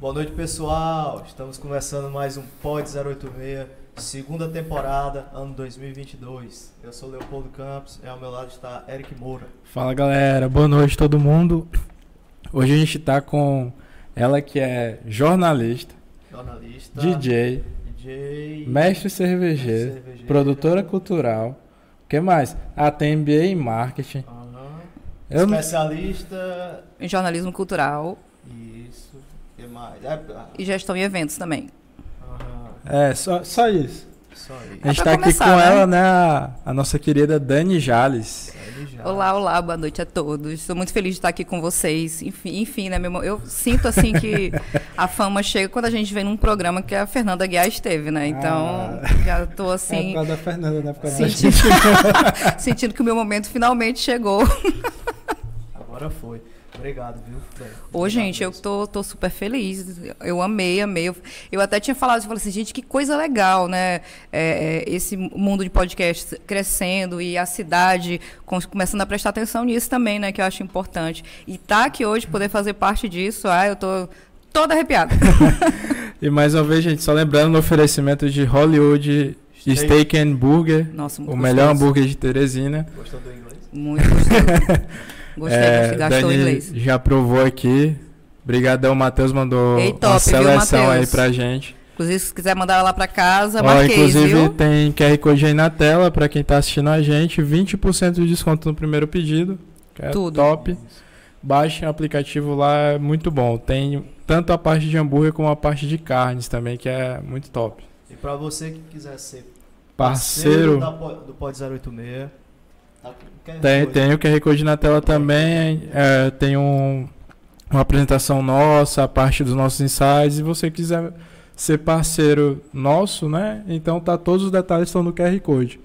Boa noite, pessoal. Estamos começando mais um Pod 086, segunda temporada, ano 2022. Eu sou Leopoldo Campos e ao meu lado está Eric Moura. Fala galera, boa noite todo mundo. Hoje a gente está com ela que é jornalista, Jornalista, DJ, DJ, mestre cervejeiro, cervejeiro. produtora cultural. O que mais? Ah, tem MBA em marketing. Não- especialista. em jornalismo cultural mais? É, ah, e gestão em eventos também. É, só, só isso. Isso aí. A gente É está aqui começar, com né? ela, né? A, a nossa querida Dani Jales. Olá, olá, boa noite a todos. Estou muito feliz de estar aqui com vocês. Enfim, enfim né, meu irmão? Eu sinto assim que a fama chega quando a gente vem num programa que a Fernanda Guiar esteve, né? Então, já estou é assim, por causa da Fernanda, né? Por causa sentindo, sentindo que o meu momento finalmente chegou. Agora foi. Obrigado, viu? Bem, Ô, obrigado gente, eu tô, tô super feliz. Eu amei, amei. Eu, eu até tinha falado, eu falei assim, gente, que coisa legal, né? É, é, esse mundo de podcasts crescendo e a cidade com- começando a prestar atenção nisso também, né? Que eu acho importante. E tá aqui hoje, poder fazer parte disso, ah, eu tô toda arrepiada. E mais uma vez, gente, só lembrando no oferecimento de Hollywood Steak. Steak and Burger, Nossa, o muito melhor gostoso. hambúrguer de Teresina. Gostou do inglês? Muito gostoso. Gostei, É, gostei, gastou inglês. já provou aqui. Obrigadão, Matheus mandou Ei, uma top, viu, seleção aí Matheus? pra gente. Inclusive, se quiser mandar lá pra casa, Ó, inclusive viu? tem QR Code aí na tela pra quem tá assistindo a gente, 20% de desconto no primeiro pedido. Que é Tudo. top. Baixem o aplicativo lá, é muito bom. Tem tanto a parte de hambúrguer como a parte de carnes também, que é muito top. E pra você que quiser ser Parceiro, da Po- do Pod 086, tá aqui, quer tem, coisa? tem o QR Code na tela também. é, tem um, uma apresentação nossa, a parte dos nossos insights. E você quiser ser parceiro nosso, né? Então tá todos os detalhes estão no QR Code.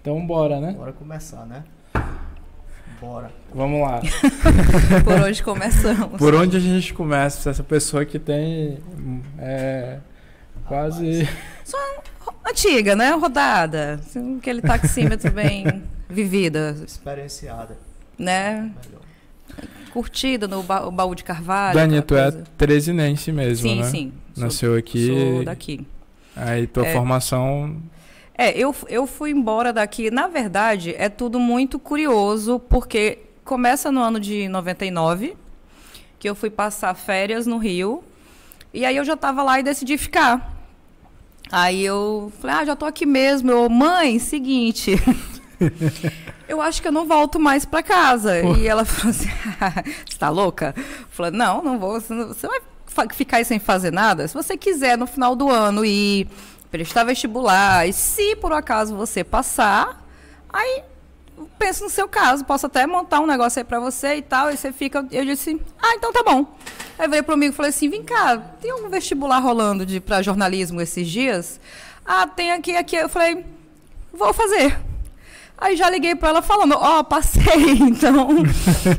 Então bora, né? Bora começar, né? Bora. Vamos lá. Por hoje começamos. Por onde a gente começa? Essa pessoa que tem é, quase. Antiga, né? Rodada. Assim, Aquele taxímetro bem vivida, Experienciada. né? Melhor. Curtida no ba o baú de carvalho. Dani, tu é coisa. teresinense mesmo, Sim, né? sim. Sou, Nasceu aqui. sou daqui. Aí tua É. formação. É, eu, eu fui embora daqui. Na verdade, é tudo muito curioso, porque começa no ano de 99, que eu fui passar férias no Rio. E aí eu já estava lá e decidi ficar. Aí eu falei, ah, já tô aqui mesmo. Eu, mãe, seguinte. eu acho que eu não volto mais para casa. Pô. E ela falou assim: você tá louca? Eu falei, não, não vou. Você, vai ficar aí sem fazer nada? Se você quiser no final do ano ir prestar vestibular, e se por acaso você passar, aí penso no seu caso, posso até montar um negócio aí pra você e tal, e você fica. Eu disse, ah, então tá bom. Aí veio pro amigo e falei assim: vem cá, tem um vestibular rolando de, pra jornalismo esses dias? Ah, tem aqui, aqui. Eu falei, vou fazer. Aí já liguei pra ela falando, ó, passei, então.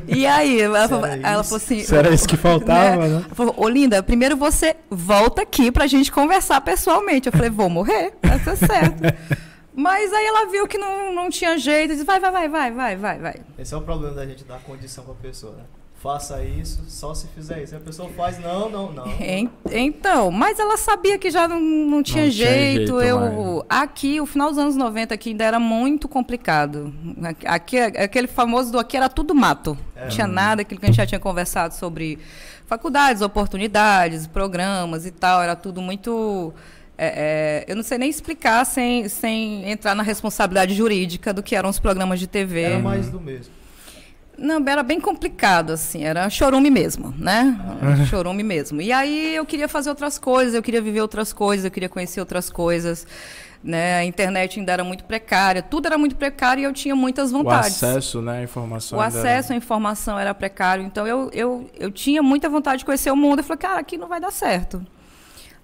e aí, ela, falou- Será ela falou assim. Era isso que faltava, né? Ela falou, ô Linda, primeiro você volta aqui pra gente conversar pessoalmente. Eu falei, vou morrer, vai ser certo. Mas aí ela viu que não, não tinha jeito, e disse, vai, vai, vai, vai, vai, vai, vai. Esse é o problema da gente dar condição pra pessoa, né? Faça isso, só se fizer isso. A pessoa faz, não, não, não. En- Então, mas ela sabia que já não, não tinha Não tinha jeito. jeito eu mais. aqui, o final dos anos 90 aqui ainda era muito complicado. Aqui, aquele famoso do aqui era tudo mato. É. Não tinha nada, aquilo que a gente já tinha conversado sobre faculdades, oportunidades, programas e tal, era tudo muito é, é, eu não sei nem explicar sem, sem entrar na responsabilidade jurídica do que eram os programas de TV. Era mais do mesmo. Não, era bem complicado, assim, era chorume mesmo, né? chorume mesmo. E aí eu queria fazer outras coisas, eu queria viver outras coisas, eu queria conhecer outras coisas. Né? A internet ainda era muito precária, tudo era muito precário e eu tinha muitas O vontades. acesso, né? A informação. O ainda era- acesso à informação era precário, então eu, eu, eu tinha muita vontade de conhecer o mundo. Eu falei, cara, aqui não vai dar certo.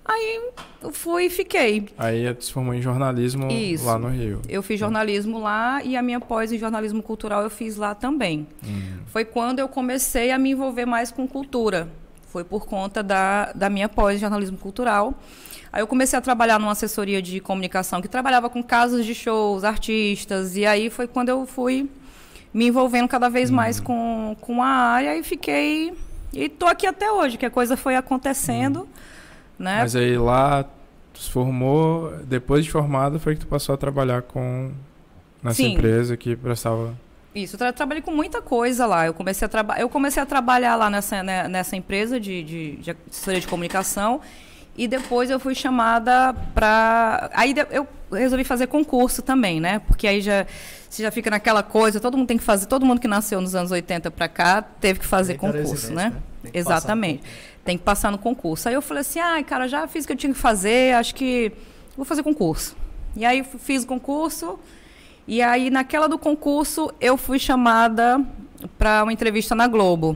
Aí eu fui e fiquei. Aí tu se formou em jornalismo Isso. lá no Rio. Eu fiz jornalismo lá e a minha pós em jornalismo cultural eu fiz lá também. Hum. Foi quando eu comecei a me envolver mais com cultura. Foi por conta da, da minha pós em jornalismo cultural. Aí eu comecei a trabalhar numa assessoria de comunicação que trabalhava com casas de shows, artistas, e aí foi quando eu fui me envolvendo cada vez mais com, com a área e fiquei E tô aqui até hoje, que a coisa foi acontecendo, Hum. Né? Mas aí lá, tu se formou, depois de formado, foi que tu passou a trabalhar com nessa Sim. empresa que prestava. Isso, eu tra trabalhei com muita coisa lá. Eu comecei a, traba eu comecei a trabalhar lá nessa, né, nessa empresa de, de, de assessoria de comunicação e depois eu fui chamada para. Aí eu resolvi fazer concurso também, né? Porque aí já, você já fica naquela coisa, todo mundo tem que fazer, todo mundo que nasceu nos anos 80 para cá teve que fazer concurso, né? Que passar no Exatamente. concurso. Tem que passar no concurso. Aí eu falei assim, ai, cara, já fiz o que eu tinha que fazer, acho que vou fazer concurso. E aí fiz o concurso, e aí naquela do concurso eu fui chamada para uma entrevista na Globo.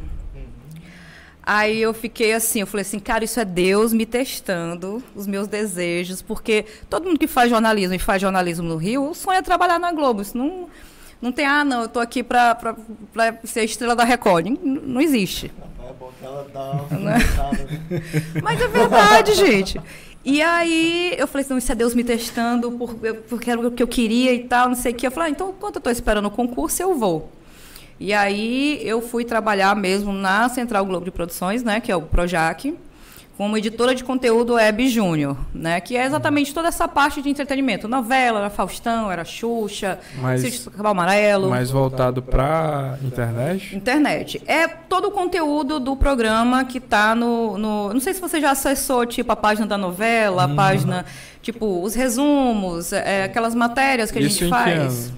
Aí eu fiquei assim, eu falei assim, cara, isso é Deus me testando os meus desejos, porque todo mundo que faz jornalismo e faz jornalismo no Rio, o sonho é trabalhar na Globo. Isso não, não tem, ah, não, eu tô aqui para ser estrela da Record. Não, não existe. É bom que ela dá uma né? Mas é verdade, gente. E aí eu falei assim, não, isso é Deus me testando, porque era o que eu queria e tal, não sei o que. Eu falei, ah, então enquanto eu estou esperando o concurso, eu vou. E aí eu fui trabalhar mesmo na Central Globo de Produções, né, que é o Projac, como editora de conteúdo web júnior, né, que é exatamente toda essa parte de entretenimento. Novela, era Faustão, era Xuxa, Mas- Sítio Cavalo Amarelo. Mais voltado pra internet? Internet. É todo o conteúdo do programa que está no, no- Não sei se você já acessou, tipo, a página da novela, a página, tipo, os resumos, é, aquelas matérias que a Isso gente em que faz. ano?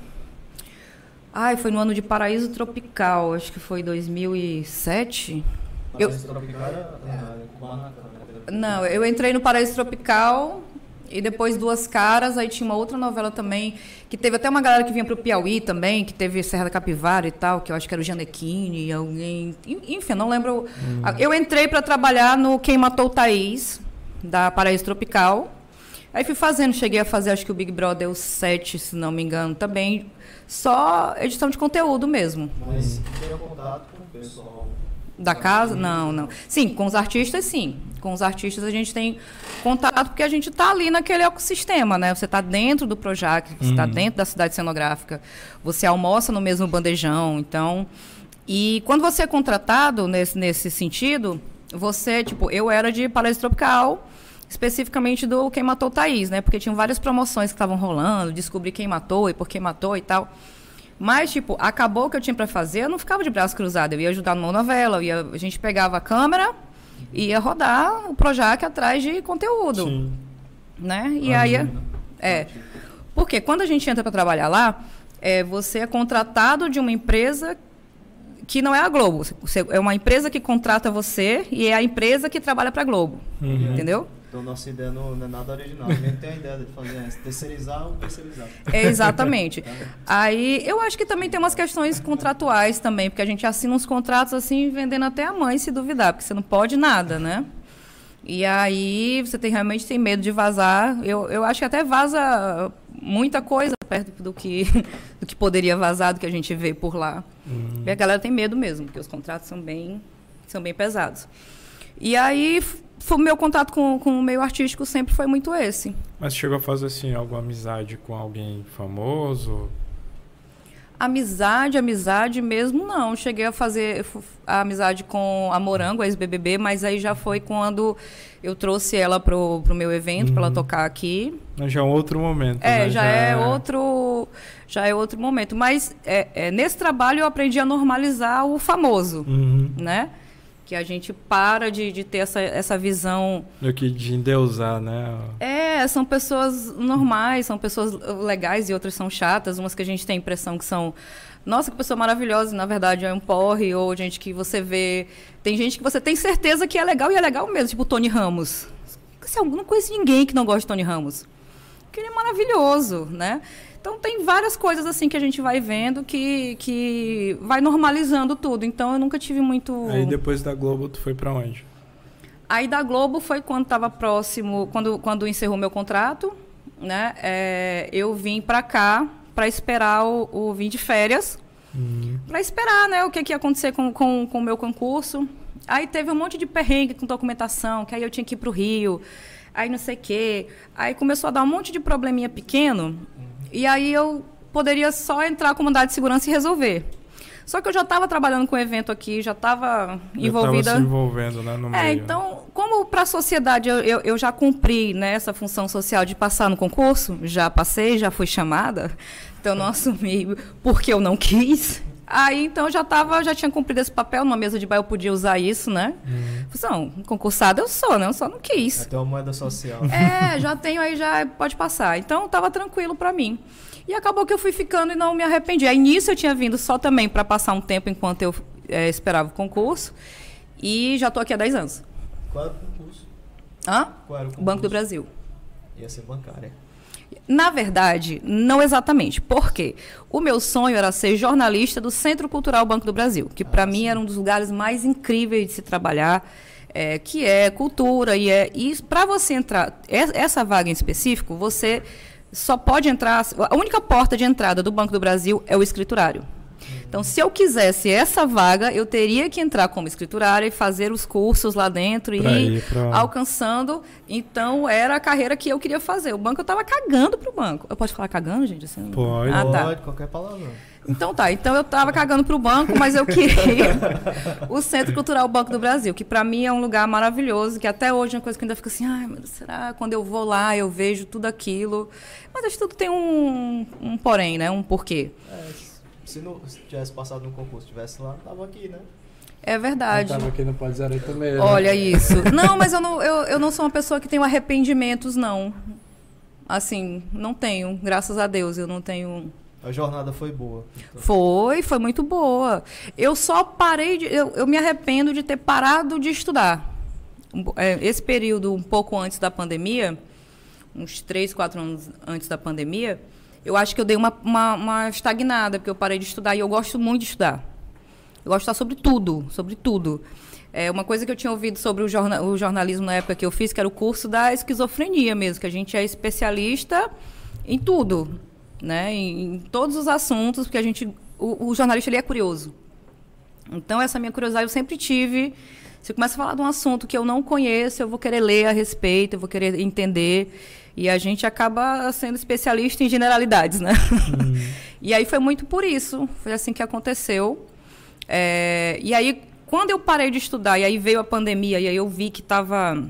Ai, foi no ano de Paraíso Tropical, acho que foi 2007. Eu- Mas tropical era- né? Não, eu entrei no Paraíso Tropical e depois Duas Caras, aí tinha uma outra novela também, que teve até uma galera que vinha pro Piauí também, que teve Serra da Capivara e tal, que eu acho que era o Janequine, alguém. en- Enfim, não lembro. Eu entrei para trabalhar no Quem Matou o Thaís, da Paraíso Tropical. Aí fui fazendo, cheguei a fazer acho que o Big Brother o 7, se não me engano, também. Só edição de conteúdo mesmo. Mas tinha contato com o pessoal. Da casa? Não, não. Sim, com os artistas, sim. Com os artistas a gente tem contato porque a gente está ali naquele ecossistema, né? Você está dentro do Projac, você está dentro da cidade cenográfica, você almoça no mesmo bandejão, então... E quando você é contratado nesse, nesse sentido, você, tipo, eu era de Palestra Tropical, especificamente do Quem Matou o Thaís, né? Porque tinham várias promoções que estavam rolando, descobri quem matou e por que matou e tal. Mas, tipo, acabou o que eu tinha pra fazer, eu não ficava de braço cruzado. Eu ia ajudar numa novela, ia, a gente pegava a câmera e ia rodar o Projac atrás de conteúdo, Sim. né? E aí... É. Porque quando a gente entra para trabalhar lá, é, você é contratado de uma empresa que não é a Globo. É uma empresa que contrata você e é a empresa que trabalha para a Globo. Uhum. Entendeu? Então nossa ideia não, não é nada original. A gente tem a ideia de fazer é, terceirizar ou terceirizar. É, exatamente. Aí eu acho que também tem umas questões contratuais também, porque a gente assina uns contratos assim, vendendo até a mãe se duvidar, porque você não pode nada, né? E aí você tem realmente tem medo de vazar. Eu, eu acho que até vaza muita coisa perto do que, do que poderia vazar, do que a gente vê por lá. E a galera tem medo mesmo, porque os contratos são bem, são bem pesados. E aí o meu contato com, com o meio artístico sempre foi muito esse. Mas chegou a fazer assim alguma amizade com alguém famoso? Amizade, amizade mesmo, não. Cheguei a fazer a amizade com a Morango, a ex-BBB, mas aí já foi quando eu trouxe ela pro, pro meu evento, para ela tocar aqui. Mas Já é um outro momento. É, né? já é outro, já é outro momento. Mas é, é, nesse trabalho eu aprendi a normalizar o famoso, Uhum. né? Que a gente para de, de ter essa, essa visão Do que de endeusar, né? é, são pessoas normais, são pessoas legais e outras são chatas. Umas que a gente tem a impressão que são. Nossa, que pessoa maravilhosa, e na verdade é um porre, ou gente que você vê. Tem gente que você tem certeza que é legal e é legal mesmo, tipo o Tony Ramos. Assim, não conheço ninguém que não gosta de Tony Ramos. Porque ele é maravilhoso, né? Então tem várias coisas assim que a gente vai vendo que, que vai normalizando tudo. Então eu nunca tive muito. Aí depois da Globo tu foi pra onde? Aí da Globo foi quando estava próximo, quando, quando encerrou meu contrato, né? é, eu vim para cá para esperar o, o vim de férias, para esperar, né? O que, que ia acontecer com, com, com o meu concurso. Aí teve um monte de perrengue com documentação, que aí eu tinha que ir para o Rio, aí não sei o quê. Aí começou a dar um monte de probleminha pequeno, e aí eu poderia só entrar com mandado de segurança e resolver. Só que eu já estava trabalhando com evento aqui, já estava envolvida. Já se envolvendo, né, no é, meio. então, como para a sociedade eu, eu, eu, já cumpri né, essa função social de passar no concurso, já passei, já fui chamada, então não assumi porque eu não quis. Aí então já tava, já tinha cumprido esse papel, numa mesa de bar eu podia usar isso, né? Uhum. Não, concursada eu sou, né? Eu só não quis. Até uma moeda social. É, já tenho aí, já pode passar. Então tava tranquilo para mim. E acabou que eu fui ficando e não me arrependi. Aí nisso eu tinha vindo só também para passar um tempo enquanto eu é, esperava o concurso. E já tô aqui há 10 anos. Qual era o concurso? Hã? Qual era o concurso? Banco do Brasil. Ia ser bancária. Na verdade, não exatamente. Por quê? O meu sonho era ser jornalista do Centro Cultural Banco do Brasil, que para ah, mim era um dos lugares mais incríveis de se trabalhar, é, que é cultura e é e para você entrar essa vaga em específico, você só pode entrar. A única porta de entrada do Banco do Brasil é o escriturário. Então, se eu quisesse essa vaga, eu teria que entrar como escriturária e fazer os cursos lá dentro pra e ir pra... alcançando. Então, era a carreira que eu queria fazer. O banco eu estava cagando pro banco. Eu posso falar cagando, gente? Assim, pode. Ah, tá. Pode, qualquer palavra. Então tá, então eu estava cagando pro banco, mas eu queria o Centro Cultural Banco do Brasil, que para mim é um lugar maravilhoso, que até hoje é uma coisa que ainda fica assim, ai, mas será quando eu vou lá eu vejo tudo aquilo? Mas acho que tudo tem um, um porém, né? Um porquê. É, se, não, se tivesse passado no concurso, tivesse lá, tava aqui, né? É verdade. Eu tava aqui no Pode Zero também. Né? Olha isso. Não, mas eu não, eu, eu não sou uma pessoa que tem arrependimentos, não. Assim, não tenho, graças a Deus, eu não tenho. A jornada foi boa. Então. Foi, foi muito boa. Eu só parei de. Eu, eu me arrependo de ter parado de estudar. É, esse período, um pouco antes da pandemia, uns três, quatro anos antes da pandemia, eu acho que eu dei uma, uma, uma, estagnada, porque eu parei de estudar e eu gosto muito de estudar. Eu gosto de estudar sobre tudo, sobre tudo. É uma coisa que eu tinha ouvido sobre o, jorna, o jornalismo na época que eu fiz, que era o curso da esquizofrenia mesmo, que a gente é especialista em tudo, né? Em, em todos os assuntos, porque a gente, o, o jornalista ele é curioso. Então essa minha curiosidade eu sempre tive. Se eu começo a falar de um assunto que eu não conheço, eu vou querer ler a respeito, eu vou querer entender. E a gente acaba sendo especialista em generalidades, né? Uhum. e aí foi muito por isso, foi assim que aconteceu. É, e aí, quando eu parei de estudar, e aí veio a pandemia, e aí eu vi que estava.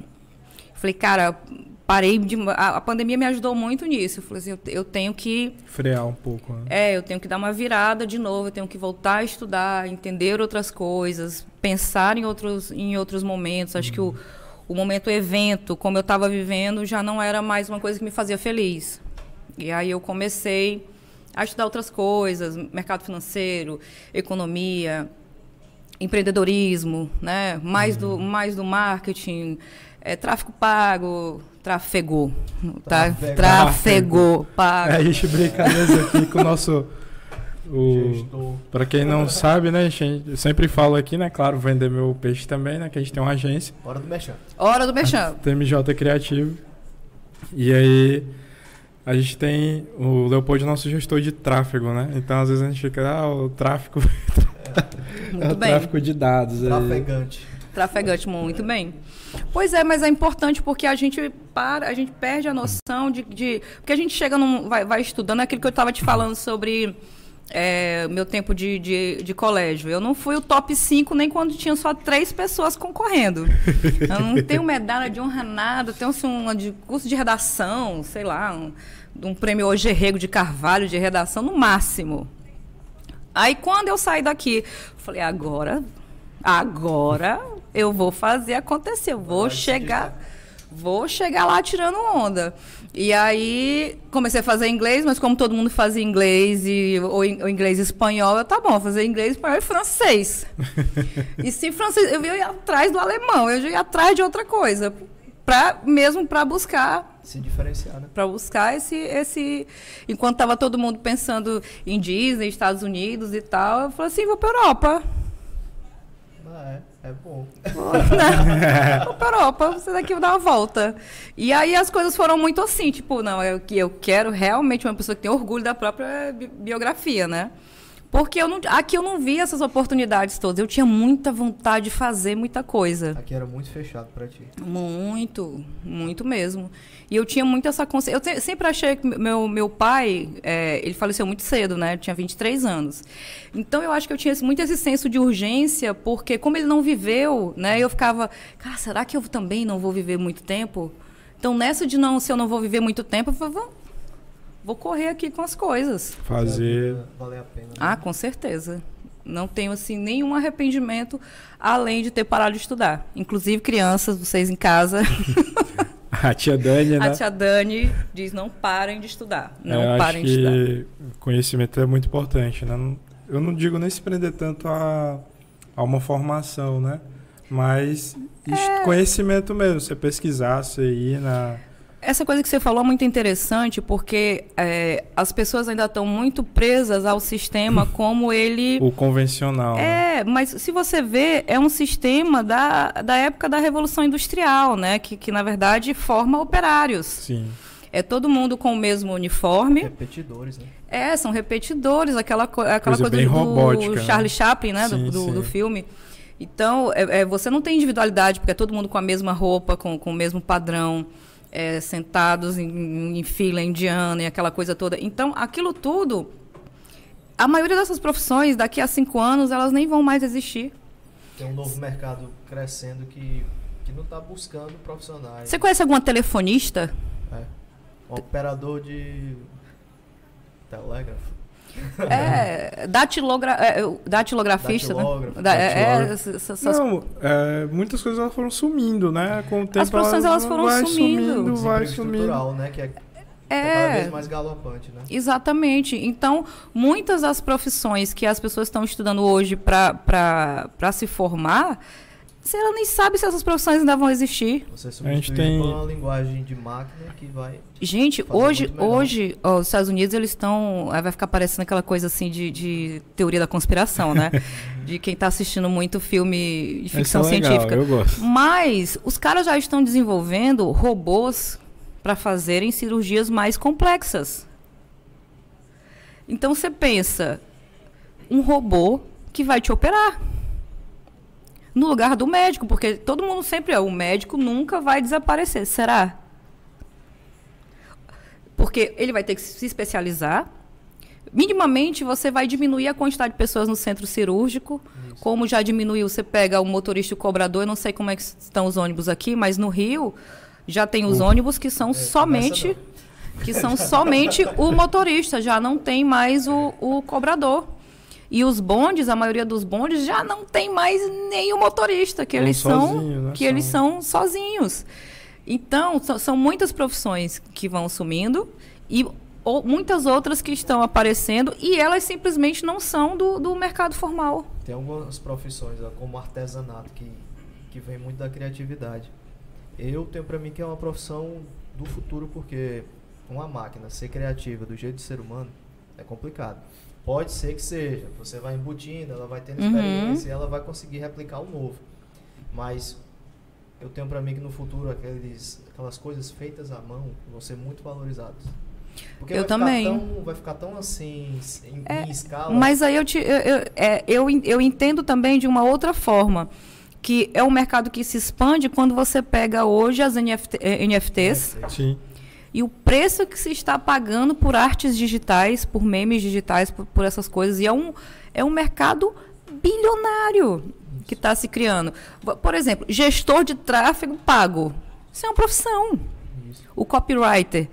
Falei, cara, parei de. A, a, pandemia me ajudou muito nisso. Eu falei assim, eu, eu, tenho que. Frear um pouco, né? É, eu tenho que dar uma virada de novo, eu tenho que voltar a estudar, entender outras coisas, pensar em outros, em outros momentos. Acho que o o momento evento, como eu estava vivendo, já não era mais uma coisa que me fazia feliz. E aí eu comecei a estudar outras coisas, mercado financeiro, economia, empreendedorismo, né? mais, do, uhum. mais do marketing, é, tráfego pago, trafegou, tá? Trafegou, pago. É, a gente brinca mesmo aqui com o nosso o, para quem não sabe, né, gente, eu sempre falo aqui, né, claro, vender meu peixe também, né, que a gente tem uma agência. Hora do mexão. Hora do mexão. TMJ Criativo. E aí a gente tem o Leopoldo nosso gestor de tráfego, né? Então às vezes a gente fica, ah, o tráfego é, é o bem. tráfego de dados. Trafegante. Aí. Trafegante, muito bem. Pois é, mas é importante porque a gente para, a gente perde a noção de, de porque a gente chega num vai, vai estudando é aquilo que eu estava te falando sobre é, meu tempo de, de, de, colégio. Eu não fui o top 5 nem quando tinha só três pessoas concorrendo. Eu não tenho medalha de honra nada, tenho assim, um de curso de redação, sei lá, um, um prêmio hoje Rego de Carvalho de redação, no máximo. Aí quando eu saí daqui, falei, agora, agora eu vou fazer acontecer, eu vou chegar, vou chegar lá tirando onda. E aí comecei a fazer inglês, mas como todo mundo fazia inglês e ou, ou inglês e espanhol, eu tá bom, fazer inglês, espanhol e francês. e se francês, eu ia atrás do alemão, eu ia atrás de outra coisa, para mesmo para buscar se diferenciar, né? Para buscar esse esse enquanto tava todo mundo pensando em Disney, Estados Unidos e tal, eu falei assim, vou para Europa. Ah, é. É bom. Para Europa, você daqui dar uma volta. E aí as coisas foram muito assim, tipo, não, eu, eu quero realmente uma pessoa que tem orgulho da própria biografia, né? Porque eu não, aqui eu não vi essas oportunidades todas. Eu tinha muita vontade de fazer muita coisa. Aqui era muito fechado para ti. Muito, muito mesmo. E eu tinha muito essa consciência. Eu te, sempre achei que meu, meu pai, é, ele faleceu muito cedo, né? tinha 23 anos. Então eu acho que eu tinha muito esse senso de urgência, porque como ele não viveu, né? Eu ficava, cara, será que eu também não vou viver muito tempo? Então nessa de não, se eu não vou viver muito tempo, eu falei, vou correr aqui com as coisas. Fazer. Valer a pena. Né? Ah, com certeza. Não tenho assim nenhum arrependimento além de ter parado de estudar. Inclusive crianças, vocês em casa. A tia Dani, né? A tia Dani diz não parem de estudar. Não é, parem de estudar. Conhecimento é muito importante, né? Eu não digo nem se prender tanto a, a uma formação, né? Mas é... conhecimento mesmo, você pesquisar, você ir na essa coisa que você falou é muito interessante, porque é, as pessoas ainda estão muito presas ao sistema como ele. O convencional. É, né? mas se você vê, é um sistema da, da época da Revolução Industrial, né? Que, que na verdade forma operários. Sim. É todo mundo com o mesmo uniforme. Repetidores, né? É, são repetidores, aquela, aquela coisa, coisa do, robótica, do Charlie né? Chaplin, né? Sim, do, do, sim. do filme. Então, é, é, você não tem individualidade, porque é todo mundo com a mesma roupa, com, com o mesmo padrão é, sentados em, em, fila indiana e aquela coisa toda. Então, aquilo tudo, a maioria dessas profissões, daqui a cinco anos, elas nem vão mais existir. Tem um novo mercado crescendo que, que não está buscando profissionais. Você conhece alguma telefonista? É. Um operador de telégrafo. É, datilogra, é, datilografista, né? Da, é, Não, é, muitas coisas elas foram sumindo, né? Com o tempo As profissões elas, foram vai sumindo. sumindo vai sumindo. né? Que é, é, é cada vez mais galopante, né? Exatamente. Então, muitas das profissões que as pessoas estão estudando hoje para se formar, você nem sabe se essas profissões ainda vão existir. Você a gente tem uma linguagem de máquina que vai. Gente, hoje, hoje ó, os Estados Unidos eles estão, vai ficar parecendo aquela coisa assim de, de teoria da conspiração, né? de quem está assistindo muito filme de ficção é legal, científica. Eu gosto. Mas os caras já estão desenvolvendo robôs para fazerem cirurgias mais complexas. Então você pensa, um robô que vai te operar no lugar do médico, porque todo mundo sempre é, o médico nunca vai desaparecer, será? Porque ele vai ter que se especializar. Minimamente você vai diminuir a quantidade de pessoas no centro cirúrgico, Isso. como já diminuiu, você pega o motorista e o cobrador, eu não sei como é que estão os ônibus aqui, mas no Rio já tem os ônibus que são é, somente que são somente o motorista, já não tem mais o, o cobrador. E os bondes, a maioria dos bondes já não tem mais nem o motorista, que eles são né? que eles são sozinhos. Então, são muitas profissões que vão sumindo e ou, muitas outras que estão aparecendo e elas simplesmente não são do, do mercado formal. Tem algumas profissões, como artesanato, que, que vem muito da criatividade. Eu tenho para mim que é uma profissão do futuro, porque uma máquina ser criativa do jeito de ser humano é complicado. Pode ser que seja. Você vai embutindo, ela vai tendo uhum. experiência e ela vai conseguir replicar o novo. Mas eu tenho para mim que no futuro aqueles, aquelas coisas feitas à mão vão ser muito valorizadas. Porque eu vai também. Ficar tão, vai ficar tão assim, em, é, em escala. Mas aí eu, te, eu, eu, é, eu, eu entendo também de uma outra forma que é um mercado que se expande quando você pega hoje as NFT, NFTs. Sim e o preço que se está pagando por artes digitais, por memes digitais, por, por essas coisas. E é um, é um mercado bilionário que está se criando. Por exemplo, gestor de tráfego pago. Isso é uma profissão. Isso. O copywriter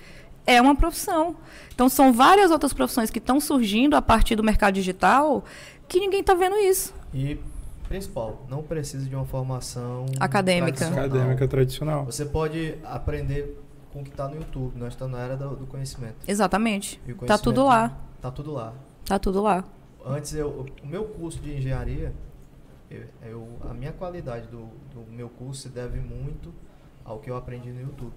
é uma profissão. Então, são várias outras profissões que estão surgindo a partir do mercado digital que ninguém está vendo isso. E, principal, não precisa de uma formação acadêmica. Tradicional. Acadêmica tradicional. Você pode aprender com o que está no YouTube. Nós estamos na era do, do conhecimento. Exatamente. Está tudo lá. Está tudo lá. Está tudo lá. Antes, eu, o meu curso de engenharia, eu, eu a minha qualidade do, do meu curso se deve muito ao que eu aprendi no YouTube.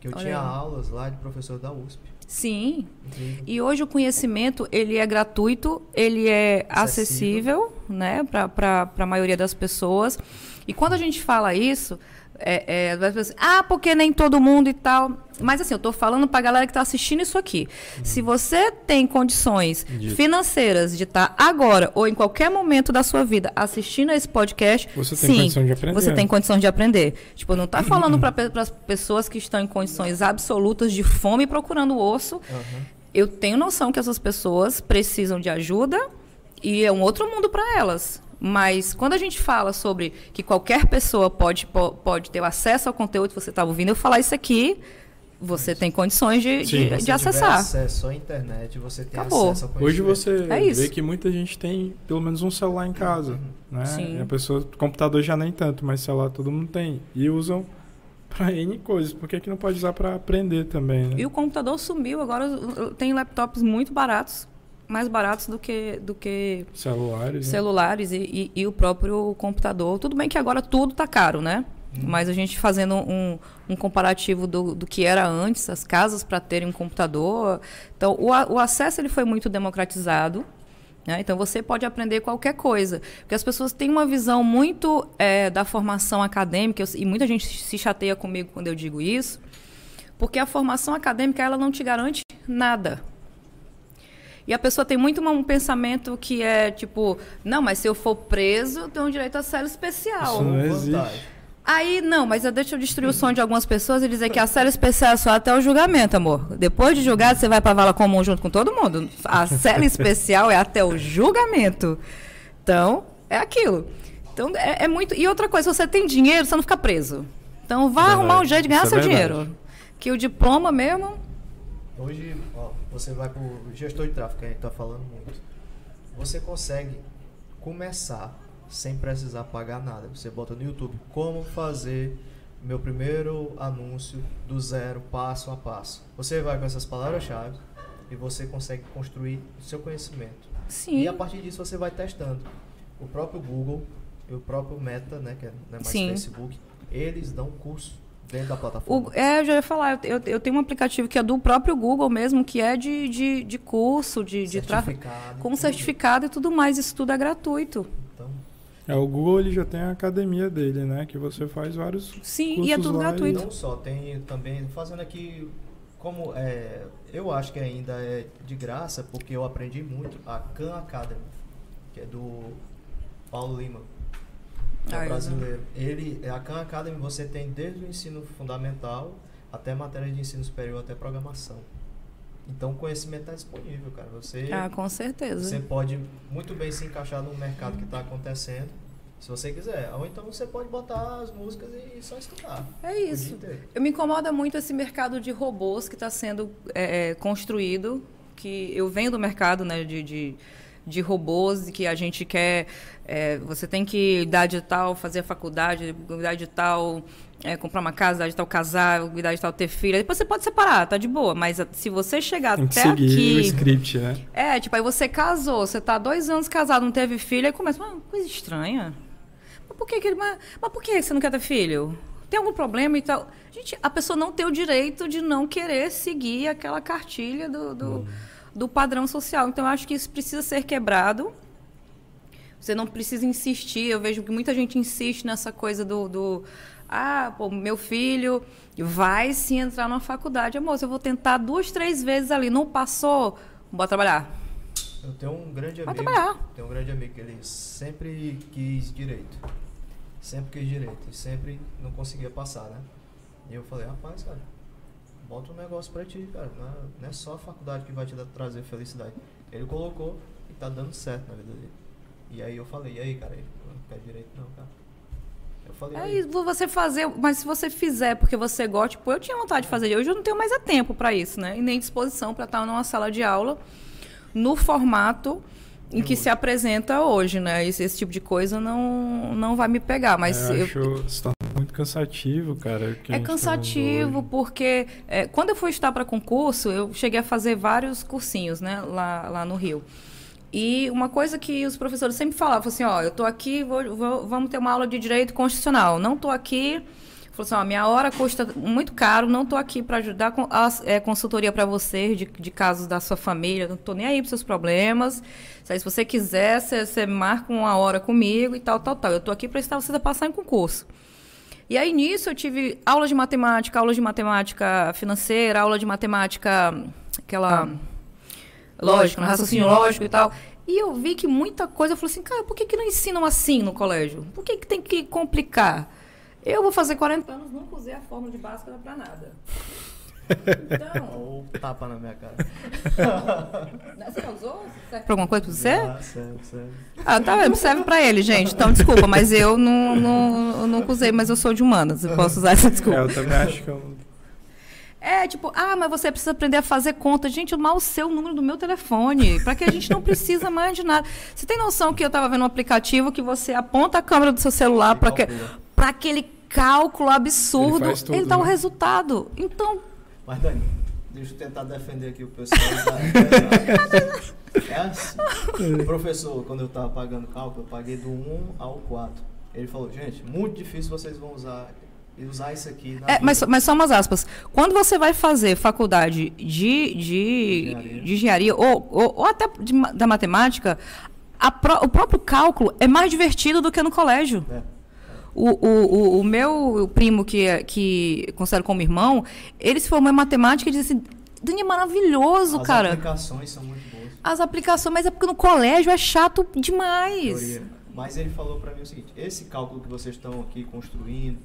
Que eu Olha tinha aí. aulas lá de professor da USP. Sim. Incrível. E hoje o conhecimento ele é gratuito, ele é acessível, Acessível. né, para a maioria das pessoas. E quando a gente fala isso, é, é, assim, ah, porque nem todo mundo e tal. Mas assim, eu estou falando para a galera que está assistindo isso aqui. Uhum. Se você tem condições financeiras de estar tá agora ou em qualquer momento da sua vida assistindo a esse podcast, você tem sim, condição de aprender. Você tem condição de aprender. Tipo, não está falando para as pessoas que estão em condições absolutas de fome procurando osso. Uhum. Eu tenho noção que essas pessoas precisam de ajuda e é um outro mundo para elas. Mas quando a gente fala sobre que qualquer pessoa pode, pode ter acesso ao conteúdo que você está ouvindo, eu falar isso aqui, você tem condições de, Sim, de, de acessar. acesso à internet, você tem Acabou. acesso ao Hoje você é vê que muita gente tem pelo menos um celular em casa. Uhum. Né? Sim. E a pessoa, computador já nem tanto, mas celular todo mundo tem. E usam para N coisas. Por que, que não pode usar para aprender também? Né? E o computador sumiu. Agora tem laptops muito baratos mais baratos do que, do que celulares, celulares né? e, e, e, o próprio computador. Tudo bem que agora tudo está caro, né? Hum. Mas a gente fazendo um, um comparativo do, do que era antes, as casas para terem um computador. Então, o, o acesso ele foi muito democratizado. Né? Então, você pode aprender qualquer coisa. Porque as pessoas têm uma visão muito é, da formação acadêmica, e muita gente se chateia comigo quando eu digo isso, porque a formação acadêmica ela não te garante nada. E a pessoa tem muito um pensamento que é tipo, não, mas se eu for preso, eu tenho direito a cela especial. Isso não existe. Aí, não, mas deixa eu destruir o sonho de algumas pessoas e dizer que a cela especial é só até o julgamento, amor. Depois de julgado, você vai para a vala comum junto com todo mundo. A cela especial é até o julgamento. Então, é aquilo. Então, é, é, muito. E outra coisa, se você tem dinheiro, você não fica preso. Então, vá é arrumar um jeito de ganhar Isso é seu é dinheiro. Que o diploma mesmo. Hoje, ó, você vai para o gestor de tráfego, que a gente está falando muito. Você consegue começar sem precisar pagar nada. Você bota no YouTube como fazer meu primeiro anúncio do zero, passo a passo. Você vai com essas palavras-chave e você consegue construir o seu conhecimento. Sim. E a partir disso você vai testando. O próprio Google e o próprio Meta, né, que é, não é mais Sim. Facebook, eles dão curso Dentro da plataforma. O, é, eu já ia falar, eu, eu, tenho um aplicativo que é do próprio Google mesmo, que é de, de, de curso, de, de tráfego. Com tudo. certificado e tudo mais, isso tudo é gratuito. Então. É, o Google ele já tem a academia dele, né? Que você faz vários. Sim, e é tudo gratuito. E... Não só, tem também, fazendo aqui, como é, eu acho que ainda é de graça, porque eu aprendi muito, a Khan Academy, que é do Paulo Lima é ah, brasileiro. Ele, a Khan Academy você tem desde o ensino fundamental até matéria de ensino superior, até programação. Então o conhecimento está disponível, cara. Você, ah, com certeza. Você pode muito bem se encaixar no mercado que está acontecendo, se você quiser. Ou então você pode botar as músicas e só estudar. É isso. Eu me incomoda muito esse mercado de robôs que está sendo é, é, construído, que eu venho do mercado né, de, de de robôs que a gente quer. É, você tem que idade tal, fazer a faculdade, idade tal, é, comprar uma casa, idade tal, casar, idade tal, ter filha. Depois você pode separar, tá de boa. Mas se você chegar tem até seguir aqui. O script, né? É, tipo, aí você casou, você tá dois anos casado, não teve filho, aí começa, uma coisa estranha. Mas por que, que mas, mas por que você não quer ter filho? Tem algum problema e tal? Gente, a pessoa não tem o direito de não querer seguir aquela cartilha do. do hum do padrão social. Então, eu acho que isso precisa ser quebrado. Você não precisa insistir. Eu vejo que muita gente insiste nessa coisa do, do ah, pô, meu filho vai se entrar numa faculdade. Amor, eu vou tentar duas, três vezes ali. Não passou, bora trabalhar. Eu tenho um grande amigo. Trabalhar. Tenho um grande amigo que ele sempre quis direito. Sempre quis direito. E sempre não conseguia passar, né? E eu falei, rapaz, cara, bota um negócio pra ti, cara. Não é, não é só a faculdade que vai te dar, trazer felicidade. Ele colocou e tá dando certo na vida dele. E aí eu falei, e aí, cara, ele não quer direito não, cara. Eu falei. É isso, você fazer, mas se você fizer porque você gosta, tipo, eu tinha vontade de fazer, hoje eu não tenho mais tempo para isso, né? E nem disposição para estar numa sala de aula no formato em que se apresenta hoje, né? Esse, esse, tipo de coisa não, não vai me pegar, mas é, eu, acho se torna muito cansativo, cara. É tá cansativo porque é, quando eu fui estudar para concurso, eu cheguei a fazer vários cursinhos, né? Lá, lá no Rio. E uma coisa que os professores sempre falavam assim, ó, eu tô aqui, vou, vou, vamos ter uma aula de direito constitucional. Não tô aqui, Falou assim, ó, minha hora custa muito caro, não tô aqui para ajudar com a é, consultoria para você de, de casos da sua família, não tô nem aí para seus problemas. Se você quiser, você marca uma hora comigo e tal, tal, tal. Eu tô aqui para estar você a passar em concurso. E aí nisso eu tive aula de matemática, aula de matemática financeira, aula de matemática aquela ah. lógica, raciocínio lógico e tal. E eu vi que muita coisa, eu falei assim, cara, por que, que não ensinam assim no colégio? Por que, que tem que complicar? Eu vou fazer 40 anos, nunca usei a fórmula de Bhaskara para nada. Então. Ou tapa na minha cara. Você já usou? Serve pra alguma coisa pra você? Ah, serve, serve. Ah, tá, serve pra ele, gente. Então, desculpa, mas eu não, não, eu nunca usei, mas eu sou de humanas. Eu posso usar essa desculpa. É, eu também acho que eu. É, tipo, ah, mas você precisa aprender a fazer conta. Gente, eu mal sei o número do meu telefone. Para que a gente não precisa mais de nada. Você tem noção que eu estava vendo um aplicativo que você aponta a câmera do seu celular para que, aquele cálculo absurdo, ele, tudo, ele dá o né? resultado. Então. Mas, Dani, deixa eu tentar defender aqui o pessoal. é assim. O professor, quando eu estava pagando cálculo, eu paguei do 1 ao 4. Ele falou, gente, muito difícil vocês vão usar e usar isso aqui é, mas, mas só umas aspas. Quando você vai fazer faculdade de, de, engenharia. de engenharia ou, ou, ou até de, da matemática, pro, o próprio cálculo é mais divertido do que no colégio. É. O, o, o, meu primo, que, que considero como irmão, ele se formou em matemática e disse assim, Dani, é maravilhoso, As cara. As aplicações são muito boas. As aplicações, mas é porque no colégio é chato demais. Teoria. Mas ele falou para mim o seguinte, esse cálculo que vocês estão aqui construindo,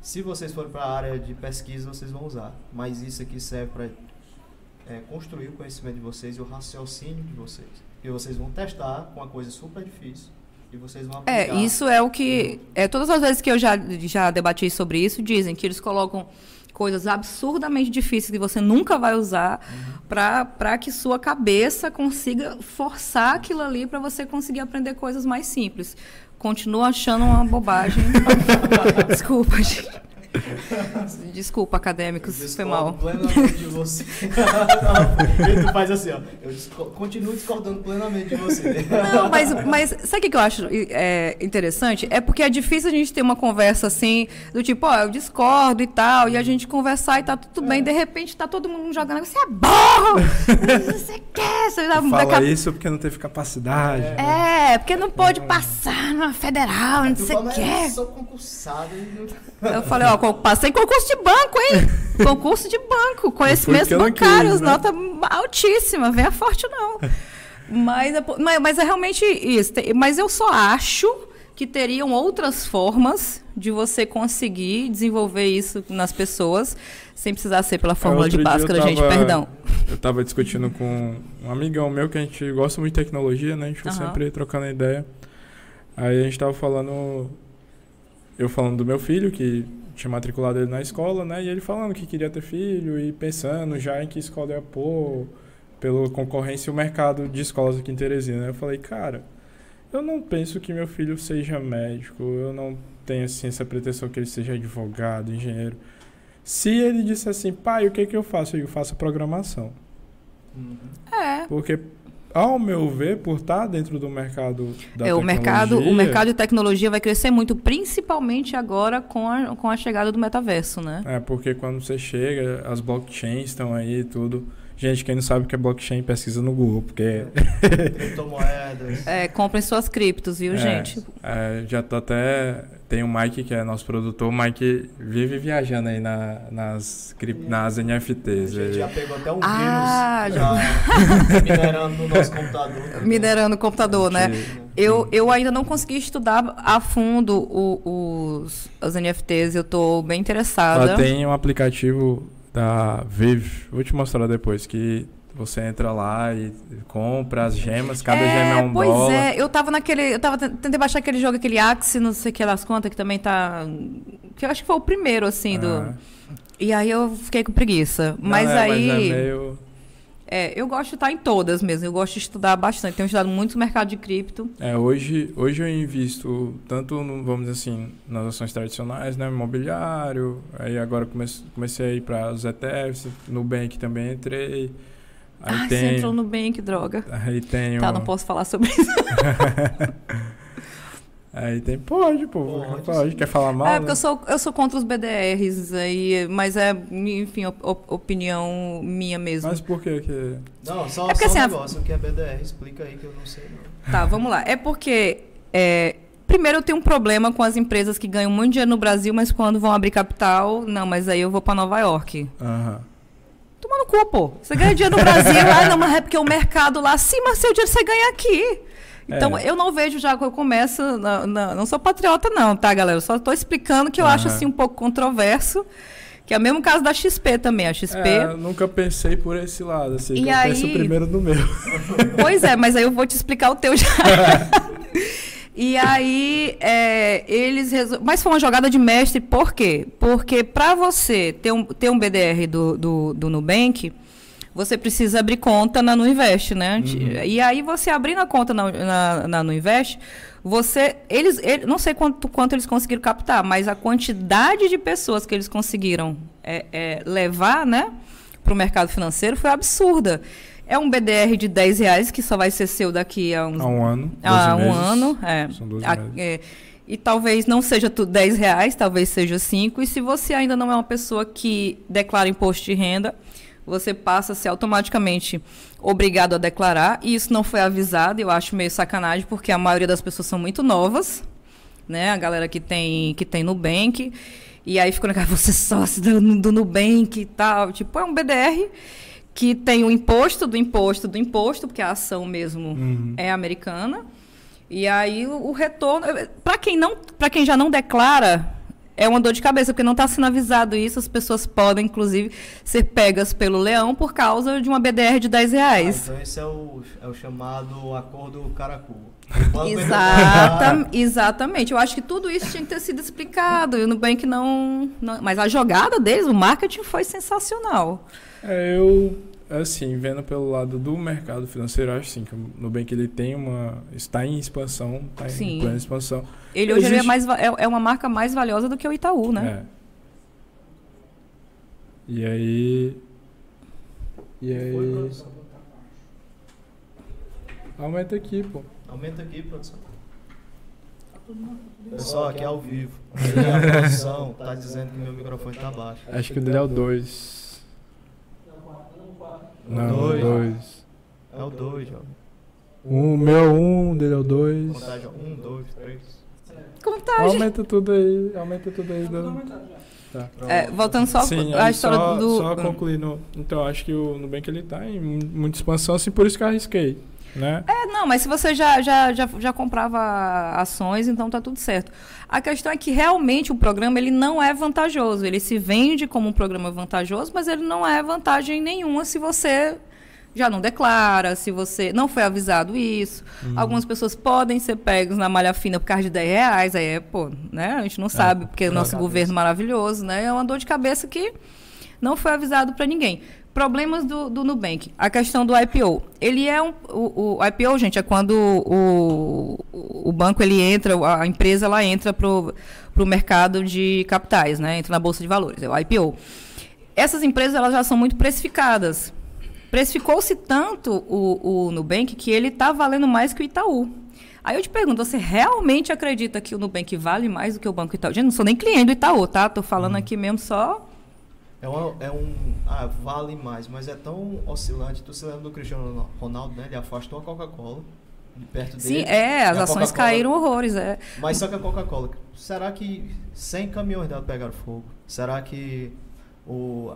se vocês forem para a área de pesquisa, vocês vão usar. Mas isso aqui serve para é, construir o conhecimento de vocês e o raciocínio de vocês. E vocês vão testar com uma coisa super difícil. E vocês vão é, aplicar. É, isso é o que. É, todas as vezes que eu já, já debati sobre isso, dizem que eles colocam coisas absurdamente difíceis que você nunca vai usar uhum. para que sua cabeça consiga forçar aquilo ali para você conseguir aprender coisas mais simples. Continuo achando uma bobagem. Desculpa, gente. Desculpa, acadêmicos, eu foi mal. plenamente de você. não, tu faz assim, ó. Eu disco continuo discordando plenamente de você. Não, mas, mas sabe o que eu acho é, interessante? É porque é difícil a gente ter uma conversa assim, do tipo, ó, eu discordo e tal, e a gente conversar e tá tudo bem, de repente tá todo mundo jogando, você é burro! você quer? Você fala isso porque não teve capacidade. É, porque não pôde passar numa federal, não sei o que. Eu sou concursado. Eu falei, ó, passei concurso de banco, hein? concurso de banco, conhecimentos bancários, né? nota altíssima, venha forte não. mas, é mas, mas é realmente isso. Mas eu só acho que teriam outras formas de você conseguir desenvolver isso nas pessoas sem precisar ser pela fórmula de Bhaskara, gente, perdão. Eu estava discutindo com um amigão meu que a gente gosta muito de tecnologia, né? A gente foi uhum. sempre trocando ideia. Aí a gente estava falando eu falando do meu filho que tinha matriculado ele na escola, né? E ele falando que queria ter filho e pensando já em que escola ia pôr, pela concorrência e o mercado de escolas aqui em Teresina. Eu falei, cara, eu não penso que meu filho seja médico, eu não tenho assim essa pretensão que ele seja advogado, engenheiro. Se ele disse assim, pai, o que que eu faço? Eu faço programação. Uhum. É. Porque ao meu ver, por estar dentro do mercado da é, o mercado O mercado de tecnologia vai crescer muito, principalmente agora com a, com a chegada do metaverso, né? É, porque quando você chega, as blockchains estão aí tudo. Gente, quem não sabe o que é blockchain, pesquisa no Google, porque... Criptomoedas. é, comprem suas criptos, viu, é, gente? É, já tô até... Tem o Mike, que é nosso produtor. O Mike vive viajando aí na, nas, nas NFTs. A gente já pegou até um ah, vírus já... minerando no nosso computador. Minerando o computador, né? Eu, eu ainda não consegui estudar a fundo o, os, os NFTs. Eu tô bem interessada. Ela tem um aplicativo da Vive. Vou te mostrar depois que você entra lá e compra as gemas, cada é, gema é um pois dólar. Pois é, eu tava naquele. Eu tava tentando baixar aquele jogo, aquele Axie, não sei o que das contas, que também tá. Que eu acho que foi o primeiro, assim, do. Ah. E aí eu fiquei com preguiça. Mas não, é, aí. Mas é meio é, eu gosto de estar em todas mesmo. Eu gosto de estudar bastante. Tenho estudado muito o mercado de cripto. É, hoje, hoje eu invisto tanto, no, vamos dizer assim, nas ações tradicionais, né? Imobiliário. Aí agora comecei, comecei a ir para os ETFs. No Bank também entrei. Aí ah, tem... você entrou no Bank, droga. Aí tem Tá, não posso falar sobre isso. Aí tem, pode, pô. Pode, Pode, quer falar mal? É, né? porque eu sou, eu sou contra os BDRs aí, mas é, enfim, op- op- opinião minha mesmo. Mas por que que... Não, só, É porque, só um assim, a- negócio, o que é BDR? Explica aí que eu não sei não. Tá, vamos lá. É porque, é, primeiro, eu tenho um problema com as empresas que ganham muito dinheiro no Brasil, mas quando vão abrir capital, não, mas aí eu vou pra Nova York. Aham. Toma no cu, pô. Você ganha dinheiro no Brasil, ah, não, mas é porque o mercado lá, sim, mas seu dinheiro você ganha aqui. Então, É. eu não vejo já que eu começo. na- na- não sou patriota, não, tá, galera? Eu só tô explicando que eu acho Aham. assim um pouco controverso. Que é o mesmo caso da XP também. A XP. É, eu nunca pensei por esse lado, assim. E eu aí- penso primeiro no meu. Pois é, mas aí eu vou te explicar o teu já. e aí, é, eles. resol- Mas foi uma jogada de mestre, por quê? Porque para você ter um, ter um BDR do, do, do Nubank, você precisa abrir conta na Nuinvest, né? E aí, você abrindo a conta na, na, na Nuinvest, você. Eles, ele- não sei quanto, quanto eles conseguiram captar, mas a quantidade de pessoas que eles conseguiram é, é, levar, né? Para o mercado financeiro foi absurda. É um BDR de 10 reais que só vai ser seu daqui a uns Há um ano. Há 12 um meses. ano, é. São 12 A- meses. é, E talvez não seja tudo 10 reais, talvez seja 5. E se você ainda não é uma pessoa que declara imposto de renda, você passa a ser automaticamente obrigado a declarar. E isso não foi avisado, eu acho meio sacanagem, porque a maioria das pessoas são muito novas, né? A galera que tem, que tem Nubank. E aí ficou naquela, você é sócio do, do Nubank e tal. Tipo, é um BDR que tem o imposto do imposto do imposto, porque a ação mesmo Uhum. é americana. E aí o, o retorno, para quem não, para quem já não declara, é uma dor de cabeça, porque não está sendo avisado isso, as pessoas podem inclusive ser pegas pelo leão por causa de uma BDR de 10 Ah, reais. então esse é o, é o chamado acordo caracu. Exata, exatamente. Eu acho que tudo isso tinha que ter sido explicado. E o Nubank não, não. Mas a jogada deles, o marketing foi sensacional. É, eu, assim, vendo pelo lado do mercado financeiro, acho sim que o Nubank ele tem uma. está em expansão, está em Sim. plena expansão. Ele hoje ele é, Existe- mais, va- é, é uma marca mais valiosa do que o Itaú, né? É. E aí. E aí. Aumenta aqui, pô. Aumenta aqui, produção. Pessoal, aqui é ao vivo. A produção tá dizendo que meu microfone tá baixo. Acho que o dele é o 2. Não, o Dois. 2. É o 2, jovem. O meu é o 1, um, dele é o 2. Contagem 1, 2, 3. Contagem. Aumenta tudo aí, aumenta tudo aí. Do... Tá. É, voltando só Sim, aí história só, do. só concluindo. Então, acho que o Nubank ele tá em mu- muita expansão, assim, por isso que eu arrisquei, né? É, não, mas se você já, já, já, já comprava ações, então tá tudo certo. A questão é que realmente o programa ele não é vantajoso. Ele se vende como um programa vantajoso, mas ele não é vantagem nenhuma se você já não declara, se você não foi avisado isso. Algumas pessoas podem ser pegos na malha fina por causa de 10 reais. Aí é, pô, né? A gente não sabe, porque o de nosso governo maravilhoso, né? É uma dor de cabeça que não foi avisado para ninguém. Problemas do, do Nubank. A questão do IPO. Ele é um. O, o IPO, gente, é quando o, o, banco ele entra, a empresa ela entra para o mercado de capitais, né? Entra na Bolsa de Valores, é o IPO. Essas empresas elas já são muito precificadas. Precificou-se tanto o, o Nubank que ele está valendo mais que o Itaú. Aí eu te pergunto, você realmente acredita que o Nubank vale mais do que o Banco Itaú? Gente, não sou nem cliente do Itaú, tá? Tô falando aqui mesmo só É, uma, é um. Ah, vale mais, mas é tão oscilante. Tu se lembra do Cristiano Ronaldo, né? Ele afastou a Coca-Cola de perto dele. Sim, é, as ações caíram horrores, é. Mas só que a Coca-Cola, será que 100 caminhões dela pegaram fogo? Será que o,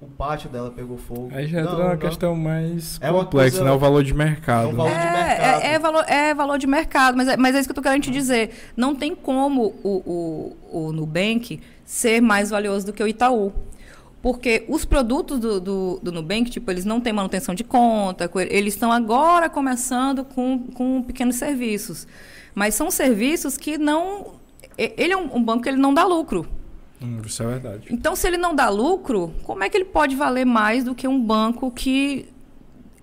o pátio dela pegou fogo? Aí já Não, entra na não. questão mais É uma complexa, coisa- né? O valor de mercado. É um valor de mercado. É, é, é valor, é valor de mercado, mas é, mas é isso que eu tô querendo te dizer. Não tem como o, o, o Nubank ser mais valioso do que o Itaú. Porque os produtos do, do, do Nubank, tipo, eles não têm manutenção de conta, co- eles estão agora começando com, com pequenos serviços. Mas são serviços que não. Ele é um, um banco que ele não dá lucro. Hum, isso é verdade. Então, se ele não dá lucro, como é que ele pode valer mais do que um banco que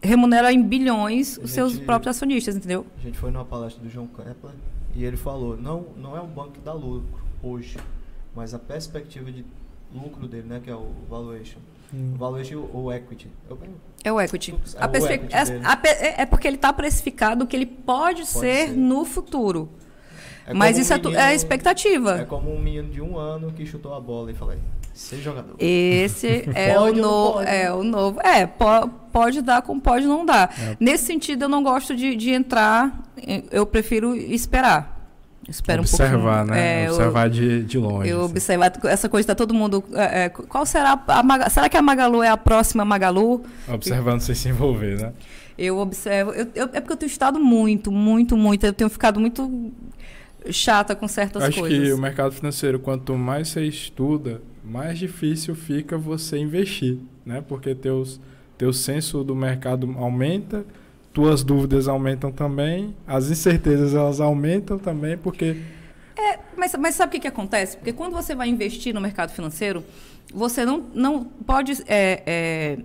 remunera em bilhões os seus Gente- próprios acionistas, entendeu? A gente foi numa palestra do João Kepler e ele falou, não, não é um banco que dá lucro hoje, mas a perspectiva de lucro dele, né, que é o valuation. Hum. O valuation ou equity. Eu, É o equity. É A o perspe- equity é- a pe- é é porque ele está precificado o que ele pode, ser, ser. no futuro. É Mas isso um é, tu- é menino- a expectativa. É como um menino de um ano que chutou a bola e falei, ser jogador. Esse é, Pode o ou não novo, pode? é o novo. É, po- pode dar como pode não dar. É. Nesse sentido, eu não gosto de, de entrar, eu prefiro esperar. Espera um Observar, pouquinho. né? É, eu- Observar de, de longe. Eu assim. observar essa coisa tá todo mundo. é, é, qual será a será que a Magalu é a próxima Magalu? Observando sem se envolver, né? Eu observo. eu- eu- é porque eu tenho estudado muito, muito, muito. Eu tenho ficado muito chata com certas Acho coisas. que o mercado financeiro, quanto mais você estuda, mais difícil fica você investir, né? Porque teus, teu senso do mercado aumenta, tuas dúvidas aumentam também, as incertezas elas aumentam também, porque Mas, mas sabe o que, que acontece? Porque quando você vai investir no mercado financeiro, você não, não pode é, é,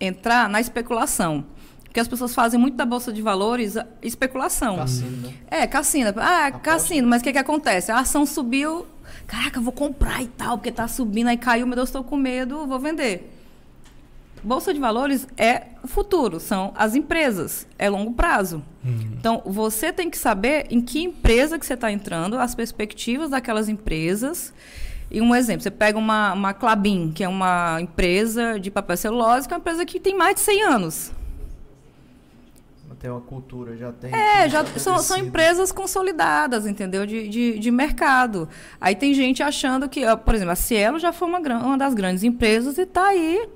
entrar na especulação. Porque as pessoas fazem muito da Bolsa de Valores a- especulação. Cassino, né? É, cassino. Ah, Aposta. cassino, mas o que, que acontece? A ação subiu, caraca, eu vou comprar e tal, porque tá subindo, aí caiu, meu Deus, estou com medo, vou vender. Bolsa de valores é o futuro, são as empresas, é longo prazo. Então, você tem que saber em que empresa que você está entrando, as perspectivas daquelas empresas. E um exemplo, você pega uma, uma Clabin, que é uma empresa de papel celulose, que é uma empresa que tem mais de 100 anos. Tem uma cultura, já tem. É, já são, são estabelecido. empresas consolidadas, entendeu? De, de, de mercado. Aí tem gente achando que, por exemplo, a Cielo já foi uma, uma das grandes empresas e está aí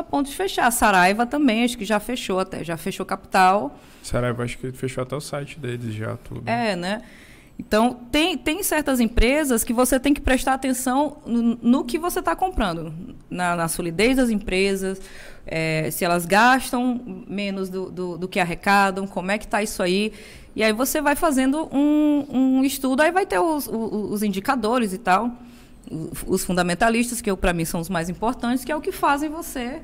a ponto de fechar. A Saraiva também, acho que já fechou até, já fechou capital. Saraiva acho que fechou até o site deles já, tudo. É, né? Então, tem, tem certas empresas que você tem que prestar atenção no, no que você está comprando. Na, na solidez das empresas, é, se elas gastam menos do, do, do que arrecadam, como é que está isso aí. E aí você vai fazendo um, um estudo, aí vai ter os, os, os indicadores e tal, os fundamentalistas, que para mim são os mais importantes, que é o que fazem você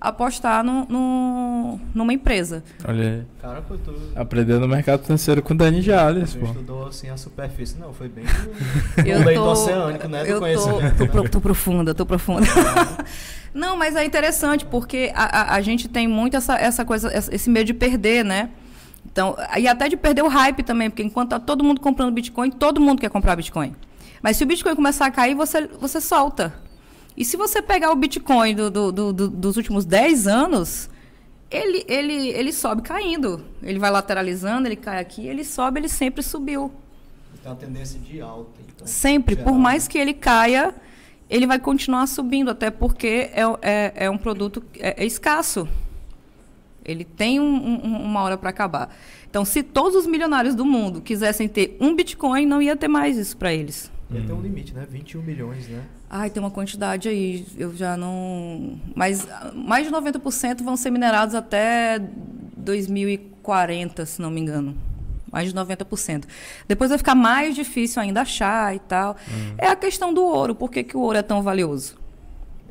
apostar no, no, numa empresa. Olha aí. Cara, pô, tu, Aprendendo no mercado financeiro com o Dani Jales, pô. estudou assim a superfície. Não, foi bem. Eu o leito tô- oceânico, né? Eu do conhecimento. tô, tô, pro- tô profunda, tô profunda. Não, mas é interessante porque a, a, a gente tem muito essa, essa coisa, esse medo de perder, né? Então, e até de perder o hype também, porque enquanto tá todo mundo comprando Bitcoin, todo mundo quer comprar Bitcoin. Mas se o Bitcoin começar a cair, você, você solta. E se você pegar o Bitcoin do- do- do- do- dos últimos 10 anos, ele, ele, ele sobe caindo. Ele vai lateralizando, ele cai aqui, ele sobe, ele sempre subiu. Tem uma tendência de alta. Então, Sempre, por geral. mais que ele caia, ele vai continuar subindo, até porque é, é, é um produto é, é escasso. Ele tem um- um- uma hora para acabar. Então, se todos os milionários do mundo quisessem ter um Bitcoin, não ia ter mais isso para eles. E tem um limite, né? 21 milhões, né? Ai, tem uma quantidade aí, eu já não. Mas ah, mais de 90% vão ser minerados até 2040, se não me engano. Mais de 90%. Depois vai ficar mais difícil ainda achar e tal. É a questão do ouro. Por que, que o ouro é tão valioso?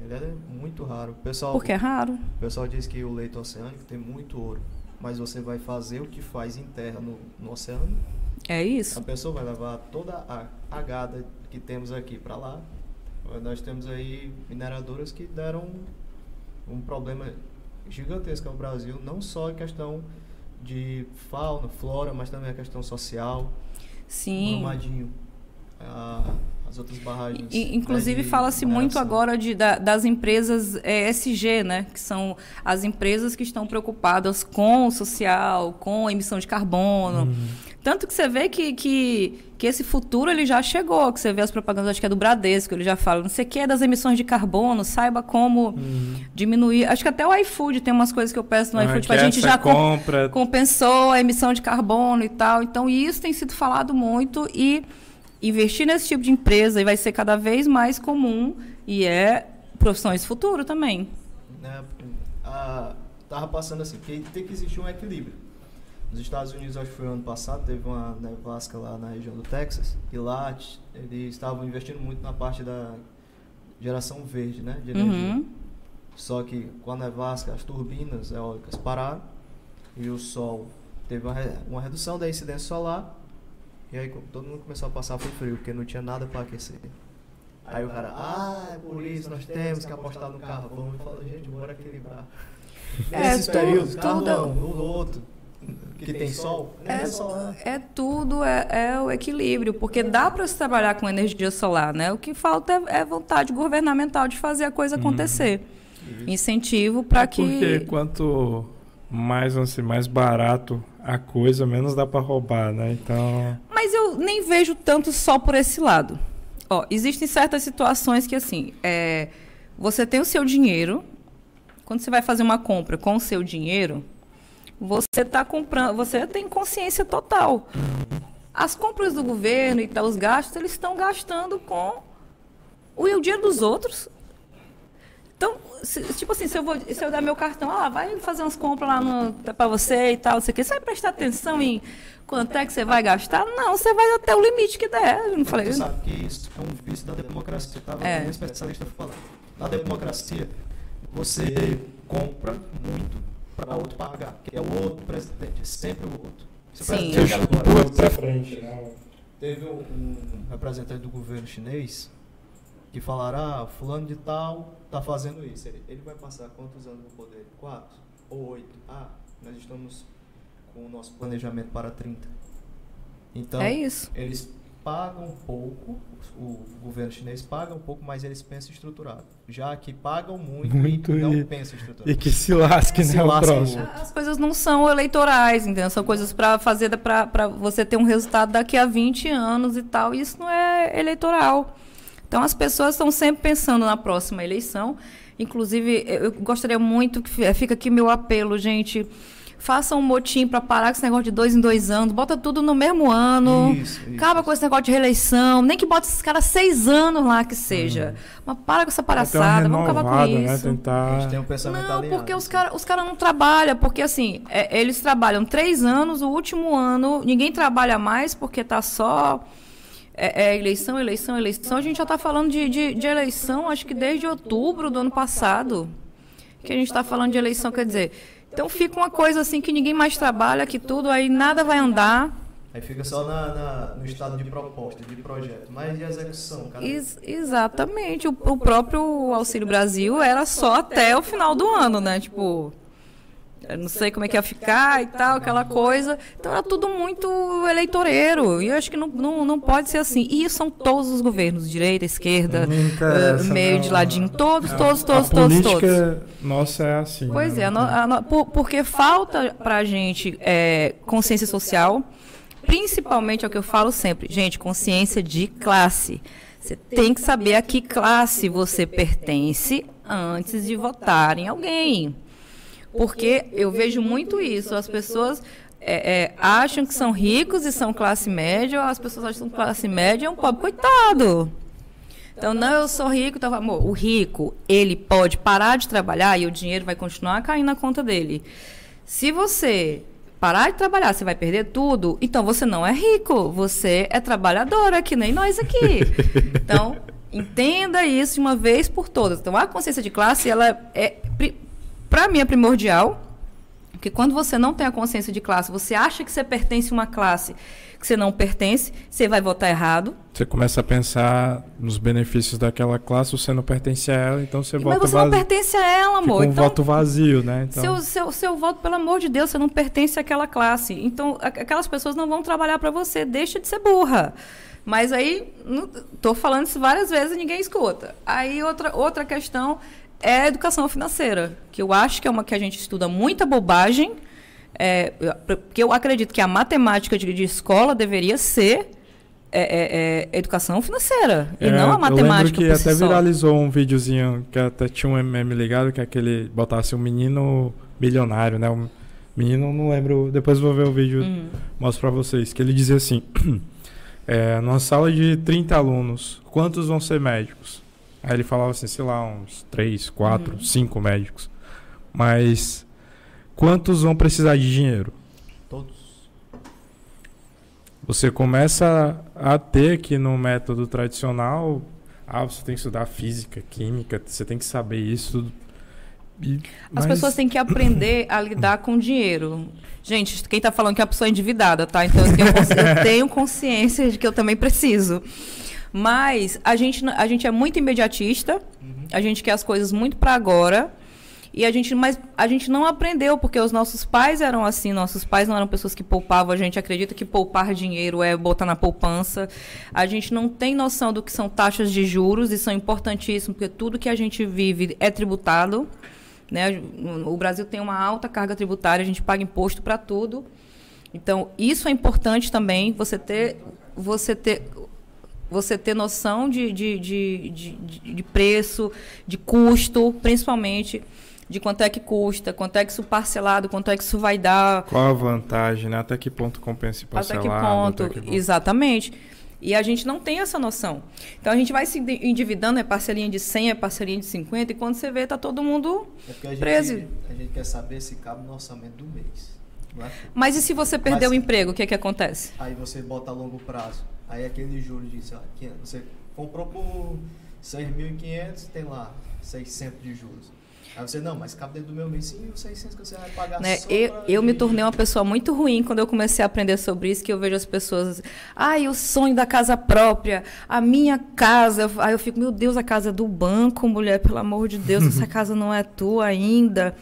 Ele é muito raro. O pessoal, Porque é raro. o pessoal diz que o leito oceânico tem muito ouro. Mas você vai fazer o que faz em terra no, no oceano. É A isso. pessoa vai levar toda a agada que temos aqui para lá. Nós temos aí mineradoras que deram um problema gigantesco ao Brasil, não só em questão de fauna, flora, mas também a questão social. Sim. Brumadinho, a- as outras barragens. E, inclusive fala-se muito agora de, da- das empresas eh, SG, né? Que são as empresas que estão preocupadas com o social, com a emissão de carbono. Tanto que você vê que, que, que esse futuro ele já chegou, que você vê as propagandas, acho que é do Bradesco, ele já fala, não sei o que é das emissões de carbono, saiba como diminuir. Acho que até o iFood tem umas coisas que eu peço no Ah, iFood pra gente já com- compra. compensou a emissão de carbono e tal. Então, isso tem sido falado muito e investir nesse tipo de empresa vai ser cada vez mais comum e é profissões do futuro também. a, tava passando assim, que tem que existir um equilíbrio. Nos Estados Unidos, acho que foi ano passado, teve uma nevasca lá na região do Texas, e lá eles estavam investindo muito na parte da geração verde, né, de energia. Uhum. Só que com a nevasca, as turbinas eólicas pararam e o sol teve uma, uma redução da incidência solar e aí todo mundo começou a passar por frio, porque não tinha nada para aquecer. Aí o cara, ah, é por isso nós temos que apostar no carvão. Eu falo, gente, bora equilibrar. É, Nesses períodos, tudo- carvão, no outro. Porque que tem sol. Não é, sol. É tudo, é, é o equilíbrio, porque dá para se trabalhar com energia solar, né? O que falta é, é vontade governamental de fazer a coisa acontecer. Uhum. Incentivo para que. Porque quanto mais, assim, mais barato a coisa, menos dá para roubar, né? Então. Mas eu nem vejo tanto só por esse lado. Ó, existem certas situações que, assim, é, você tem o seu dinheiro. Quando você vai fazer uma compra com o seu dinheiro, você está comprando, você tem consciência total. As compras do governo e tal, os gastos, eles estão gastando com o, o dinheiro dos outros. Então, se, tipo assim, se eu, vou, se eu dar meu cartão, ah, vai fazer umas compras lá para você e tal, você, você vai prestar atenção em quanto é que você vai gastar? Não, você vai até o limite que der. Eu não falei. Você sabe que isso é um vício da democracia. Estava é. um especialista falando. Na democracia, você compra muito para outro pagar, que é o outro presidente, é sempre o outro. Sim. presidente agora, para frente. Né? Teve um, um, representante do governo chinês que falaram, ah, fulano de tal está fazendo isso. Ele, ele vai passar quantos anos no poder? Quatro ou oito? Ah, nós estamos com o nosso planejamento para 30. Então, é isso. eles pagam um pouco, o governo chinês paga um pouco, mas eles pensam estruturado. Já que pagam muito, muito e não pensam estruturado. E que se lasque, né, se o próximo. As coisas não são eleitorais, entendeu? São coisas para fazer, para você ter um resultado daqui a 20 anos e tal. E isso não é eleitoral. Então, as pessoas estão sempre pensando na próxima eleição. Inclusive, eu gostaria muito que fica aqui meu apelo, gente faça um motim para parar com esse negócio de dois em dois anos, bota tudo no mesmo ano, isso, isso, acaba isso. com esse negócio de reeleição, nem que bote esses caras seis anos lá que seja. Hum. Mas para com essa palhaçada, vamos acabar com né? isso. Tentar... tem um pensamento não, alinhado, porque os caras os cara não trabalham, porque assim, é, eles trabalham três anos, o último ano, ninguém trabalha mais porque tá só. É, é, eleição, eleição, eleição. A gente já está falando de, de, de, eleição, acho que desde outubro do ano passado, que a gente está falando de eleição. Quer dizer, então fica uma coisa assim que ninguém mais trabalha, que tudo, aí nada vai andar. Aí fica só na, na, no estado de proposta, de projeto, mas de execução. Ex exatamente. O, o, próprio Auxílio Brasil era só até o final do ano, né? Tipo, não sei como é que ia ficar e tal, aquela coisa. Então era tudo muito eleitoreiro. E eu acho que não, não, não pode ser assim. E são todos os governos, direita, esquerda, uh, meio de ladinho, todos, todos, todos, a todos, todos. Nossa, é assim. Pois né? é, a a por, porque falta pra gente é, consciência social, principalmente é o que eu falo sempre, gente, consciência de classe. Você tem que saber a que classe você pertence antes de votar em alguém. Porque eu vejo muito isso. As pessoas é, é, acham que são ricos e são classe média, as pessoas acham que classe média é um pobre coitado. Então, não, eu sou rico, então, amor, o rico, ele pode parar de trabalhar e o dinheiro vai continuar caindo na conta dele. Se você parar de trabalhar, você vai perder tudo, então você não é rico, você é trabalhadora, que nem nós aqui. Então, entenda isso de uma vez por todas. Então, a consciência de classe, ela é para mim é primordial, porque quando você não tem a consciência de classe, você acha que você pertence a uma classe que você não pertence, você vai votar errado. Você começa a pensar nos benefícios daquela classe, você não pertence a ela, então você vota Mas você vazio. não pertence a ela, amor. Fica um então, voto vazio, né? Então... Seu, seu, seu voto, pelo amor de Deus, você não pertence àquela classe. Então, aquelas pessoas não vão trabalhar para você. Deixa de ser burra. Mas aí, estou falando isso várias vezes e ninguém escuta. Aí, outra, outra questão é a educação financeira, que eu acho que é uma que a gente estuda muita bobagem, é, porque eu acredito que a matemática de, de escola deveria ser é, é, é educação financeira e não a matemática. Eu lembro que até si viralizou um videozinho que até tinha um meme ligado, que é aquele botasse um menino milionário, né? Um menino, não lembro, depois vou ver o vídeo, uhum. mostro para vocês, que ele dizia assim: é, numa sala de 30 alunos, quantos vão ser médicos? Aí ele falava assim, sei lá, uns três, quatro, uhum. cinco médicos. Mas quantos vão precisar de dinheiro? Todos. Você começa a ter que no método tradicional, ah, você tem que estudar física, química, você tem que saber isso. E, As mas... pessoas têm que aprender a lidar com dinheiro. Gente, quem está falando que é a pessoa é endividada, tá? Então eu tenho, eu tenho consciência de que eu também preciso. Mas a gente, a gente é muito imediatista, uhum. a gente quer as coisas muito para agora. E a gente, mas a gente não aprendeu, porque os nossos pais eram assim, nossos pais não eram pessoas que poupavam, a gente acredita que poupar dinheiro é botar na poupança. A gente não tem noção do que são taxas de juros, e são importantíssimos, porque tudo que a gente vive é tributado. Né? O Brasil tem uma alta carga tributária, a gente paga imposto para tudo. Então, isso é importante também, você ter, você ter você ter noção de, de, de, de, de preço, de custo, principalmente de quanto é que custa, quanto é que isso parcelado, quanto é que isso vai dar. Qual a vantagem, né? Até que ponto compensa parcelado. Até que ponto, até que ponto. exatamente. E a gente não tem essa noção. Então a gente vai se endividando, é parcelinha de 100, é parcelinha de 50, e quando você vê, tá todo mundo é a preso. Gente, a gente quer saber se cabe no orçamento do mês. É? Mas e se você perder Mas, o emprego, o que, é que acontece? Aí você bota a longo prazo. Aí aquele juros diz, ó, você comprou por 6.500, tem lá 600 de juros. Aí você, não, mas cabe dentro do meu mês, sim, os 600 que você vai pagar né? Eu, eu me tornei uma pessoa muito ruim quando eu comecei a aprender sobre isso, que eu vejo as pessoas, ai, o sonho da casa própria, a minha casa. Aí eu fico, meu Deus, a casa é do banco, mulher, pelo amor de Deus, essa casa não é tua ainda.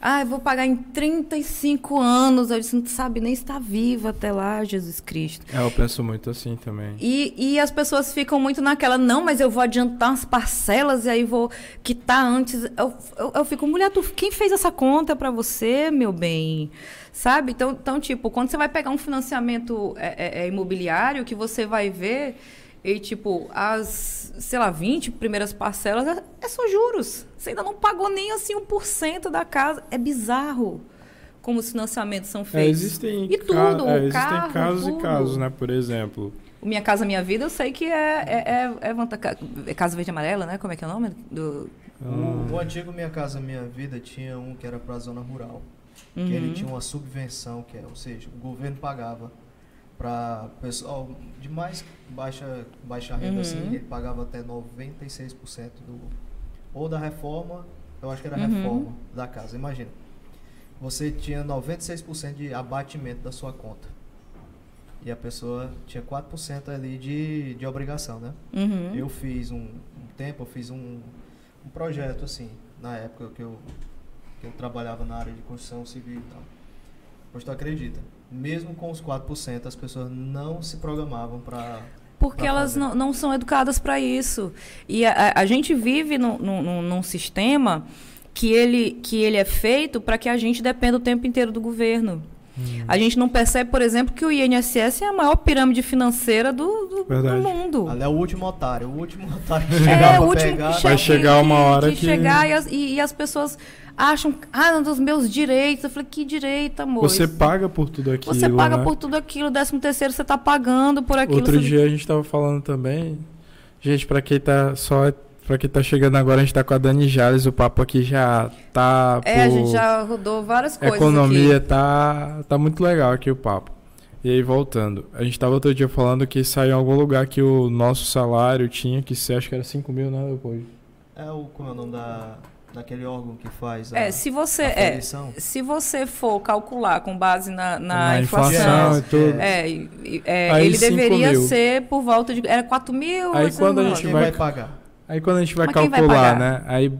Ah, eu vou pagar em 35 anos. Eu disse, não sabe nem estar viva até lá, Jesus Cristo. É, eu penso muito assim também. E, e as pessoas ficam muito naquela, não, mas eu vou adiantar as parcelas e aí vou quitar antes. Eu, eu, eu fico, mulher, tu, quem fez essa conta para você, meu bem? Sabe? Então, então, tipo, quando você vai pegar um financiamento é, é, é imobiliário, que você vai ver e, tipo, as, sei lá, 20 primeiras parcelas é, é só juros. Você ainda não pagou nem assim 1% da casa. É bizarro como os financiamentos são é, feitos. É, existem e tudo, é, existem carro, casos tudo. e casos, né? Por exemplo. O Minha Casa Minha Vida, eu sei que é, é, é, é, Casa Verde Amarela, né? Como é que é o nome? Do... O, o antigo Minha Casa Minha Vida tinha um que era para a zona rural. Uhum. Que ele tinha uma subvenção, que é, ou seja, o governo pagava para pessoal de mais baixa, baixa renda, assim, uhum. assim, ele pagava até 96% do. Ou da reforma, eu acho que era a uhum. reforma da casa. Imagina. Você tinha 96% de abatimento da sua conta. E a pessoa tinha 4% ali de, de obrigação, né? Uhum. Eu fiz um, um, tempo, eu fiz um, um projeto assim, na época que eu, que eu trabalhava na área de construção civil e tal. Pois tu acredita, mesmo com os 4%, as pessoas não se programavam para porque elas não, não, são educadas para isso. E a, a gente vive no, no, num sistema que ele, que ele é feito para que a gente dependa o tempo inteiro do governo. Hum. A gente não percebe, por exemplo, que o INSS é a maior pirâmide financeira do, do, do mundo. Ela é o último otário, o último otário que é, o último pegar. Que Vai chegar uma hora que... Chegar e as, e, e as pessoas acham, ah, dos meus direitos. Eu falei, que direito, amor? Você paga por tudo aquilo. Você paga né? por tudo aquilo, décimo terceiro você está pagando por aquilo. Outro você... dia a gente estava falando também. Gente, para quem tá só para quem tá chegando agora, a gente tá com a Dani Jales, o papo aqui já tá. É, a gente já rodou várias coisas. Economia aqui. tá tá muito legal aqui o papo. E aí, voltando, a gente tava outro dia falando que saiu em algum lugar que o nosso salário tinha que ser, acho que era 5 mil, né, depois. É o, como é o nome da, daquele órgão que faz a, é, se você é, se você for calcular com base na, na, na inflação, inflação, e tudo. É, é ele deveria mil. ser por volta de era 4 mil. Aí quando a gente vai, vai, pagar? Aí quando a gente vai Mas calcular, vai né? Aí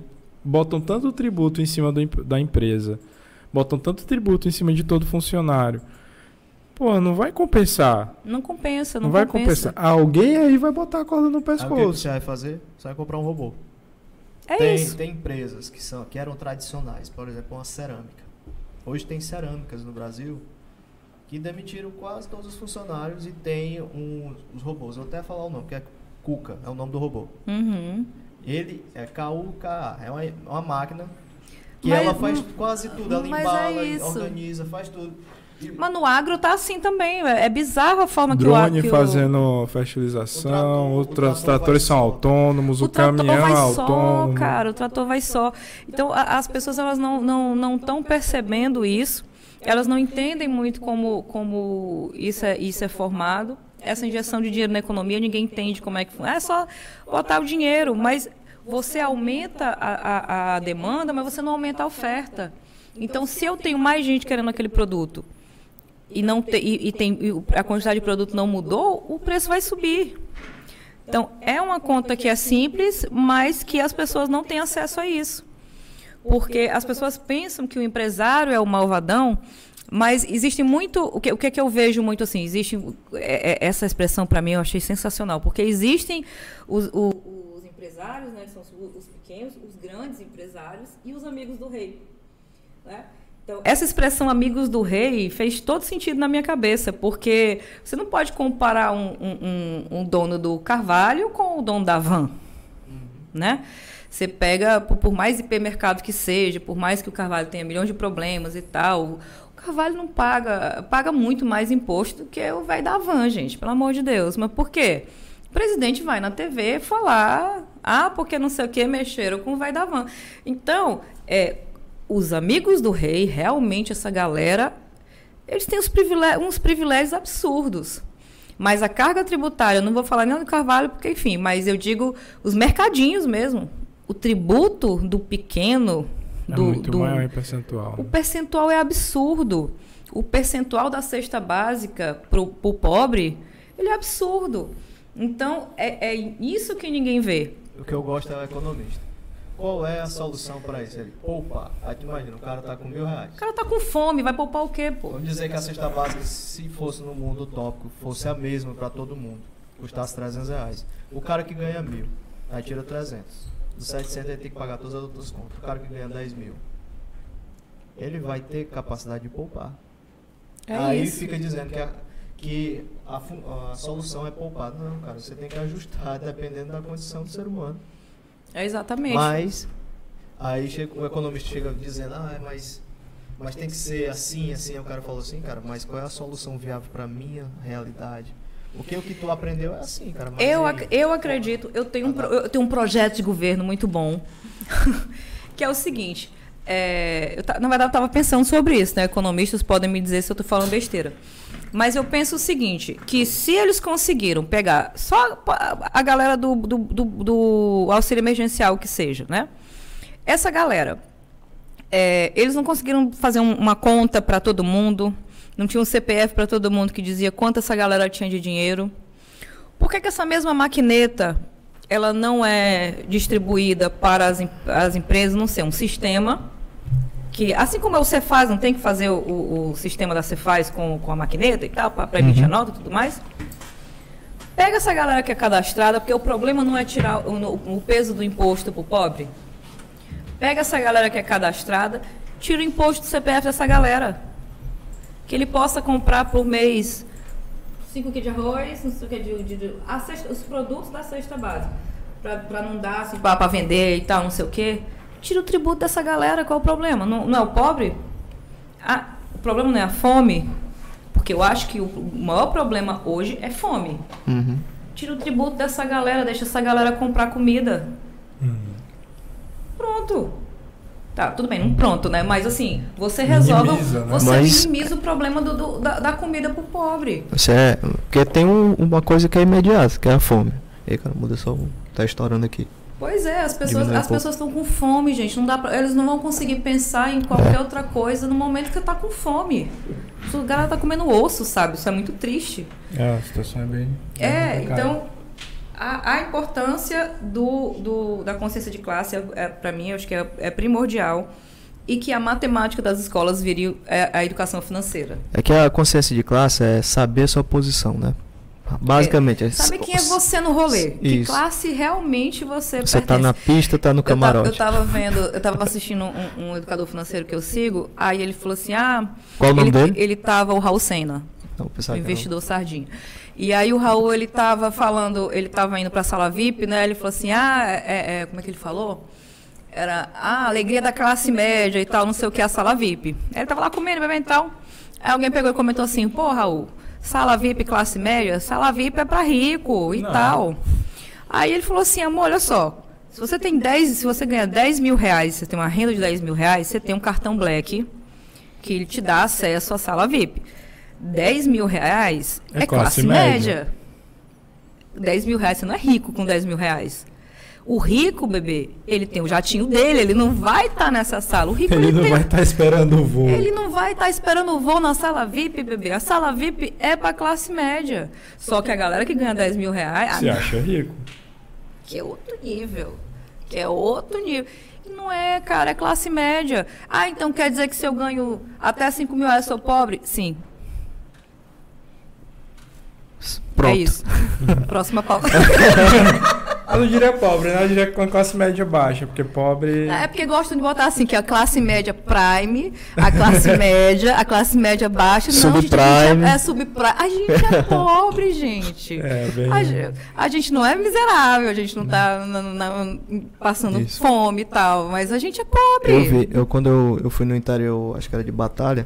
botam tanto tributo em cima do, da empresa, botam tanto tributo em cima de todo funcionário. Pô, não vai compensar. Não compensa, não, não vai compensar. Alguém aí vai botar a corda no pescoço. o que você vai fazer? Você vai comprar um robô. É tem, isso. Tem empresas que, são, que eram tradicionais, por exemplo, uma cerâmica. Hoje tem cerâmicas no Brasil que demitiram quase todos os funcionários e tem um, os robôs. Eu vou até falar o nome, que é Kuka, é o nome do robô. Uhum. Ele é KUKA, é uma, uma máquina que mas, ela faz quase tudo. Ela embala, é organiza, faz tudo. Mas no agro tá assim também. É, é bizarro a forma Drone que o agro. fazendo fertilização, os tratores são autônomos, o, o caminhão vai é autônomo. Só, cara, o trator vai só. Então a, as pessoas elas não não não estão percebendo isso. Elas não entendem muito como como isso é isso é formado. Essa injeção de dinheiro na economia ninguém entende como é que é só botar o dinheiro, mas você aumenta a, a, a demanda, mas você não aumenta a oferta. Então, se eu tenho mais gente querendo aquele produto e não te, e, e tem e a quantidade de produto não mudou, o preço vai subir. Então, é uma conta que é simples, mas que as pessoas não têm acesso a isso. Porque as pessoas pensam que o empresário é o malvadão, mas existe muito. O que, o que, é que eu vejo muito assim? Existe. É, é, essa expressão, para mim, eu achei sensacional. Porque existem os, os, os empresários, né, são os, os, pequenos, os grandes empresários e os amigos do rei. Né? Então, essa expressão amigos do rei fez todo sentido na minha cabeça, porque você não pode comparar um, um, um dono do Carvalho com o dono da Van. Uhum. Né? Você pega, por mais hipermercado que seja, por mais que o Carvalho tenha milhões de problemas e tal, o Carvalho não paga, paga muito mais imposto do que o velho da van, gente, pelo amor de Deus. Mas por quê? O presidente vai na TV falar, ah, porque não sei o que, mexeram com o velho da van. Então, é, os amigos do rei, realmente essa galera, eles têm uns privilégios, uns privilégios absurdos. Mas a carga tributária, eu não vou falar nem do Carvalho, porque, enfim, mas eu digo os mercadinhos mesmo o tributo do pequeno. É do, muito do, maior em percentual. O percentual é absurdo. O percentual da cesta básica para o pobre, ele é absurdo. Então, é, é isso que ninguém vê. O que eu gosto é o economista. Qual é a solução para isso? Ele poupa. Aí tu imagina, o cara tá com mil reais. O cara tá com fome, vai poupar o quê, pô? Vamos dizer que a cesta básica, se fosse no mundo utópico, fosse a mesma para todo mundo. Custasse 300 reais. O cara que ganha mil, aí tira 300 dos 700 ele tem que pagar todas as outras contas. O cara que ganha 10 mil, ele vai ter capacidade de poupar. É Aí isso. fica dizendo que, a, que a, a, solução é poupar. Não, cara, você tem que ajustar dependendo da condição do ser humano. É exatamente. Mas, aí chega, o economista chega dizendo, ah, mas, mas tem que ser assim, assim. Aí o cara falou assim, cara, mas qual é a solução viável para minha realidade? Porque o que tu aprendeu é assim, cara. eu, ac eu acredito, eu tenho, um pro, eu tenho um projeto de governo muito bom, que é o seguinte. É, eu, na verdade, eu estava pensando sobre isso, né? Economistas podem me dizer se eu estou falando besteira. Mas eu penso o seguinte, que se eles conseguiram pegar só a galera do, do, do, do auxílio emergencial que seja, né? Essa galera, é, eles não conseguiram fazer um, uma conta para todo mundo, não tinha um CPF para todo mundo que dizia quanto essa galera tinha de dinheiro. Por que, que essa mesma maquineta ela não é distribuída para as, as empresas, não sei, um sistema que, assim como o Cefaz não tem que fazer o, o, o sistema da Cefaz com, com a maquineta e tal, para emitir uhum. a nota e tudo mais, pega essa galera que é cadastrada, porque o problema não é tirar o, o peso do imposto para o pobre. Pega essa galera que é cadastrada, tira o imposto do CPF dessa galera que ele possa comprar por mês 5 quilos de arroz, não sei o que, de, de, de cesta, os produtos da cesta básica, para não dar assim, para vender e tal, não sei o que. Tira o tributo dessa galera, qual é o problema? Não, não é o pobre? Ah, o problema não é a fome? Porque eu acho que o maior problema hoje é fome. Uhum. Tira o tributo dessa galera, deixa essa galera comprar comida. Uhum. Pronto. Tá, tudo bem, não pronto, né? Mas assim, você resolve, minimiza, né? você Mas, minimiza o problema do, do da, da, comida pro pobre. Você é, porque tem um, uma coisa que é imediata, que é a fome. E cara, muda só, tá estourando aqui. Pois é, as pessoas as pessoas estão com fome, gente. Não dá pra, eles não vão conseguir pensar em qualquer é. outra coisa no momento que tá com fome. O cara tá comendo osso, sabe? Isso é muito triste. É, a situação é bem. É, então a, a importância do, do, da consciência de classe, é, é para mim, acho que é, é, primordial. E que a matemática das escolas viria é, a educação financeira. É que a consciência de classe é saber a sua posição, né? Basicamente. É, sabe quem é você no rolê? Isso. Que classe realmente você Você está na pista, está no camarote. Eu estava vendo, eu estava assistindo um, um, educador financeiro que eu sigo, aí ele falou assim, ah... Qual o nome ele, dele? Ele estava, o Raul Senna, Não, o investidor sardinha. E aí o Raul, ele estava falando, ele estava indo para a sala VIP, né? Ele falou assim, ah, é, é, como é que ele falou? Era a ah, alegria da classe média e tal, não sei o que, a sala VIP. Ele estava lá comendo, bebendo e tal. Aí alguém pegou e comentou assim, pô, Raul, sala VIP classe média, sala VIP é para rico e não. tal. Aí ele falou assim, amor, olha só, se você tem 10, se você ganha 10 mil reais, você tem uma renda de 10 mil reais, você tem um cartão black que ele te dá acesso à sala VIP. 10 mil reais é, é classe, classe média. média. 10 mil reais, você não é rico com 10 mil reais. O rico, bebê, ele tem o jatinho dele, ele não vai estar tá nessa sala. O rico, ele, ele não tem... vai estar tá esperando o voo. Ele não vai estar tá esperando o voo na sala VIP, bebê. A sala VIP é para classe média. Só que a galera que ganha 10 mil reais. Você acha rico? Que é outro nível. Que é outro nível. Não é, cara, é classe média. Ah, então quer dizer que se eu ganho até 5 mil reais eu sou pobre? Sim. Pronto. É isso. Próxima pauta. Eu não diria pobre, né? Eu diria com a classe média baixa, porque pobre. É porque gostam de botar assim, que a classe média prime, a classe média, a classe média baixa. Não, gente, a gente Subprime. é, é subprime. A gente é pobre, gente. É, bem. A, ge- a gente não é miserável, a gente não tá na- na- passando Isso. fome e tal, mas a gente é pobre. Eu vi, eu quando eu, eu fui no interior, acho que era de batalha,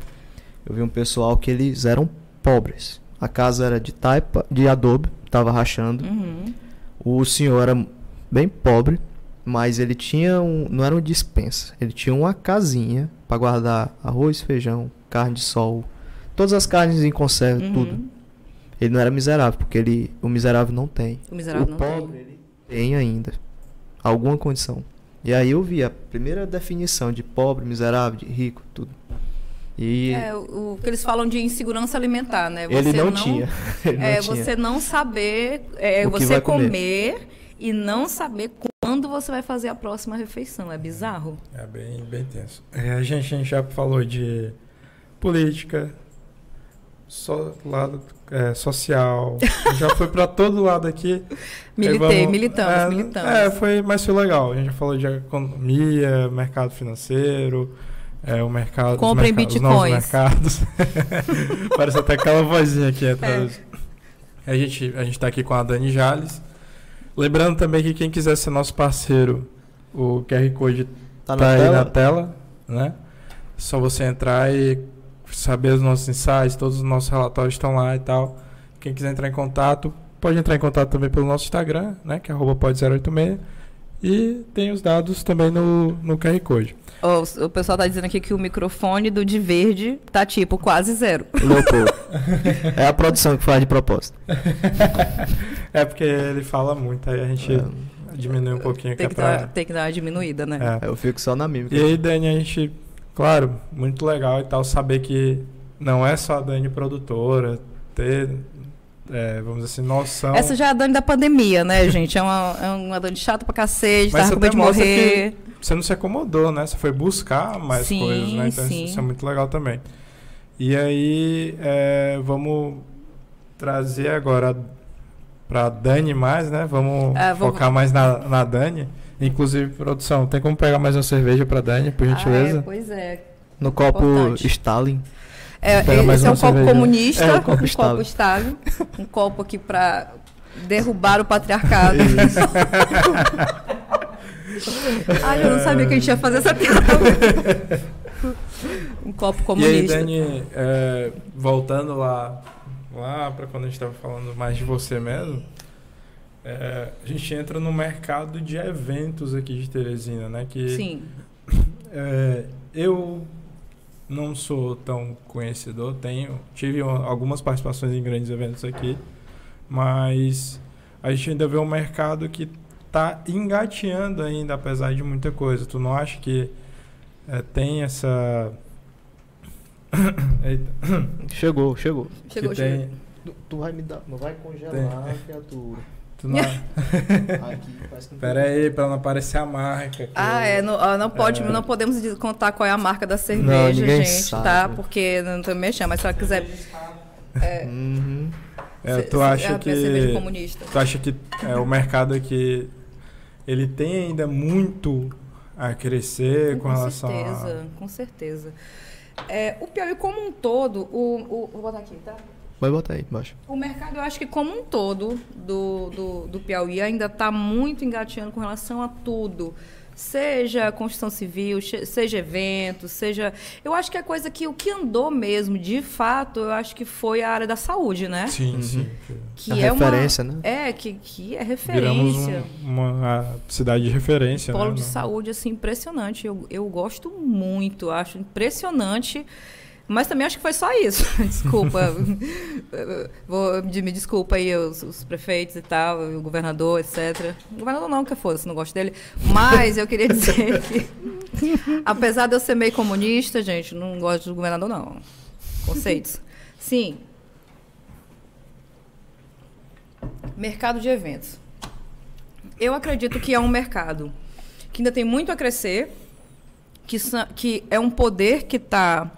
eu vi um pessoal que eles eram pobres. A casa era de taipa, de adobe, tava rachando. Uhum. O senhor era bem pobre, mas ele tinha um, não era uma dispensa, ele tinha uma casinha para guardar arroz, feijão, carne de sol, todas as carnes em conserva, Uhum. tudo. Ele não era miserável, porque ele, o miserável não tem. O miserável o não pobre, tem. ele tem ainda alguma condição. E aí eu vi a primeira definição de pobre, miserável, de rico, tudo. E É, o, que eles falam de insegurança alimentar, né? ele Você não, tinha. Ele não é tinha. você não saber, é, O que você vai comer. comer. e não saber quando você vai fazer a próxima refeição. É bizarro. É bem, bem tenso. É, a, gente, a gente já falou de política, so, lado é, social, já foi pra todo lado aqui. Militei, vamos- militamos, é, militamos. É, foi, mas foi legal. A gente já falou de economia, mercado financeiro, é, o mercado. os Comprem mercados- os novos bitcoins. mercados. Parece até aquela vozinha aqui É. atrás. A gente a gente está aqui com a Dani Jales. Lembrando também que quem quiser ser nosso parceiro, o QR Code Tá tá, na aí tela? na tela, né? Só você entrar e saber os nossos insights, todos os nossos relatórios estão lá e tal. Quem quiser entrar em contato, pode entrar em contato também pelo nosso Instagram, né? Que é arroba pod086. E tem os dados também no, no QR Code. Ó, o, pessoal tá dizendo aqui que o microfone do de verde tá tipo quase zero. Leopoldo. é a produção que faz de propósito. É porque ele fala muito, aí a gente É, diminui um pouquinho Tem que, pra... dar, tem que dar uma diminuída, né? É. eu fico só na mímica. E aí, Dani, a gente, claro, muito legal e tal, saber que não é só a Dani produtora, ter, é, vamos dizer assim, noção. Essa já é a Dani da pandemia, né, gente? É uma, é uma Dani chata pra cacete, Mas tava com medo de mostra morrer. Você não se acomodou, né? Você foi buscar mais Sim, coisas, né? Então sim. isso é muito legal também. E aí, é, vamos trazer agora pra Dani mais, né? Vamos Ah, vou- focar mais na, na Dani. Inclusive, produção, tem como pegar mais uma cerveja pra Dani, por Ah, é, gentileza? pois é. No copo Importante. Stalin. É, esse é um copo comunista, É, um copo um Stalin. copo Stalin, um copo aqui pra derrubar o patriarcado. Ai, eu não sabia que a gente ia fazer essa piada. um copo E aí, comunista. Dani, é, voltando lá, lá para quando a gente estava falando mais de você mesmo, é, a gente entra no mercado de eventos aqui de Teresina, né? Que Sim. é, eu não sou tão conhecedor, tenho, tive uma- algumas participações em grandes eventos aqui, mas a gente ainda vê um mercado que está engateando ainda, apesar de muita coisa. Tu não acha que é, tem essa. Eita. Chegou, chegou. Chegou, chegou. tem, Tu, tu vai me dar. Não vai congelar, Tem. criatura. Tu não, não pera aí, para não aparecer a marca. que Ah, é, não, não pode, É. não podemos contar qual é a marca da cerveja, ninguém gente, sabe. tá? Porque não tô mexendo, mas se ela quiser. É, Uhum. É, se- tu se- acha é a que cerveja comunista. Tu acha que é, o mercado aqui ele tem ainda muito a crescer com, relação certeza, com certeza. É, o Piauí como um todo, o, o- vou botar aqui, tá? Vai botar aí embaixo. O mercado, eu acho que como um todo do, do, do Piauí ainda está muito engateando com relação a tudo. Seja construção civil, seja eventos, seja. Eu acho que a coisa que o que andou mesmo, de fato, eu acho que foi a área da saúde, né? Sim, Uhum. sim. Que a é referência, uma, né? É, que, que é Viramos referência. um- uma cidade de referência, Polo né? de saúde, assim, impressionante. Eu, eu gosto muito, acho impressionante. Mas também acho que foi só isso. Desculpa. Vou, de- me desculpa aí os, os prefeitos e tal, o governador, etc. O governador não, que fosse, não gosto dele. Mas eu queria dizer que, apesar de eu ser meio comunista, gente, não gosto do governador, não. Conceitos. Sim. Mercado de eventos. Eu acredito que é um mercado que ainda tem muito a crescer, que, que é um poder que tá,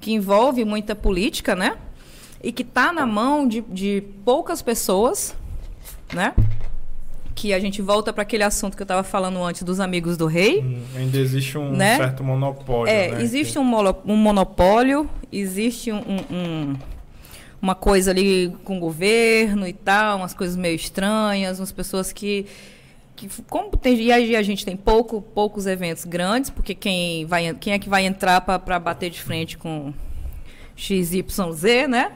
que envolve muita política, né? E que está na mão de, de poucas pessoas, né? que a gente volta para aquele assunto que eu estava falando antes dos amigos do rei. Hum, ainda existe um né? certo monopólio. É, né? existe um, um, monopólio, existe um, um, uma coisa ali com o governo e tal, umas coisas meio estranhas, umas pessoas que. Que como tem, e aí a gente tem pouco, poucos eventos grandes, porque quem, vai, quem é que vai entrar para bater de frente com XYZ, né?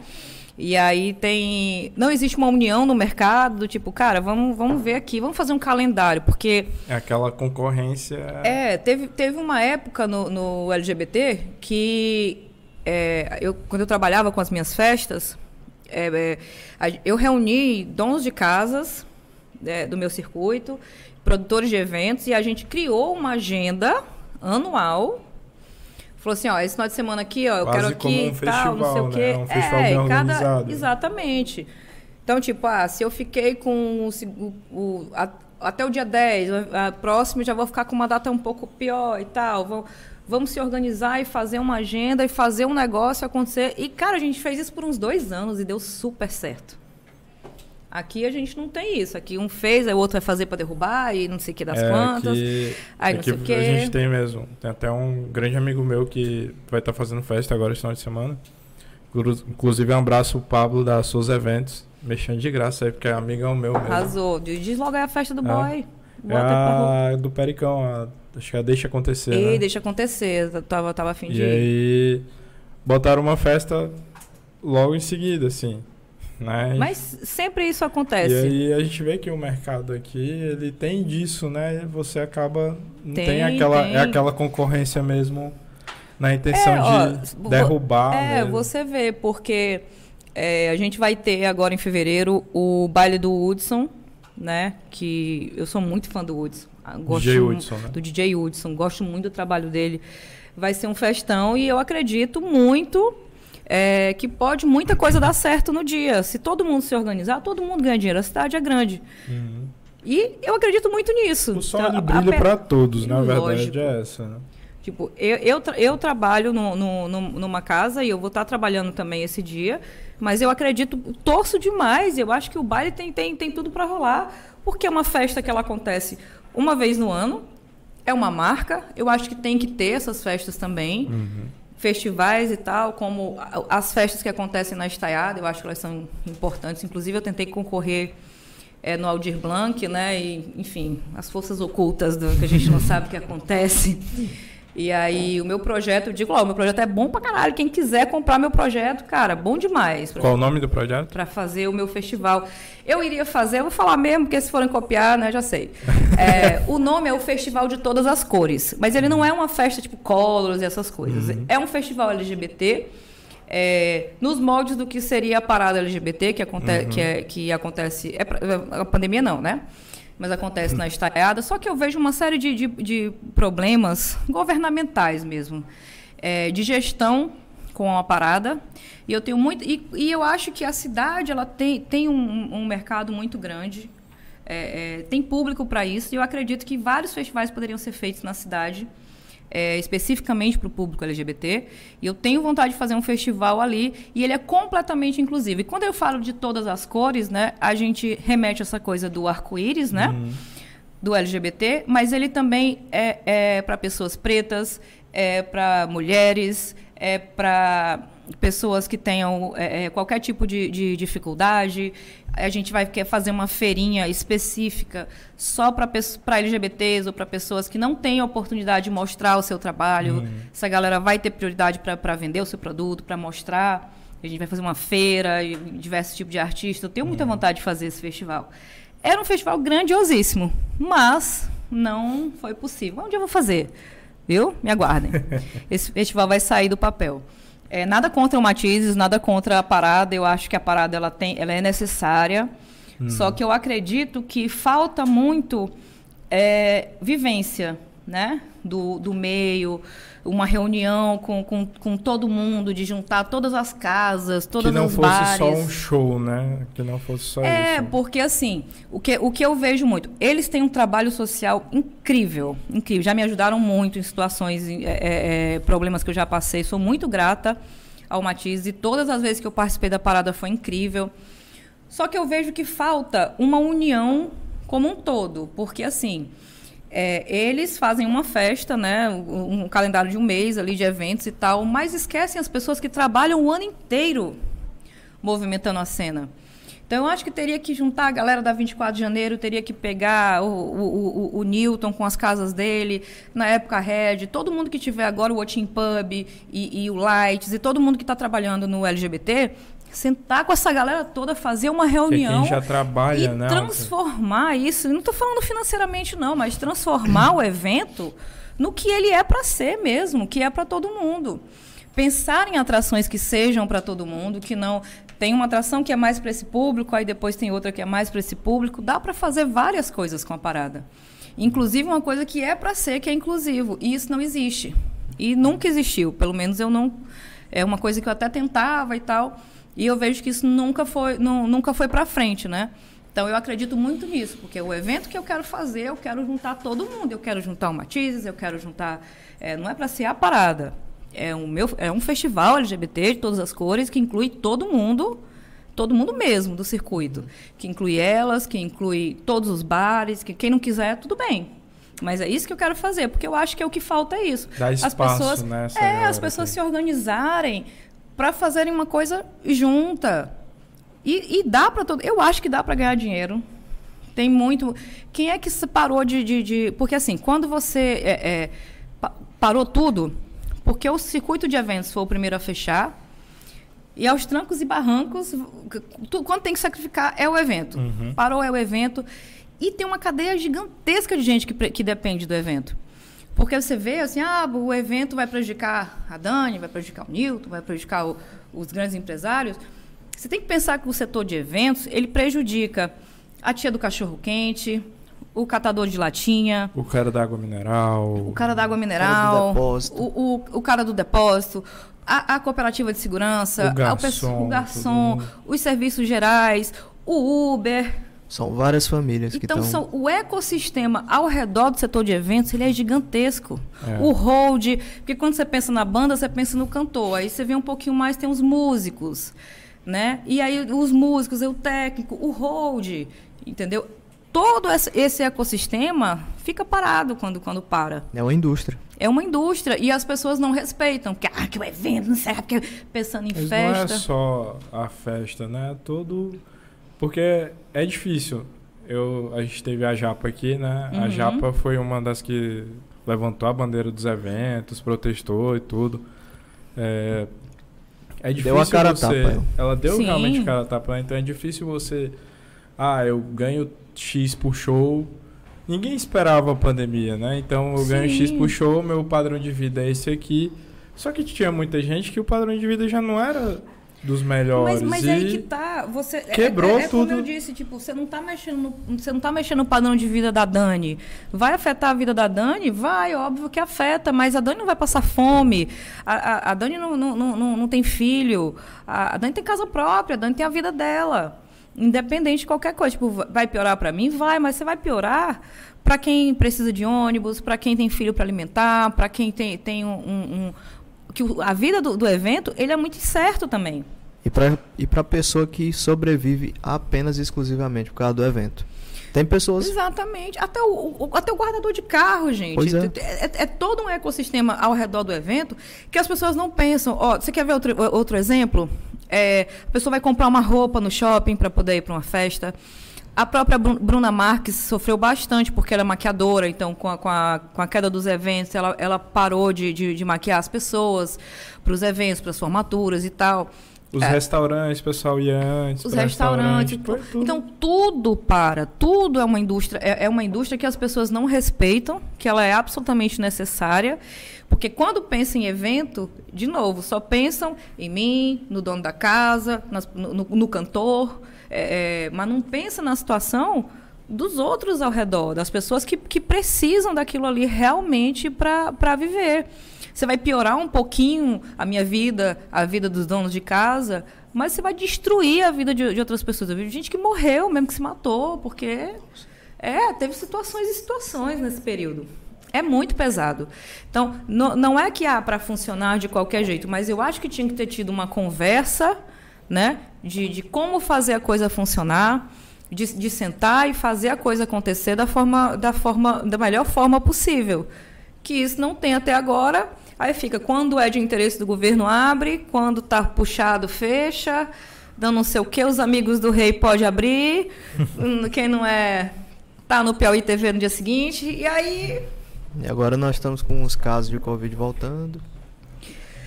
E aí tem. Não existe uma união no mercado, do tipo, cara, vamos, vamos ver aqui, vamos fazer um calendário, porque. É aquela concorrência. É, teve, teve uma época no, no LGBT que. É, eu, quando eu trabalhava com as minhas festas, é, é, eu reuni donos de casas é, do meu circuito, produtores de eventos, e a gente criou uma agenda anual Falou assim, ó, esse final de semana aqui, ó, eu Quase quero aqui um tal, não sei né? o quê. Um festival é, bem cada exatamente. Então, tipo, ah, se eu fiquei com o, o a, até o dia 10, a, a próxima já vou ficar com uma data um pouco pior e tal. Vou, vamos se organizar e fazer uma agenda e fazer um negócio acontecer. E, cara, a gente fez isso por uns dois anos e deu super certo. Aqui a gente não tem isso. Aqui um fez, aí o outro vai fazer para derrubar e não sei o que das é, quantas. Aqui, aí não sei o que. A gente tem mesmo. Tem até um grande amigo meu que vai estar tá fazendo festa agora esse final de semana. Inclusive um abraço o Pablo da Souza Eventos. Mexendo de graça aí, porque é amigão meu mesmo. Arrasou. Diz logo aí a festa do é. boy. é a do Pericão, a, acho que é Deixa Acontecer, e, né? Deixa Acontecer, tava, tava afim de E aí, botaram uma festa logo em seguida, assim. Né? Mas sempre isso acontece. E aí a gente vê que o mercado aqui, ele tem disso, né? Você acaba não tem, tem aquela tem. é aquela concorrência mesmo na intenção é, ó, de derrubar. É, mesmo. você vê porque é, a gente vai ter agora em fevereiro o baile do Hudson, né? Que eu sou muito fã do Hudson. Ah, gosto DJ Hudson, né? do DJ Hudson, gosto muito do trabalho dele. Vai ser um festão e eu acredito muito é, que pode muita coisa dar certo no dia. Se todo mundo se organizar, todo mundo ganha dinheiro. A cidade é grande. Uhum. E eu acredito muito nisso. O sol então, brilha para todos, na né? verdade é essa. Né? Tipo, eu, eu, tra eu trabalho no, no, no, numa casa e eu vou estar trabalhando também esse dia, mas eu acredito, torço demais. Eu acho que o baile tem, tem, tem tudo para rolar, porque é uma festa que ela acontece uma vez no ano, é uma marca. Eu acho que tem que ter essas festas também. Uhum festivais e tal, como as festas que acontecem na Estaiada, eu acho que elas são importantes. Inclusive, eu tentei concorrer é, no Aldir Blanc, né? E, enfim, as forças ocultas do, que a gente não sabe o que acontece. E aí, o meu projeto, eu digo, ó, o meu projeto é bom pra caralho. Quem quiser comprar meu projeto, cara, bom demais. Qual o nome do projeto? Para fazer o meu festival. Eu iria fazer, eu vou falar mesmo, porque se forem copiar, né, já sei. É, o nome é o Festival de Todas as Cores. Mas ele não é uma festa tipo Colors e essas coisas. Uhum. É um festival LGBT. É, nos moldes do que seria a parada LGBT, que, aconte uhum. que, é, que acontece. É, a pandemia não, né? Mas acontece na estaiada. Só que eu vejo uma série de, de, de problemas governamentais mesmo, é, de gestão com a parada. E eu tenho muito. E, e eu acho que a cidade ela tem, tem um, um mercado muito grande. É, é, tem público para isso e eu acredito que vários festivais poderiam ser feitos na cidade é, especificamente para o público LGBT. E eu tenho vontade de fazer um festival ali e ele é completamente inclusivo. E quando eu falo de todas as cores, né, a gente remete a essa coisa do arco-íris, né? Uhum. Do LGBT, mas ele também é, é para pessoas pretas, é para mulheres, é para pessoas que tenham é, é, qualquer tipo de, de, dificuldade. A gente vai fazer uma feirinha específica só para LGBTs ou para pessoas que não têm a oportunidade de mostrar o seu trabalho. Uhum. Essa galera vai ter prioridade para vender o seu produto, para mostrar. A gente vai fazer uma feira, diversos tipos de artistas. Eu tenho muita uhum. vontade de fazer esse festival. Era um festival grandiosíssimo, mas não foi possível. Onde eu vou fazer? Viu? Me aguardem. Esse festival vai sair do papel. É, nada contra o Matizes, nada contra a parada. Eu acho que a parada ela tem, ela é necessária. Uhum. Só que eu acredito que falta muito é, vivência, né? do, do meio, uma reunião com, com, com todo mundo, de juntar todas as casas, todas que não as fosse bares. só um show, né? Que não fosse só É, isso. porque assim, o que, o que eu vejo muito, eles têm um trabalho social incrível, incrível. Já me ajudaram muito em situações, é, é, é, problemas que eu já passei. Sou muito grata ao Matiz e todas as vezes que eu participei da parada foi incrível. Só que eu vejo que falta uma união como um todo, porque assim, é, eles fazem uma festa, né, um, um calendário de um mês ali de eventos e tal, mas esquecem as pessoas que trabalham o ano inteiro movimentando a cena. Então, eu acho que teria que juntar a galera da 24 de janeiro, teria que pegar o, o, o, o Newton com as casas dele, na época Red, todo mundo que tiver agora o Watching Pub e, e o Lights, e todo mundo que está trabalhando no LGBT, sentar com essa galera toda, fazer uma reunião quem já trabalha, e né? transformar isso, não estou falando financeiramente não, mas transformar o evento no que ele é para ser mesmo, que é para todo mundo. Pensar em atrações que sejam para todo mundo, que não tem uma atração que é mais para esse público, aí depois tem outra que é mais para esse público. Dá para fazer várias coisas com a parada. Inclusive uma coisa que é para ser, que é inclusivo. E isso não existe. E nunca existiu. Pelo menos eu não. É uma coisa que eu até tentava e tal. E eu vejo que isso nunca foi, não, nunca foi para frente, né? Então eu acredito muito nisso, porque o evento que eu quero fazer, eu quero juntar todo mundo. Eu quero juntar o Matizes, eu quero juntar. É, não é para ser a parada. É um, meu, é um festival LGBT de todas as cores que inclui todo mundo, todo mundo mesmo do circuito. Que inclui elas, que inclui todos os bares, que quem não quiser, tudo bem. Mas é isso que eu quero fazer, porque eu acho que é o que falta é isso. Dá as espaço, pessoas, né, é, as pessoas aqui. se organizarem para fazerem uma coisa junta. E, e dá para todo. Eu acho que dá para ganhar dinheiro. Tem muito. Quem é que se parou de. de, de- porque assim, quando você é, é, pa- parou tudo, porque o circuito de eventos foi o primeiro a fechar. E aos trancos e barrancos, tu, quando tem que sacrificar é o evento. Uhum. Parou é o evento. E tem uma cadeia gigantesca de gente que, que depende do evento. Porque você vê assim, ah, o evento vai prejudicar a Dani, vai prejudicar o Newton, vai prejudicar o- os grandes empresários. Você tem que pensar que o setor de eventos, ele prejudica a tia do cachorro quente, o catador de latinha, O cara da água mineral. o cara da água mineral, depósito. o, o, o cara do depósito, a, a cooperativa de segurança, O a garçom, pessoa- o garçom, os serviços gerais, o Uber. São várias famílias que Então, estão. são, o ecossistema ao redor do setor de eventos ele é gigantesco. É. O hold, porque quando você pensa na banda, você pensa no cantor. Aí você vê um pouquinho mais, tem os músicos. Né? E aí os músicos, o técnico, o hold, entendeu? Todo esse- ecossistema fica parado quando, quando para. É uma indústria. É uma indústria e as pessoas não respeitam, porque ah, que o evento, não sei, porque pensando em Mas não é festa. só a festa, né? Todo. Porque é difícil. Eu, a gente teve a Japa aqui, né? A Uhum. Japa foi uma das que levantou a bandeira dos eventos, protestou e tudo. É, é difícil Deu a cara a você... tapa, ela. Ela deu Sim. realmente a cara a tapa, então é difícil você... Ah, eu ganho X por show. Ninguém esperava a pandemia, né? Então eu ganho X Sim. por show, meu padrão de vida é esse aqui. Só que tinha muita gente que o padrão de vida já não era dos melhores. Mas, mas e... aí que tá, você é- quebrou é, é, como tudo. eu disse, tipo, você não tá mexendo, no, você não tá mexendo no padrão de vida da Dani. Vai afetar a vida da Dani? Vai, óbvio que afeta, mas a Dani não vai passar fome. A, a, a Dani não, não, não, não- tem filho. A, a Dani tem casa própria, a Dani tem a vida dela. Independente de qualquer coisa. Tipo, vai piorar para mim? Vai, mas você vai piorar para quem precisa de ônibus, para quem tem filho para alimentar, para quem tem, tem um- um- que a vida do, do evento ele é muito incerto também. E para e pra pessoa que sobrevive apenas e exclusivamente por causa do evento. Tem pessoas. Exatamente. Até o, o- até o guardador de carro, gente. É. É, é todo um ecossistema ao redor do evento que as pessoas não pensam. Ó, você quer ver outro, outro exemplo? É, a pessoa vai comprar uma roupa no shopping para poder ir para uma festa. A própria Bru- Bruna Marques sofreu bastante porque ela é maquiadora, então com a, com a, com a queda dos eventos, ela, ela parou de, de, de maquiar as pessoas para os eventos, para as formaturas e tal. Os É. restaurantes, o pessoal ia antes. Os restaurantes. restaurante, tudo. Então, tudo para. Tudo é uma indústria. É, é uma indústria que as pessoas não respeitam, que ela é absolutamente necessária. Porque quando pensam em evento, de novo, só pensam em mim, no dono da casa, no, no- no cantor, é, é, mas não pensa na situação dos outros ao redor, das pessoas que, que precisam daquilo ali realmente para viver. Você vai piorar um pouquinho a minha vida, a vida dos donos de casa, mas você vai destruir a vida de, de outras pessoas. Eu vi gente que morreu, mesmo que se matou, porque. É, teve situações e situações nesse período. É muito pesado. Então, não, não é que há para funcionar de qualquer jeito, mas eu acho que tinha que ter tido uma conversa né, de, de como fazer a coisa funcionar, de, de sentar e fazer a coisa acontecer da, forma, da, forma, da melhor forma possível. Que isso não tem até agora. Aí fica, quando é de interesse do governo, abre, quando está puxado, fecha, dando não sei o que, os amigos do rei pode abrir, quem não é, tá no Piauí TV no dia seguinte, e aí e agora nós estamos com os casos de Covid voltando.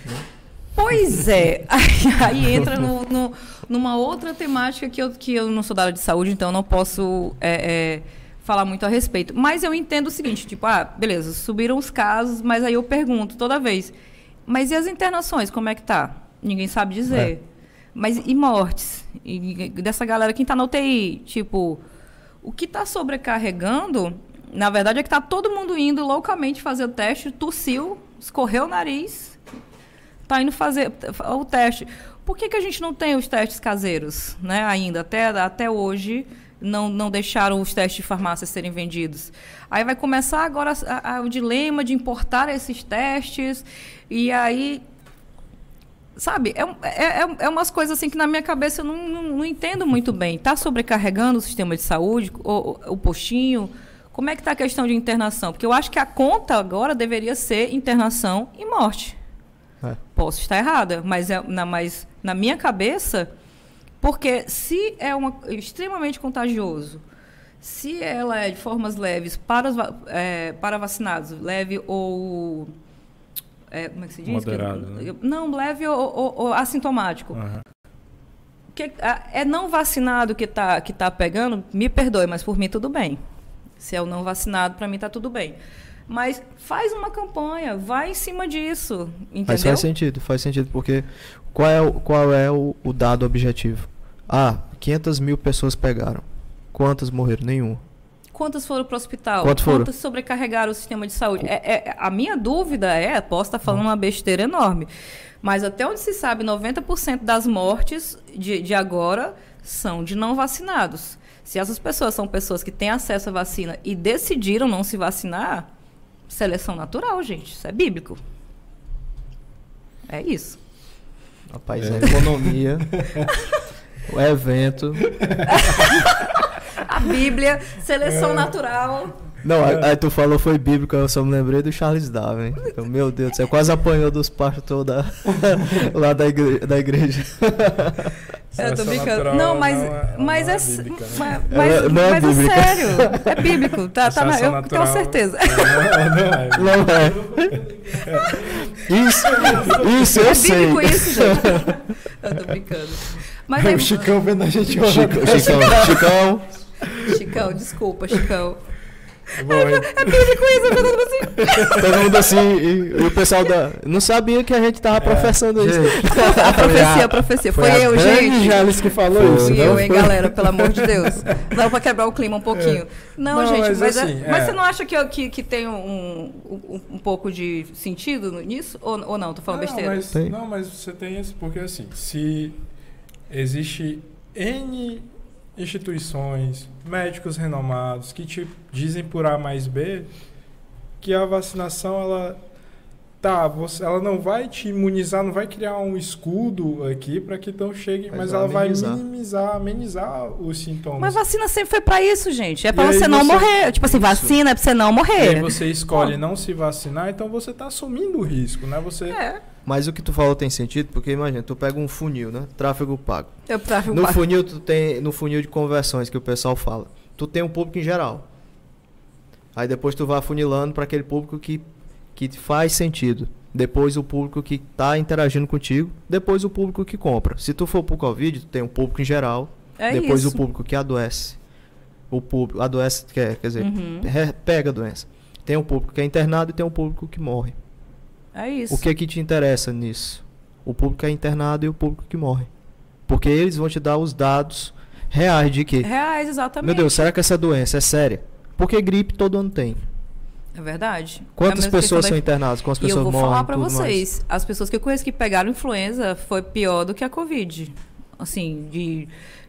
Né? Pois é, aí, entra no, no, numa outra temática que eu, que eu não sou da área de saúde, então não posso é, é, falar muito a respeito. Mas eu entendo o seguinte, tipo, ah, beleza, subiram os casos, mas aí eu pergunto toda vez, mas e as internações, como é que tá? Ninguém sabe dizer. É. Mas e mortes? E dessa galera, quem está na UTI? Tipo, o que está sobrecarregando na verdade é que tá todo mundo indo loucamente fazer o teste, tossiu, escorreu o nariz, tá indo fazer o teste. Por que, que a gente não tem os testes caseiros, né, ainda? Até, até hoje não, não deixaram os testes de farmácia serem vendidos. Aí vai começar agora a, a, o dilema de importar esses testes, e aí sabe, é, é, é, é umas coisas assim que na minha cabeça eu não, não, não entendo muito bem. Está sobrecarregando o sistema de saúde, o, o postinho, como é que está a questão de internação? Porque eu acho que a conta agora deveria ser internação e morte. É. Posso estar errada, mas, é, na, mas na minha cabeça, porque se é uma, extremamente contagioso, se ela é de formas leves para, os, é, para vacinados, leve ou. É, como é que se diz? Moderado. Que, né? Não, leve ou, ou, ou assintomático. Uhum. Que, é não vacinado que está que tá pegando, me perdoe, mas por mim tudo bem. Se é o não vacinado, para mim está tudo bem. Mas faz uma campanha, vai em cima disso, entendeu? Mas faz sentido, faz sentido, porque qual é, o, qual é o, o dado objetivo? Ah, 500 mil pessoas pegaram. Quantas morreram? Nenhum. Quantas foram para o hospital? Quantas, foram? Quantas sobrecarregaram o sistema de saúde? É, é, a minha dúvida é, posso estar falando uma besteira enorme, mas até onde se sabe, 90% das mortes de, de agora são de não vacinados. Se essas pessoas são pessoas que têm acesso à vacina e decidiram não se vacinar, seleção natural, gente. Isso é bíblico. É isso. Rapaz, é. a economia, o evento. a Bíblia, seleção é. natural. Não, aí, tu falou foi bíblico, eu só me lembrei do Charles Darwin. Então, meu Deus, você quase apanhou dos pastores da, lá da igreja. Da igreja. Eu tô brincando. Não, mas, não é, mas, é, é bíblica, né? mas, mas, não é, mas é sério. É bíblico, tá, tá na, eu natural, tenho certeza. Não, não é. Isso, isso eu é sei. É bíblico isso, gente. Eu tô brincando. Mas o Chicão vendo a gente Chico, Chicão, Chicão. Chicão, desculpa, Chicão. Bom, é, é isso, todo mundo assim. Todo mundo assim, e, e, o pessoal da. Não sabia que a gente tava é, professando isso. A, a profecia, a profecia. Foi, foi eu, gente. Jales que falou foi isso. eu, hein, galera, pelo amor de Deus. Não, pra quebrar o clima um pouquinho. É. Não, não, gente, mas, mas, é, assim, mas você não acha que, que, que tem um, um, um pouco de sentido nisso? Ou, ou não? Tô falando não, besteira. Mas, não, mas você tem esse, porque assim, se existe N instituições, médicos renomados que te dizem por A mais B que a vacinação ela tá, você, ela não vai te imunizar, não vai criar um escudo aqui para que então chegue, mas, mas ela amenizar. vai minimizar, amenizar os sintomas. Mas vacina sempre foi para isso, gente. É para você não você... morrer. Tipo assim, isso. vacina é para você não morrer. E aí você escolhe não se vacinar, então você tá assumindo o risco, né? Você É. Mas o que tu falou tem sentido, porque imagina, tu pega um funil, né? Tráfego pago. Eu tráfego no pago. funil tu tem no funil de conversões que o pessoal fala. Tu tem um público em geral. Aí depois tu vai funilando para aquele público que que faz sentido. Depois o público que está interagindo contigo, depois o público que compra. Se tu for pro Covid, tu tem um público em geral, é depois isso. o público que adoece. O público adoece, quer, quer dizer, uhum. pega a doença. Tem um público que é internado e tem um público que morre. É isso. O que que te interessa nisso? O público que é internado e o público que morre. Porque eles vão te dar os dados reais de quê? Reais, exatamente. Meu Deus, será que essa doença é séria? Porque gripe todo ano tem. É verdade. Quantas É pessoas questão são da- internadas? Quantas E eu pessoas vou morrem? falar pra tudo mais? vocês, as pessoas que eu conheço que pegaram influenza foi pior do que a Covid. Assim, de,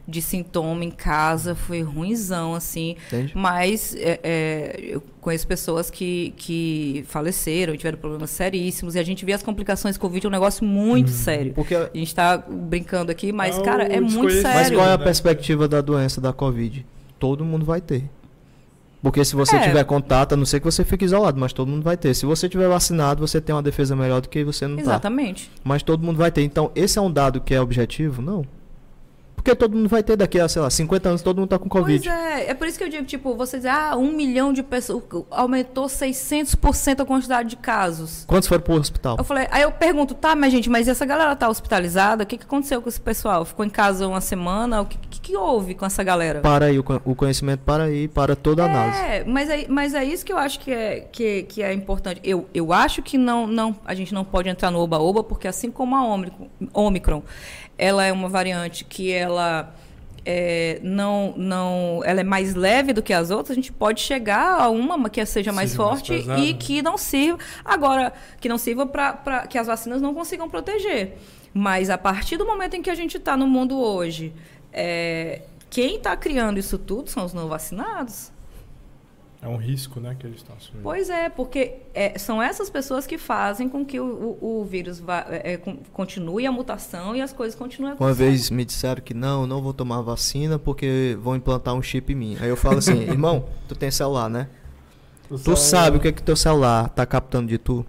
de sintoma em casa, foi ruimzão, assim. Entende? Mas é, é, eu conheço pessoas que, que faleceram, tiveram problemas seríssimos, e a gente vê as complicações Covid, é um negócio muito sério. Porque, A gente tá brincando aqui, mas, É cara, é muito desconhecido. mas sério. qual é a né? perspectiva da doença da Covid? Todo mundo vai ter. Porque se você É. tiver contato, a não ser que você fique isolado, mas todo mundo vai ter. Se você tiver vacinado, você tem uma defesa melhor do que você não tá. Exatamente. Mas todo mundo vai ter. Então, esse é um dado que é objetivo? Não. Porque todo mundo vai ter daqui a, sei lá, 50 anos, todo mundo tá com Covid. Pois é, é por isso que eu digo, tipo, você dizer, ah, um milhão de pessoas, aumentou 600% a quantidade de casos. Quantos foram pro hospital? Eu falei, aí eu pergunto, tá, mas gente, mas essa galera tá hospitalizada? O que, que aconteceu com esse pessoal? Ficou em casa uma semana? O que, que, que houve com essa galera? Para aí, o con- o conhecimento para aí, para toda a análise. É, mas é, mas é isso que eu acho que é, que, que é importante. Eu, eu acho que não, não, a gente não pode entrar no oba-oba, porque assim como a Omicron, Omicron, ela é uma variante que ela é, não, não, ela é mais leve do que as outras, a gente pode chegar a uma que seja mais Seja mais forte pesada, e que não sirva. Agora, que não sirva para que as vacinas não consigam proteger. Mas a partir do momento em que a gente está no mundo hoje, é, quem está criando isso tudo são os não vacinados. É um risco, né, que eles estão assumindo. Pois é, porque é, são essas pessoas que fazem com que o, o- o vírus vá, é, é, con- continue a mutação e as coisas continuem Uma acontecendo. vez me disseram que não, não vou tomar vacina porque vão implantar um chip em mim. Aí eu falo assim, irmão, tu tem celular, né? Tu sabe o que é que teu celular tá captando de tu?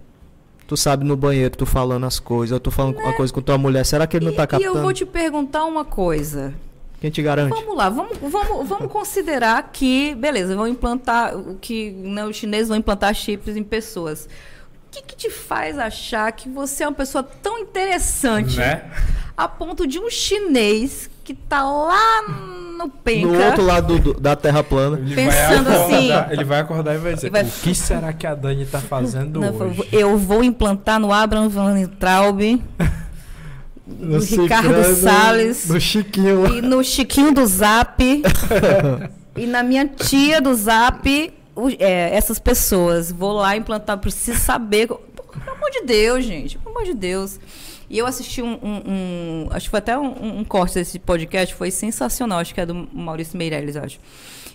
Tu sabe no banheiro, tu falando as coisas, eu tô falando uma coisa com tua mulher, será que ele não tá E, e captando? eu vou te perguntar uma coisa. Quem te garante? Vamos lá, vamos, vamos, vamos considerar que, beleza, vão implantar, o que né, os chineses vão implantar chips em pessoas. O que, que te faz achar que você é uma pessoa tão interessante Né? a ponto de um chinês que tá lá no penca... No outro lado do- da terra plana. Ele Pensando vai acordar, assim- Ele vai acordar e vai dizer: vai- O que será que a Dani tá fazendo Não, hoje? eu vou implantar no Abraham Van Traub, no Ricardo Cicrano, Salles No Chiquinho e no Chiquinho do Zap e na minha tia do Zap. é, essas pessoas, vou lá implantar, preciso saber. Pelo amor de Deus, gente, pelo amor de Deus. E eu assisti um, um- um- acho que foi até um, um corte desse podcast, foi sensacional, acho que é do Maurício Meirelles, acho.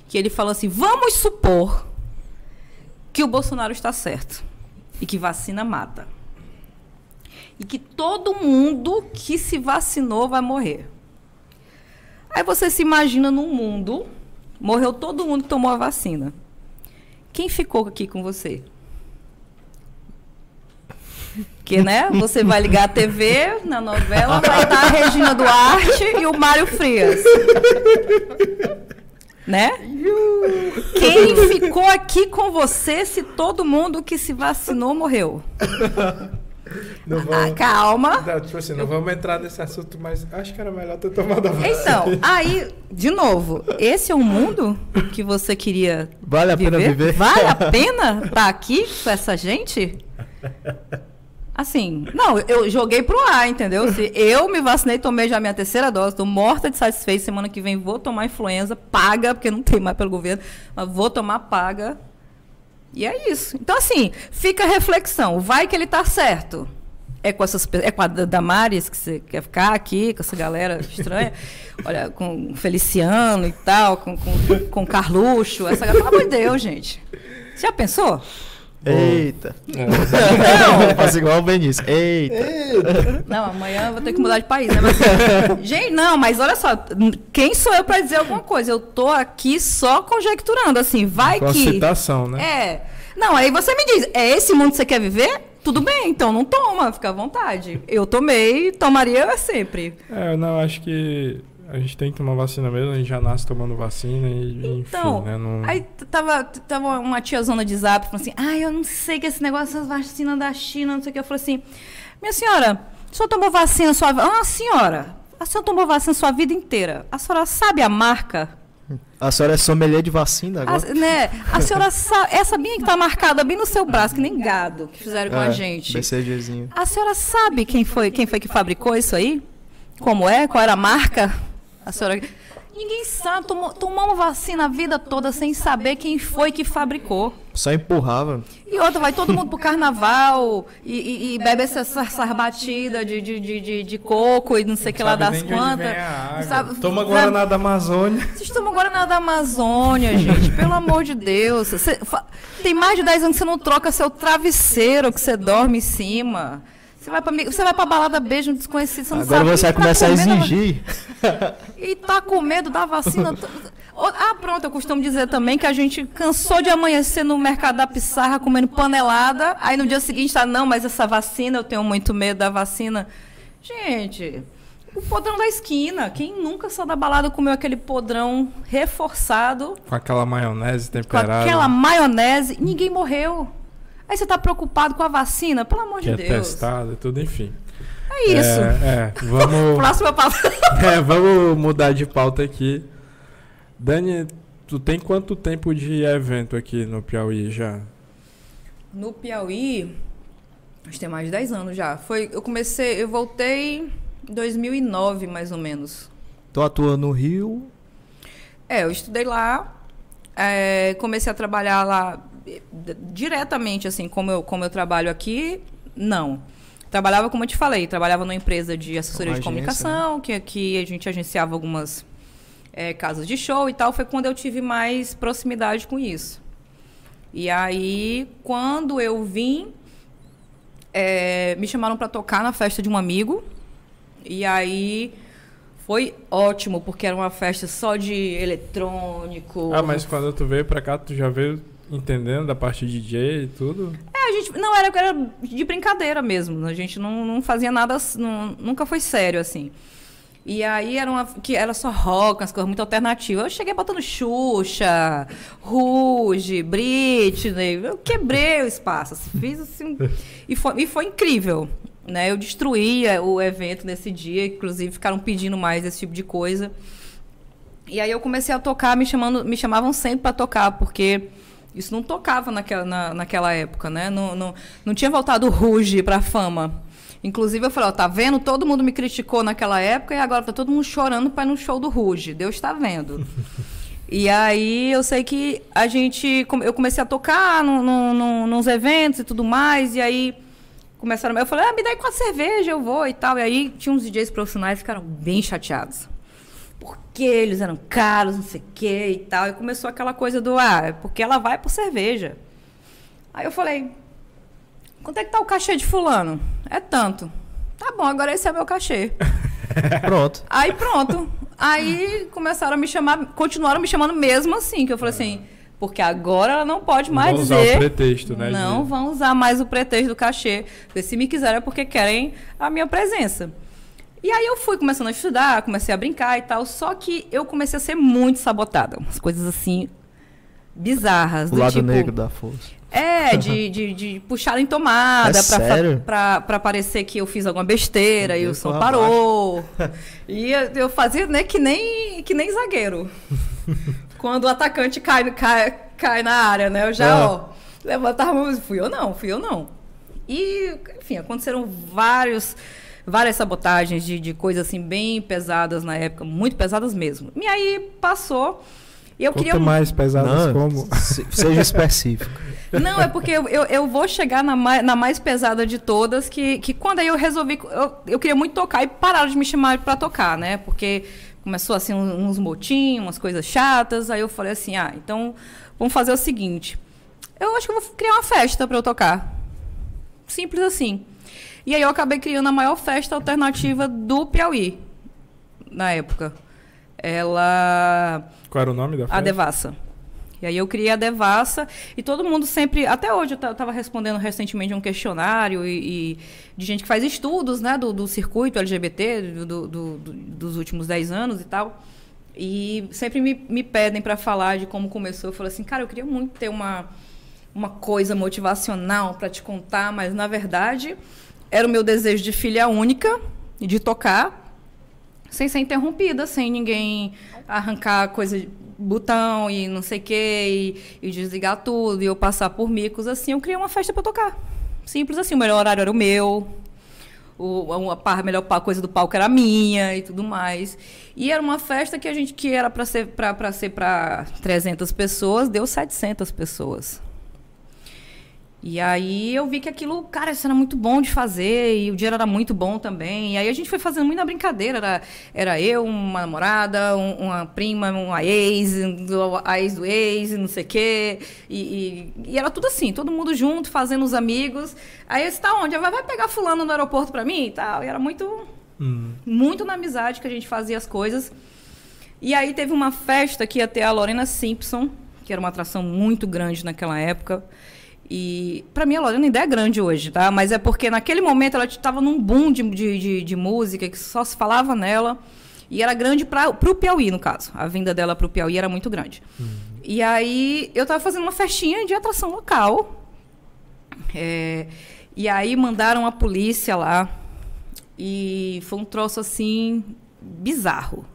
Que ele falou assim: vamos supor que o Bolsonaro está certo e que vacina mata. E que todo mundo que se vacinou vai morrer. Aí você se imagina num mundo, morreu todo mundo que tomou a vacina. Quem ficou aqui com você? Que, né? Você vai ligar a TV na novela, vai estar a Regina Duarte e o Mário Frias. Né? Quem ficou aqui com você se todo mundo que se vacinou morreu? Não Ah, vamos, calma. Não, tipo assim, não vamos entrar nesse assunto, mas acho que era melhor ter tomado a vacina. Então, aí, de novo, esse é o mundo que você queria Vale a pena viver? Vale a pena estar aqui com essa gente? Assim, não, eu joguei pro ar, entendeu? Se eu me vacinei, tomei já minha terceira dose, tô morta de satisfeito, semana que vem vou tomar influenza, paga, porque não tem mais pelo governo, mas vou tomar paga. E é isso. Então, assim, fica a reflexão. Vai que ele tá certo. É com essas é com a Da- Damares que você quer ficar aqui, com essa galera estranha. Olha, com o Feliciano e tal, com, com, com Carluxo, essa galera. Pelo amor de Deus, gente. Você já pensou? Eita. É. Não, faz igual o Benício. Eita. Não, amanhã eu vou ter que mudar de país, né? Mas, gente, não, mas olha só, quem sou eu pra dizer alguma coisa? Eu tô aqui só conjecturando, assim, vai Com a que. citação, né? É. Não, aí você me diz, é esse mundo que você quer viver? Tudo bem, então não toma, fica à vontade. Eu tomei, tomaria sempre. É, não, acho que a gente tem que tomar vacina mesmo, a gente já nasce tomando vacina e Então, enfim, né? Não... aí tava, tava uma tiazona de zap falando assim, ai, eu não sei que esse negócio dessas vacinas da China, não sei o que. Eu falei assim, minha senhora, a senhora tomou vacina sua vida. Ah, senhora, a senhora tomou vacina sua vida inteira. A senhora sabe a marca? A senhora é sommelier de vacina agora? A, né? a senhora sabe, essa minha que tá marcada bem no seu braço, que nem gado que fizeram com a É, gente. BCGzinho. A senhora sabe quem foi, quem foi que fabricou isso aí? Como é? Qual era a marca? A senhora. Ninguém sabe, tomou, tomamos vacina a vida toda sem saber quem foi que fabricou. Só empurrava. E outra, vai todo mundo pro carnaval e, e, e bebe essas, essas batidas de, de, de, de, coco e não sei o que lá das quantas. Sabe, Toma Guaraná da Amazônia. Vocês tomam Guaraná da Amazônia, gente. Pelo amor de Deus. Você, tem mais de 10 anos que você não troca seu travesseiro que você dorme em cima. Você vai, pra, você vai pra balada beijo um desconhecido, você não Agora sabe. você vai tá começar a exigir. E tá com medo da vacina. Ah, pronto, eu costumo dizer também que a gente cansou de amanhecer no mercado da Pissarra comendo panelada, aí no dia seguinte tá, não, mas essa vacina, eu tenho muito medo da vacina. Gente, o podrão da esquina. Quem nunca saiu da balada comeu aquele podrão reforçado? Com aquela maionese temperada. Com aquela maionese, ninguém morreu. Aí você tá preocupado com a vacina? Pelo amor que de é Deus. testado e tudo, enfim. É isso. É, é vamos. Próxima pauta. é, vamos mudar de pauta aqui. Dani, tu tem quanto tempo de evento aqui no Piauí já? No Piauí, acho que tem mais de 10 anos já. Foi, eu comecei, eu voltei em 2009, mais ou menos. Tu atua no Rio? É, eu estudei lá, é, comecei a trabalhar lá diretamente, assim, como eu, como eu trabalho aqui, não. Trabalhava, como eu te falei, trabalhava numa empresa de assessoria de comunicação, né? que aqui a gente agenciava algumas é, casas de show e tal. Foi quando eu tive mais proximidade com isso. E aí, quando eu vim, é, me chamaram para tocar na festa de um amigo. E aí foi ótimo, porque era uma festa só de eletrônico. Ah, mas quando tu veio para cá, tu já veio entendendo da parte de DJ e tudo? É, a gente. Não, era, era de brincadeira mesmo. A gente não, não fazia nada. Não, nunca foi sério, assim. E aí era uma. que era só rock, umas coisas muito alternativas. Eu cheguei botando Xuxa, Ruge, Britney. Eu quebrei o espaço. Assim, fiz assim. e, foi, e foi incrível. Né? Eu destruí o evento nesse dia, inclusive ficaram pedindo mais esse tipo de coisa. E aí eu comecei a tocar, me chamando, me chamavam sempre para tocar, porque isso não tocava naquela, na, naquela época, né? Não, não, não tinha voltado o Ruge para fama. Inclusive, eu falei, ó, tá vendo? Todo mundo me criticou naquela época e agora tá todo mundo chorando para ir no show do Ruge. Deus está vendo. e aí eu sei que a gente. Eu comecei a tocar no, no, no, nos eventos e tudo mais, e aí começaram. Eu falei, ah, me dá aí com a cerveja, eu vou e tal. E aí tinha uns DJs profissionais que ficaram bem chateados porque eles eram caros, não sei o que e tal. E começou aquela coisa do, ah, é porque ela vai por cerveja. Aí eu falei, quanto é que tá o cachê de fulano? É tanto. Tá bom, agora esse é meu cachê. pronto. Aí pronto. Aí começaram a me chamar, continuaram me chamando mesmo assim, que eu falei assim, porque agora ela não pode mais vão dizer. Usar o pretexto, né? Não de... vão usar mais o pretexto do cachê. Porque se me quiserem é porque querem a minha presença. E aí eu fui começando a estudar, comecei a brincar e tal, só que eu comecei a ser muito sabotada. Umas coisas assim bizarras. O lado tipo, negro da força. É, de, de, de puxar em tomada é pra, pra, parecer que eu fiz alguma besteira e o som parou. e eu fazia né, que, nem, que nem zagueiro. Quando o atacante cai, cai, cai na área, né? Eu já, é. ó, levantava, fui eu não, fui eu não. E, enfim, aconteceram vários várias sabotagens de, de coisas assim bem pesadas na época, muito pesadas mesmo. E aí passou. E eu Conta queria. mais pesadas Não, como? Seja específico. Não, é porque eu, eu, eu, vou chegar na mais, na mais pesada de todas, que, que quando aí eu resolvi. Eu, eu queria muito tocar e pararam de me chamar para tocar, né? Porque começou assim uns motinhos, umas coisas chatas. Aí eu falei assim: ah, então vamos fazer o seguinte. Eu acho que eu vou criar uma festa para eu tocar. Simples assim. E aí eu acabei criando a maior festa alternativa do Piauí, na época. Ela. Qual era o nome da festa? A Devassa. E aí eu criei a Devassa e todo mundo sempre, até hoje eu estava respondendo recentemente um questionário e, e, de gente que faz estudos, né, do, do circuito LGBT do, do, dos últimos 10 anos e tal. E sempre me, me pedem para falar de como começou. Eu falo assim, cara, eu queria muito ter uma, uma coisa motivacional para te contar, mas na verdade era o meu desejo de filha única de tocar sem ser interrompida, sem ninguém arrancar coisa de botão e não sei o quê, e, e, desligar tudo, e eu passar por micos assim. Eu criei uma festa para tocar. Simples assim. O melhor horário era o meu. o, a, a melhor coisa do palco era minha e tudo mais. E era uma festa que a gente que era para ser para ser para 300 pessoas, deu 700 pessoas. E aí eu vi que aquilo, cara, isso era muito bom de fazer, e o dinheiro era muito bom também. E aí a gente foi fazendo muito na brincadeira. Era, era eu, uma namorada, um, uma prima, uma ex, a ex do ex, não sei o quê. E, e, e, era tudo assim, todo mundo junto, fazendo os amigos. Aí disse, tá onde? Vai, vai pegar fulano no aeroporto pra mim e tal. E era muito, hum. muito na amizade que a gente fazia as coisas. E aí teve uma festa que ia ter a Lorena Simpson, que era uma atração muito grande naquela época. E para mim a Lorena ainda é grande hoje, tá? Mas é porque naquele momento ela estava num boom de, de, de, música que só se falava nela. E era grande para o Piauí, no caso. A vinda dela para o Piauí era muito grande. Uhum. E aí eu estava fazendo uma festinha de atração local. É, e aí mandaram a polícia lá. E foi um troço assim bizarro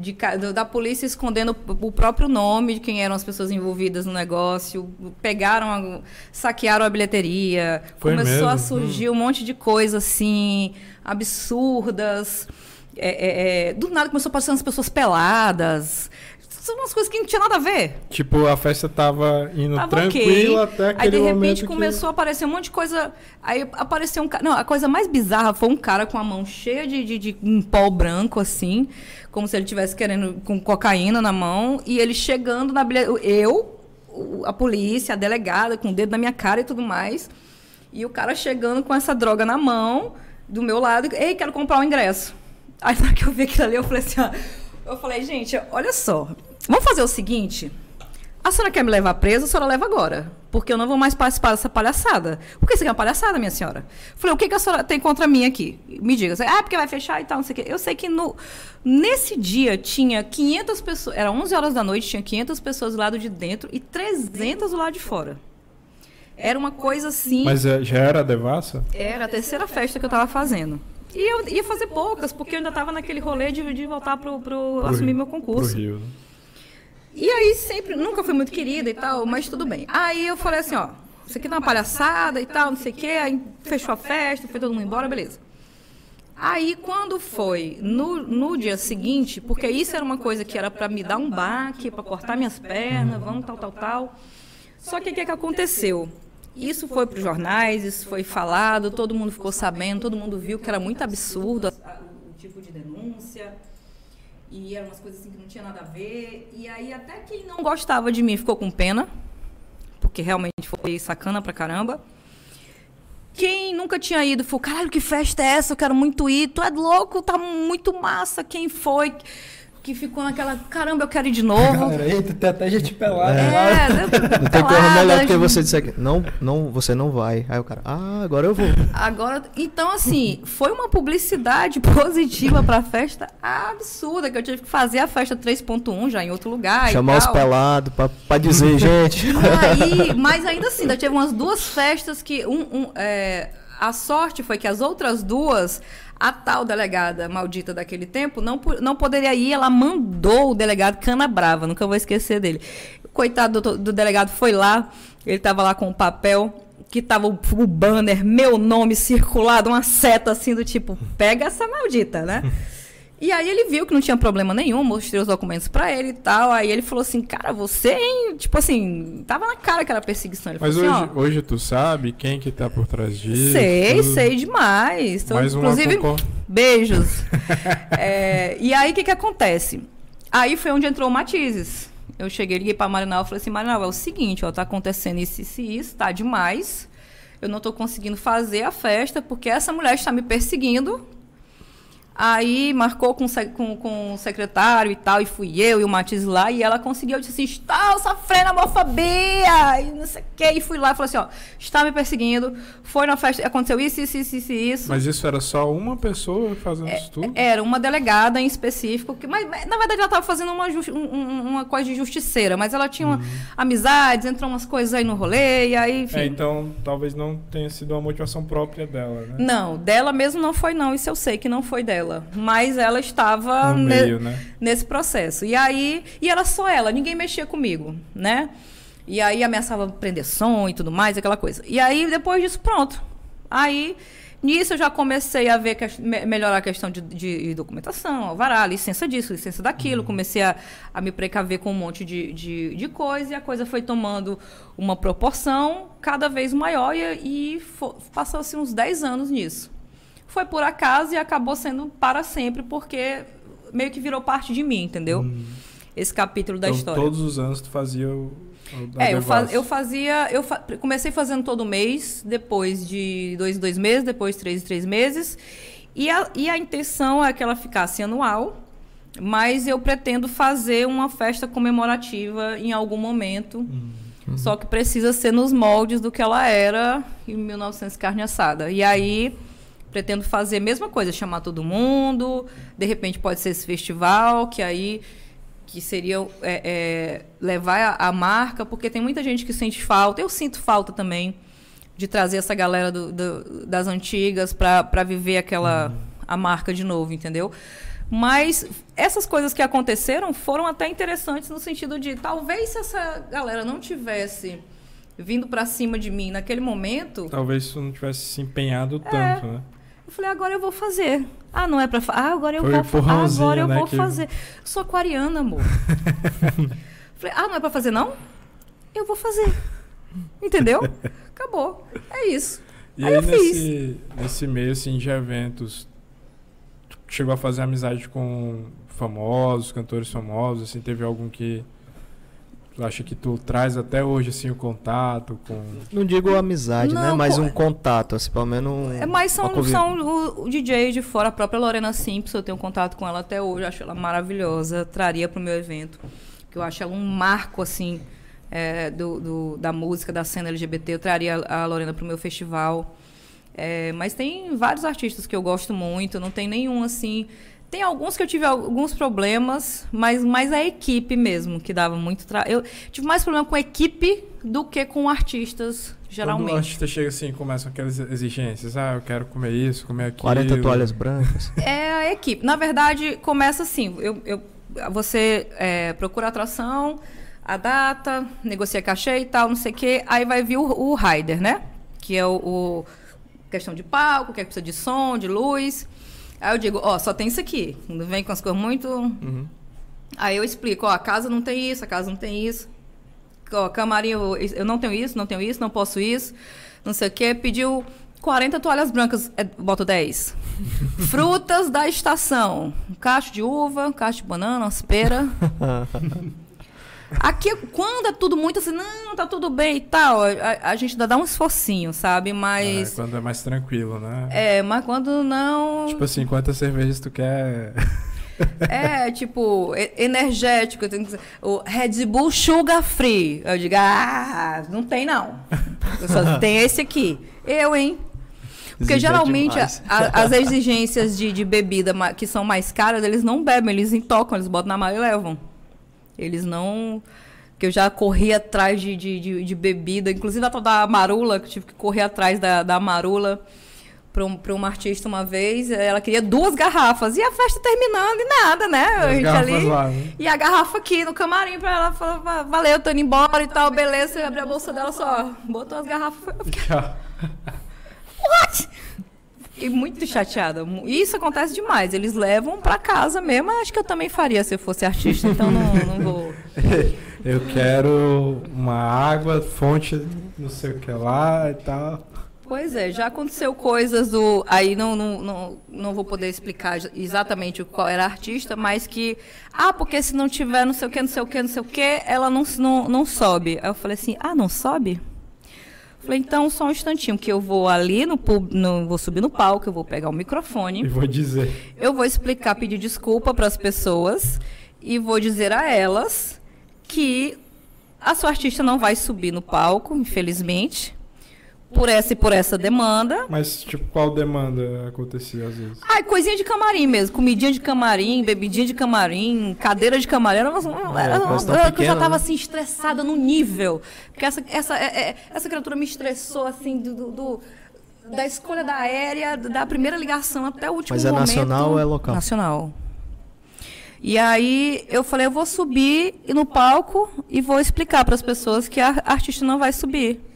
de, da polícia escondendo o próprio nome de quem eram as pessoas envolvidas no negócio, pegaram, saquearam a bilheteria, Foi começou mesmo? a surgir hum. um monte de coisas assim, absurdas. É, é, é, do nada começou a aparecer as pessoas peladas, são umas coisas que não tinha nada a ver. Tipo, a festa tava indo tava tranquila okay. até aquele Aí, de repente, começou a aparecer um monte de coisa. Aí apareceu um cara... Não, a coisa mais bizarra foi um cara com a mão cheia de, de, de um pó branco, assim, como se ele estivesse querendo... com cocaína na mão, e ele chegando na bilheteria... Eu, a polícia, a delegada, com o dedo na minha cara e tudo mais, e o cara chegando com essa droga na mão, do meu lado, ei, quero comprar o um ingresso. Aí, na hora que eu vi aquilo ali, eu falei assim, ó... Eu falei, gente, olha só, Vamos fazer o seguinte. A senhora quer me levar presa, a senhora leva agora. Porque eu não vou mais participar dessa palhaçada. Porque isso aqui é uma palhaçada, minha senhora. Falei, o que, que a senhora tem contra mim aqui? Me diga. Ah, porque vai fechar e tal, não sei o quê. Eu sei que no, nesse dia tinha 500 pessoas. Era 11 horas da noite, tinha 500 pessoas do lado de dentro e 300 do lado de fora. Era uma coisa assim. Mas é, já era a devassa? Era a terceira festa que eu estava fazendo. E eu ia fazer poucas, porque eu ainda estava naquele rolê de, de voltar para assumir meu concurso. Pro Rio. E aí sempre, nunca fui muito querida e tal, mas tudo bem. Aí eu falei assim, ó, isso aqui tá uma palhaçada e tal, não sei o quê, aí fechou a festa, foi todo mundo embora, beleza. Aí quando foi no, no dia seguinte, porque isso era uma coisa que era para me dar um baque, para cortar minhas pernas, vamos tal, tal, tal. Só que o que, que aconteceu? Isso foi para os jornais, isso foi falado, todo mundo ficou sabendo, todo mundo viu que era muito absurdo o tipo de denúncia. E eram umas coisas assim que não tinha nada a ver. E aí até quem não gostava de mim ficou com pena, porque realmente foi sacana pra caramba. Quem nunca tinha ido falou: caralho, que festa é essa? Eu quero muito ir. Tu é louco, tá muito massa. Quem foi? Que ficou naquela, caramba, eu quero ir de novo. Cara, eita, tem até gente pelada. É, né? não tem coisa melhor do que você disser que não, não, você não vai. Aí o cara, ah, agora eu vou. Agora, então assim, foi uma publicidade positiva pra festa absurda, que eu tive que fazer a festa 3.1 já em outro lugar Chamar os pelados pra, pra dizer, gente. Aí, mas ainda assim, ainda tive umas duas festas que um, um é, a sorte foi que as outras duas a tal delegada maldita daquele tempo não, não poderia ir, ela mandou o delegado Cana Brava, nunca vou esquecer dele. Coitado do, do delegado foi lá, ele estava lá com o papel que tava o, o, banner, meu nome circulado, uma seta assim do tipo, pega essa maldita, né? E aí ele viu que não tinha problema nenhum, mostrei os documentos para ele e tal. Aí ele falou assim, cara, você, hein? Tipo assim, tava na cara que era perseguição. Ele Mas hoje, assim, hoje tu sabe quem que tá por trás disso? Sei, tudo. sei demais. Então, Mais inclusive, concor... beijos. é, e aí o que que acontece? Aí foi onde entrou o Matizes. Eu cheguei, liguei pra Marinal e falei assim, Marinal, é o seguinte, ó, tá acontecendo isso, isso e isso, tá demais. Eu não tô conseguindo fazer a festa porque essa mulher está me perseguindo Aí marcou com, com, com o secretário e tal, e fui eu e o Matiz lá, e ela conseguiu, eu disse assim, está sofrendo homofobia, e não sei o quê, e fui lá e falei assim, ó, está me perseguindo, foi na festa, aconteceu isso, isso, isso, isso, isso. Mas isso era só uma pessoa fazendo é, isso tudo? Era uma delegada em específico, que, mas, na verdade ela estava fazendo uma, um, uma coisa de justiceira, mas ela tinha uhum. amizades, entrou umas coisas aí no rolê, e aí, enfim. É, então talvez não tenha sido uma motivação própria dela, né? Não, dela mesmo não foi não, isso eu sei que não foi dela dela, mas ela estava meio, né? nesse processo. E aí, e era só ela, ninguém mexia comigo, né? E aí ameaçava prender som e tudo mais, aquela coisa. E aí depois disso, pronto. Aí Nisso eu já comecei a ver que, me, melhorar a questão de, de, documentação, alvará, licença disso, licença daquilo. Uhum. Comecei a, a, me precaver com um monte de, de, de, coisa e a coisa foi tomando uma proporção cada vez maior e, e passou-se uns 10 anos nisso. Foi por acaso e acabou sendo para sempre, porque meio que virou parte de mim, entendeu? Uhum. Esse capítulo da então, história. Todos os anos tu fazia o é, eu, faz, eu fazia. Eu fa comecei fazendo todo mês, depois de dois em dois meses, depois três em três meses. E a, e a intenção é que ela ficasse anual, mas eu pretendo fazer uma festa comemorativa em algum momento. Uhum. Só que precisa ser nos moldes do que ela era em 1900 carne assada. E aí pretendo fazer a mesma coisa, chamar todo mundo. De repente pode ser esse festival, que aí que seria é, é, levar a, a, marca, porque tem muita gente que sente falta, eu sinto falta também de trazer essa galera do, do, das antigas para viver aquela a marca de novo, entendeu? Mas essas coisas que aconteceram foram até interessantes no sentido de talvez se essa galera não tivesse vindo para cima de mim naquele momento, talvez isso não tivesse se empenhado é, tanto, né? Eu falei, agora eu vou fazer. Ah, não é pra fazer. Ah, agora eu Foi vou, ah, agora eu né, vou que... fazer. Sou aquariana, amor. falei, ah, não é pra fazer, não? Eu vou fazer. Entendeu? Acabou. É isso. E aí, aí nesse, nesse meio assim, de eventos, chegou a fazer amizade com famosos, cantores famosos, assim, teve algum que Tu acha que tu traz até hoje assim o contato com. Não digo amizade, né? não, né? Mas um contato, assim, pelo menos. Um, é, mas são, são o, o DJ de fora, a própria Lorena Simpson, eu tenho contato com ela até hoje, acho ela maravilhosa, traria para o meu evento. Que eu acho ela um marco, assim, é, do, do, da música, da cena LGBT. Eu traria a Lorena para o meu festival. É, mas tem vários artistas que eu gosto muito, não tem nenhum assim tem alguns que eu tive alguns problemas, mas mais a equipe mesmo, que dava muito trabalho. Eu tive mais problema com a equipe do que com artistas, geralmente. Quando o artista chega assim, começam aquelas exigências. Ah, eu quero comer isso, comer aquilo. 40 toalhas brancas. É a equipe. Na verdade, começa assim. Eu, eu você é, procura atração, a data, negocia cachê e tal, não sei o quê. Aí vai vir o, o rider, né? Que é o, o questão de palco, que é precisa de som, de luz. Aí eu digo, ó, só tem isso aqui. Não vem com as coisas muito. Uhum. Aí eu explico, ó, a casa não tem isso, a casa não tem isso. Ó, camarim, eu, eu não tenho isso, não tenho isso, não posso isso. Não sei o quê. Pediu 40 toalhas brancas, é, boto 10. Frutas da estação. Um cacho de uva, um cacho de banana, umas pera. Aqui, quando é tudo muito assim, não, tá tudo bem e tal, a, a gente ainda dá um esforcinho, sabe? Mas. É, quando é mais tranquilo, né? É, mas quando não. Tipo assim, quantas cervejas tu quer. É, tipo, energético. O Red Bull Sugar Free. Eu digo, ah, não tem não. Eu só tem esse aqui. Eu, hein? Porque geralmente a, a, as exigências de, de bebida que são mais caras, eles não bebem, eles intocam, eles botam na mala e levam. Eles não. Que eu já corri atrás de, de, de, de bebida, inclusive a tal da marula, que eu tive que correr atrás da, da marula para um, uma artista uma vez. Ela queria duas garrafas. E a festa terminando e nada, né? a gente ali. Lá, né? E a garrafa aqui no camarim para ela falou: valeu, tô indo embora e tal, beleza. Eu abri a bolsa dela só, botou as garrafas. What? E muito chateada. Isso acontece demais. Eles levam para casa mesmo. Acho que eu também faria se eu fosse artista, então não, não vou. eu quero uma água, fonte, não sei o que lá e tal. Pois é, já aconteceu coisas do. Aí não, não, não, não vou poder explicar exatamente qual era a artista, mas que. Ah, porque se não tiver não sei o que, não sei o que, não sei o que, ela não, não, não sobe. Aí eu falei assim: ah, não sobe? Falei, então só um instantinho, que eu vou ali no, no vou subir no palco, eu vou pegar o microfone. E vou dizer. Eu vou explicar, pedir desculpa para as pessoas e vou dizer a elas que a sua artista não vai subir no palco, infelizmente por essa e por essa demanda. Mas, tipo, qual demanda acontecia às vezes? Ai, coisinha de camarim mesmo. Comidinha de camarim, bebidinha de camarim, cadeira de camarim. Era, uma, era uma, pequena, eu já estava né? assim, estressada no nível. Porque essa, essa, é, é, essa criatura me estressou, assim, do, do da escolha da aérea, da primeira ligação até o último Mas é momento. nacional ou é local? Nacional. E aí eu falei, eu vou subir no palco e vou explicar para as pessoas que a artista não vai subir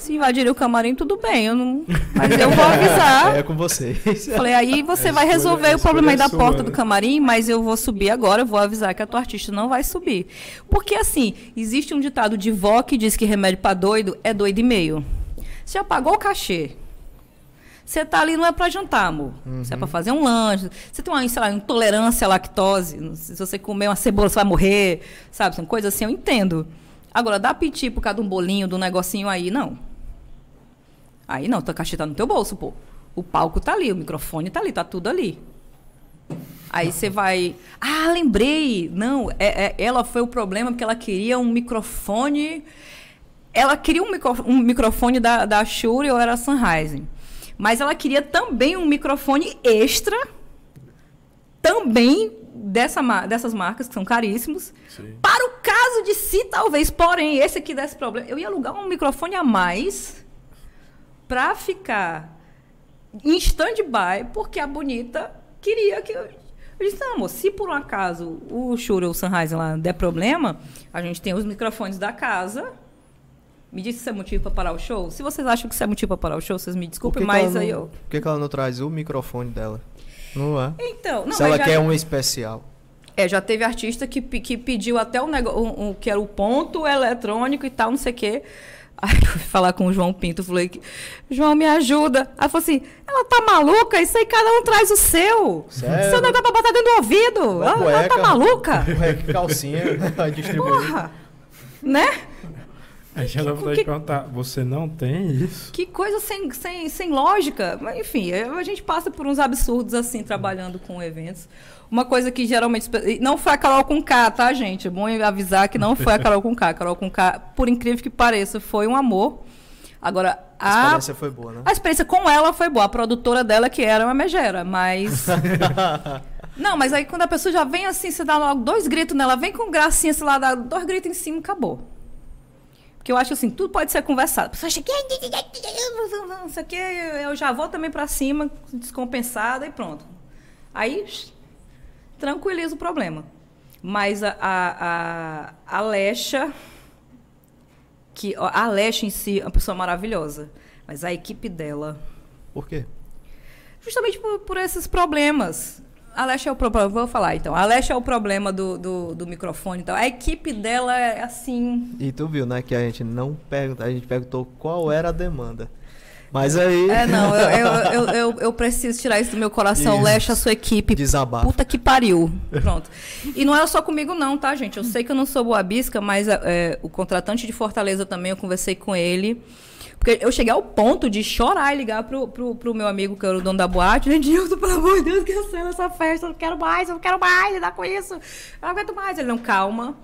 Se invadirem o camarim, tudo bem, eu não... mas eu vou avisar. É com vocês. Falei, aí você A vai escolha- resolver o problema aí da é porta sua, do né? camarim, mas eu vou subir agora, eu vou avisar que a tua artista não vai subir. Porque assim, existe um ditado de vó que diz que remédio pra doido é doido e meio. Você já pagou o cachê. Você tá ali não é para jantar, amor. Você é para fazer um lanche. Você tem uma, sei lá, intolerância à lactose. Se você comer uma cebola, você vai morrer. Sabe? São coisas assim, eu entendo. Agora, dá piti por causa de um bolinho, de um negocinho aí, não. Aí não, tua caixa tá no teu bolso, pô. O palco tá ali, o microfone tá ali, tá tudo ali. Aí você vai. Ah, lembrei! Não, é- é- ela foi o problema porque ela queria um microfone. Ela queria um, micro- um microfone da, da Shure ou era Sennheiser. Mas ela queria também um microfone extra, também dessa, dessas marcas, que são caríssimos, Sim. para o caso de si, talvez, porém, esse aqui desse problema. Eu ia alugar um microfone a mais para ficar em stand-by, porque a bonita queria que eu. Eu disse, não, amor, se por um acaso o Shure ou o Sennheiser lá der problema, a gente tem os microfones da casa. Me diz se isso é motivo para parar o show. Se vocês acham que isso é motivo para parar o show, vocês me desculpem, mas não- aí eu. Por que, que ela não traz o microfone dela? Não é? Então, não, Se ela já, quer um especial. é, já teve artista que, que pediu até o negócio, um, um- que era o ponto eletrônico e tal, não sei o quê. Aí eu fui falar com o João Pinto, falei, que, João, me ajuda. Aí falou assim, ela tá maluca? Isso aí cada um traz o seu. Sério? Seu negócio é pra botar dentro do ouvido. Uma Ela, ela tá cueca. maluca? Cueca, calcinha, distribuir. Porra! Né? Aí já dá vontade que- de perguntar, você não tem isso? Que coisa sem, sem, sem lógica. Mas, enfim, a gente passa por uns absurdos assim, trabalhando com eventos. Uma coisa que geralmente. e Não foi a Carol com K, tá, gente? É bom avisar que não foi a Carol com K. A Carol com K, por incrível que pareça, foi um amor. Agora, A a, experiência foi boa, né? a experiência com ela foi boa. A produtora dela, que era uma megera, mas. Não, mas aí quando a pessoa já vem assim, você dá logo dois gritos nela, vem com gracinha, sei lá, dá dois gritos em cima, acabou. Porque eu acho assim, tudo pode ser conversado. A pessoa chega, não sei o eu já vou também pra cima, descompensada e pronto. Aí, tranquiliza o problema. Mas a, a, a, a Lecha, que a Lecha em si é uma pessoa maravilhosa, mas a equipe dela, Por quê? justamente por, por esses problemas. A Leste é o problema, vou falar então. A Leste é o problema do, do, do microfone e tal. A equipe dela é assim. E tu viu, né, que a gente não perguntou, a gente perguntou qual era a demanda. Mas aí. É, não, eu, eu, eu, eu, preciso tirar isso do meu coração. Isso. Leste, a sua equipe. Desabafo. Puta que pariu. Pronto. E não é só comigo, não, tá, gente? Eu sei que eu não sou boa bisca, mas é, o contratante de Fortaleza também, eu conversei com ele. Porque eu cheguei ao ponto de chorar e ligar pro, pro, pro meu amigo, que era o dono da boate. Nilton, pelo amor de Deus, cancela essa festa. Eu não quero mais, eu não quero mais lidar com isso. Eu não aguento mais. Ele, não, calma.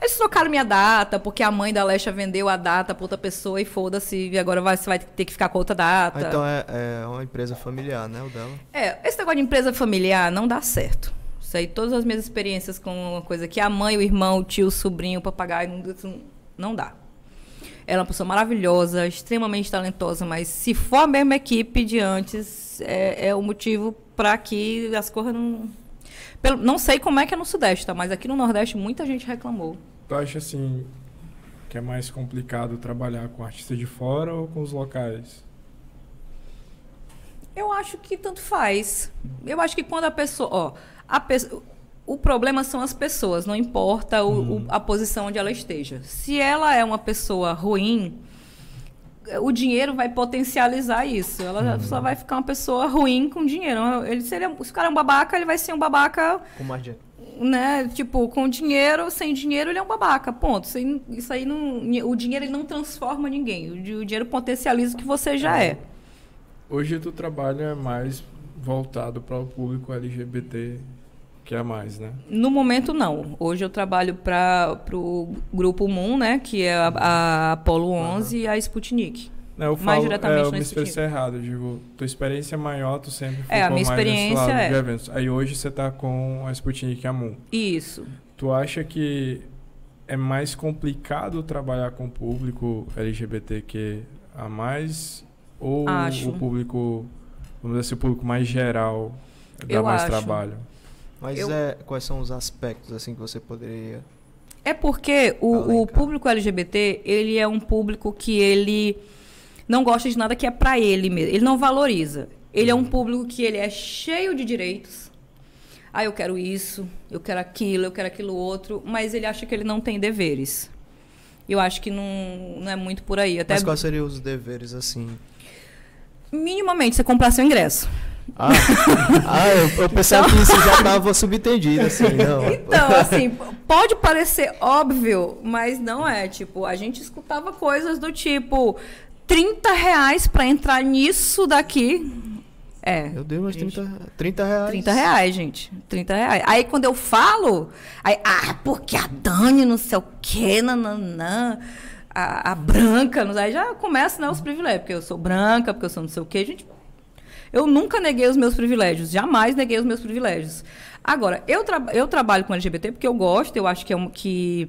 Eles trocaram minha data, porque a mãe da Lesha vendeu a data pra outra pessoa e foda-se. E agora vai, você vai ter que ficar com outra data. Ah, então é, é uma empresa familiar, né, o dela? É, esse negócio de empresa familiar não dá certo. Isso aí, todas as minhas experiências com uma coisa que a mãe, o irmão, o tio, o sobrinho, o papagaio, não, não dá. Ela é uma pessoa maravilhosa, extremamente talentosa, mas se for a mesma equipe de antes, é, é o motivo para que as coisas não. Pelo- não sei como é que é no Sudeste, tá? Mas aqui no Nordeste muita gente reclamou. Tu acha assim que é mais complicado trabalhar com artistas de fora ou com os locais? Eu acho que tanto faz. Eu acho que quando a pessoa. Ó, a o problema são as pessoas, não importa o- o- a posição onde ela esteja. Se ela é uma pessoa ruim, o dinheiro vai potencializar isso. Ela só vai ficar uma pessoa ruim com dinheiro. Ele seria, se o cara é um babaca, ele vai ser um babaca, Com mais dinheiro. né? Tipo, com dinheiro, sem dinheiro, ele é um babaca. Ponto. Isso aí, isso aí não. O dinheiro ele não transforma ninguém. O dinheiro potencializa o que você já é. Hoje tu trabalha mais voltado para o público LGBT que é mais, né? No momento, não. Hoje eu trabalho para o Grupo Moon, né? Que é a, a Apollo 11 e a Sputnik. Não, eu Mais falo, diretamente é, eu me expressei errado. Eu digo, tua experiência maior, tu sempre ficou É, a minha experiência lado é- de eventos. Aí hoje você tá com a Sputnik e a Moon. Isso. Tu acha que é mais complicado trabalhar com o público LGBTQ a mais ou Acho. o público, vamos dizer assim, o público mais geral dá Eu mais acho. trabalho? Mas Eu- é, quais são os aspectos assim que você poderia. É porque o, o público LGBT, ele é um público que ele não gosta de nada que é para ele mesmo. Ele não valoriza. Ele é um público que ele é cheio de direitos. Ah, eu quero isso, eu quero aquilo, eu quero aquilo outro, mas ele acha que ele não tem deveres. Eu acho que não, não é muito por aí. Até Mas quais seriam os deveres, assim? minimamente você comprar seu ingresso. Ah, ah eu, eu pensava Então- que isso já estava subentendido, assim, não. Então, assim, pode parecer óbvio, mas não é. Tipo, a gente escutava coisas do tipo 30 reais pra entrar nisso daqui. É. Meu Deus, mas Gente. 30, 30 reais. 30 reais, gente. 30 reais. Aí quando eu falo, aí, ah, porque a Dani, não sei o quê, nananã, a, a branca, aí já começa, né, os privilégios, porque eu sou branca, porque eu sou não sei o quê, gente. Eu nunca neguei os meus privilégios, jamais neguei os meus privilégios. Agora, eu, tra eu trabalho com LGBT porque eu gosto, eu acho que é, um, que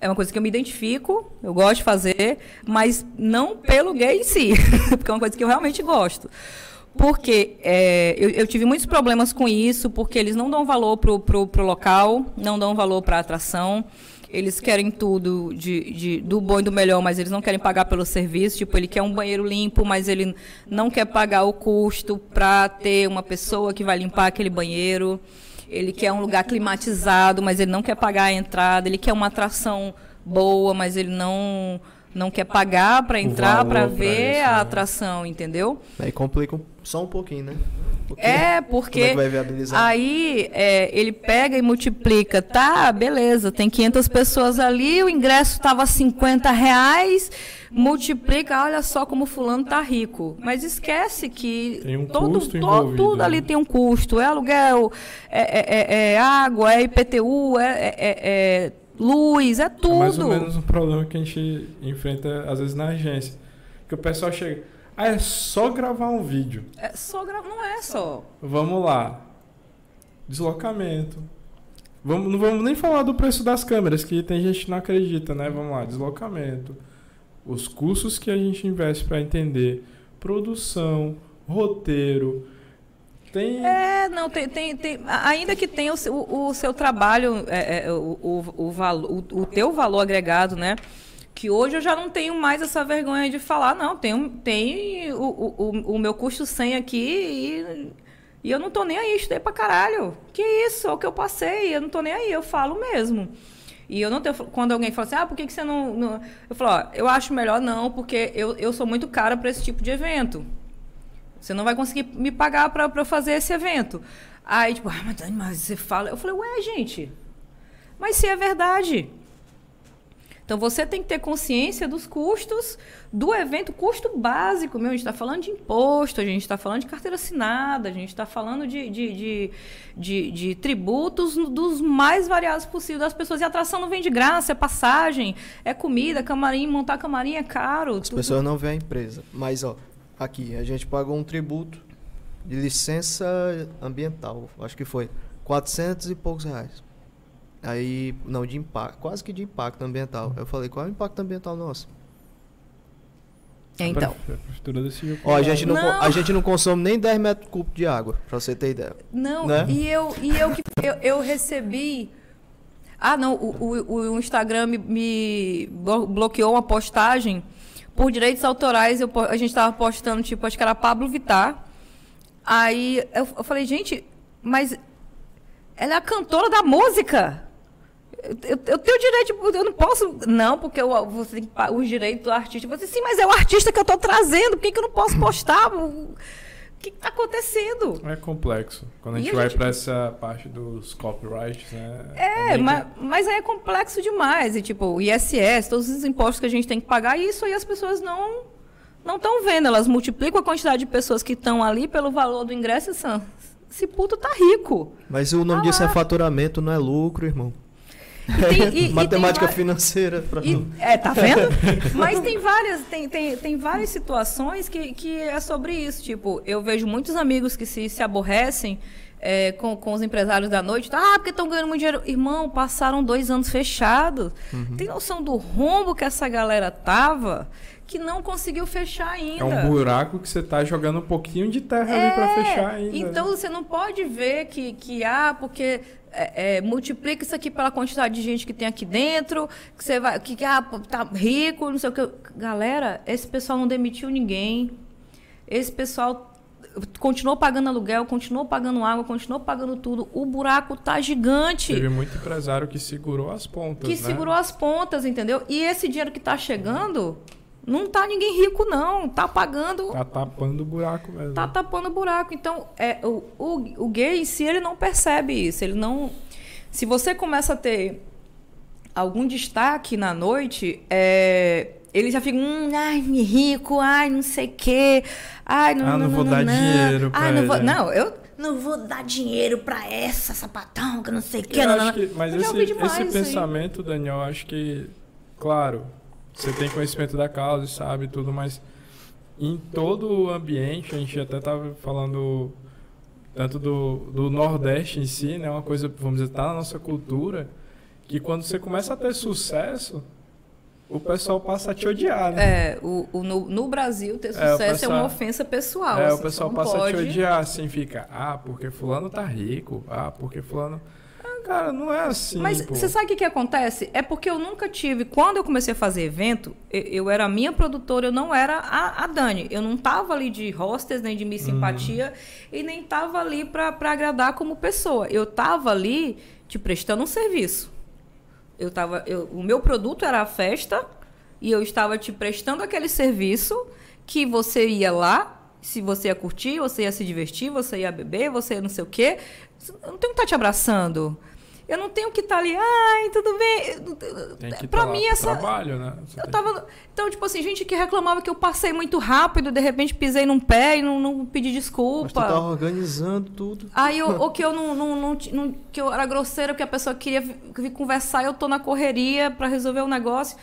é uma coisa que eu me identifico, eu gosto de fazer, mas não pelo gay em si, porque é uma coisa que eu realmente gosto. Porque é, eu, eu tive muitos problemas com isso, porque eles não dão valor pro, pro, pro local, não dão valor para a atração. Eles querem tudo de, de- do bom e do melhor, mas eles não querem pagar pelo serviço. Tipo, ele quer um banheiro limpo, mas ele não quer pagar o custo para ter uma pessoa que vai limpar aquele banheiro. Ele quer um lugar climatizado, mas ele não quer pagar a entrada. Ele quer uma atração boa, mas ele não não quer pagar para entrar para pra ver isso, a né? atração, entendeu? Aí complica só um pouquinho, né? Porque É, Como é porque que vai viabilizar? aí é, ele pega e multiplica, tá, beleza, tem 500 pessoas ali, o ingresso estava 50 reais, multiplica, olha só como fulano tá rico. Mas esquece que Tem um todo, custo to- envolvido, tudo né? ali tem um custo, é aluguel, é, é- é- é água, é IPTU, é, é- é- luz, é mais ou tudo. menos um problema que a gente enfrenta às vezes na agência. Que o pessoal chega, ah, é só gravar um vídeo. É só gra- não é só. Vamos lá. Deslocamento. Vamos, não vamos nem falar do preço das câmeras, que tem gente que não acredita, né? Vamos lá, deslocamento. Os custos que a gente investe para entender. Produção, roteiro. Tem. É, não, tem, tem, tem- ainda que tenha o, seu- o seu trabalho, é, é, o, o, o, o, o teu valor agregado, né? Que hoje eu já não tenho mais essa vergonha de falar, não, tem, tem o, o, o- o meu custo 100 aqui e, e eu não tô nem aí, estudei pra caralho. Que isso, é o que eu passei, eu não tô nem aí, eu falo mesmo. E eu não tenho, quando alguém fala assim, ah, por que, que você não, não... Eu falo, ó, eu acho melhor não, porque eu, eu sou muito cara para esse tipo de evento. Você não vai conseguir me pagar para eu fazer esse evento. Aí, tipo, ah, mas, mas você fala. Eu falei, ué, gente, mas se é verdade. Então você tem que ter consciência dos custos do evento, custo básico, meu. A gente está falando de imposto, a gente está falando de carteira assinada, a gente está falando de, de, de, de- de tributos dos mais variados possíveis das pessoas. E a atração não vem de graça, é passagem, é comida, camarim, montar camarim é caro. As tudo- pessoas não veem a empresa. Mas, ó, aqui, a gente pagou um tributo de licença ambiental. Acho que foi 400 e poucos reais. Aí, não, de impacto, quase que de impacto ambiental. Eu falei, qual é o impacto ambiental nosso? Então. A prefeitura decidiu Ó, a gente não, Não. a gente não consome nem 10 metros cúbicos de água, pra você ter ideia. Não, Né? e eu e eu que eu, eu recebi. Ah, não, o, o, o Instagram me, me blo- bloqueou uma postagem por direitos autorais. Eu, a gente estava postando, tipo, acho que era Pablo Vittar. Aí eu, eu falei, gente, mas ela é a cantora da música. Eu, eu- eu tenho direito, eu não posso. Não, porque eu, você tem os direitos do artista. Você, sim, mas é o artista que eu estou trazendo, por que, que eu não posso postar? O que está acontecendo? É complexo. Quando a gente a vai gente- pra essa parte dos copyrights, né? É, meio que- mas, mas aí é complexo demais. E, tipo, o ISS, todos os impostos que a gente tem que pagar, isso aí as pessoas não não estão vendo. Elas multiplicam a quantidade de pessoas que estão ali pelo valor do ingresso e são. Esse puto tá rico. Mas o nome Ah disso é faturamento, não é lucro, irmão. E tem- e- e tem Matemática va- financeira. Pra E- é, tá vendo? Mas tem várias, tem, tem, tem várias situações que, que é sobre isso. Tipo, eu vejo muitos amigos que se, se aborrecem é, com, com os empresários da noite. Ah, porque estão ganhando muito dinheiro. Irmão, passaram dois anos fechados. Uhum. Tem noção do rombo que essa galera tava que não conseguiu fechar ainda. É um buraco que você tá jogando um pouquinho de terra ali pra fechar ainda. Então né? você não pode ver que, que ah, porque é, é, multiplica isso aqui pela quantidade de gente que tem aqui dentro, que você vai, que ah, tá rico, não sei o que. Galera, esse pessoal não demitiu ninguém. Esse pessoal continuou pagando aluguel, continuou pagando água, continuou pagando tudo. O buraco tá gigante. Teve muito empresário que segurou as pontas. Que né? segurou as pontas, entendeu? E esse dinheiro que tá chegando, não tá ninguém rico, não. Tá pagando. Tá tapando o buraco mesmo. Tá tapando o buraco. Então, é, o, o, o gay si, ele não percebe isso. Ele não. Se você começa a ter algum destaque na noite, é, ele já fica, hum, ai, rico, ai, não sei o quê. Ai, não, ah, não, não, vou não, dar não. dinheiro pra ai, não, vou, não, eu não vou dar dinheiro pra essa sapatão, que não sei o quê. Não, não, que- mas Eu esse, esse aí. pensamento, Daniel, acho que, claro, você tem conhecimento da causa e sabe tudo, mas em todo o ambiente, a gente até estava falando tanto do, do Nordeste em si, né? Uma coisa, vamos dizer, tá na nossa cultura, que quando você começa a ter sucesso, o pessoal passa a te odiar, né? É, o, o- no, no Brasil, ter É, sucesso é, pessoal- uma ofensa pessoal. É, assim, o pessoal passa a te pode- odiar, assim, fica, ah, porque fulano tá rico, ah, porque fulano... Cara, não é assim, Mas pô. você sabe o que, que acontece? É porque eu nunca tive. Quando eu comecei a fazer evento, eu, eu era a minha produtora, eu não era a, a Dani. Eu não tava ali de hostess, nem de Hum. Miss Simpatia, e nem tava ali pra pra agradar como pessoa. Eu tava ali te prestando um serviço. Eu tava, eu- o meu produto era a festa, e eu estava te prestando aquele serviço que você ia lá. Se você ia curtir, você ia se divertir, você ia beber, você ia não sei o quê. Eu não tenho que estar te abraçando. Eu não tenho que estar ali, ai, tudo bem. Que pra tá mim, pro essa. trabalho, né? Você Eu tava. Então, tipo assim, gente que reclamava que eu passei muito rápido, de repente pisei num pé e não, não pedi Mas tu desculpa. tá organizando tudo. Aí, eu, ou que eu não, não, não, não- que eu era grosseira, porque a pessoa queria vi- vir conversar, eu tô na correria pra resolver um negócio.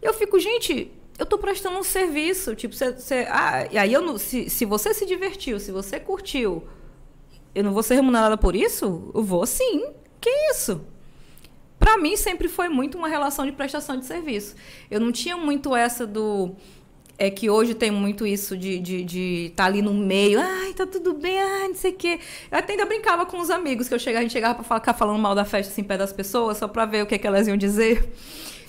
Eu fico, gente, eu tô prestando um serviço. Tipo, você. você- ah, e aí eu não, se, se você se divertiu, se você curtiu, eu não vou ser remunerada por isso? Eu vou sim. Que isso? Pra mim sempre foi muito uma relação de prestação de serviço. Eu não tinha muito essa do é que hoje tem muito isso de estar de, de tá ali no meio, ai, tá tudo bem, ai, não sei o quê. Eu até ainda brincava com os amigos, que eu chegava, a gente chegava pra ficar falando mal da festa assim, pé das pessoas, só pra ver o que, que elas iam dizer.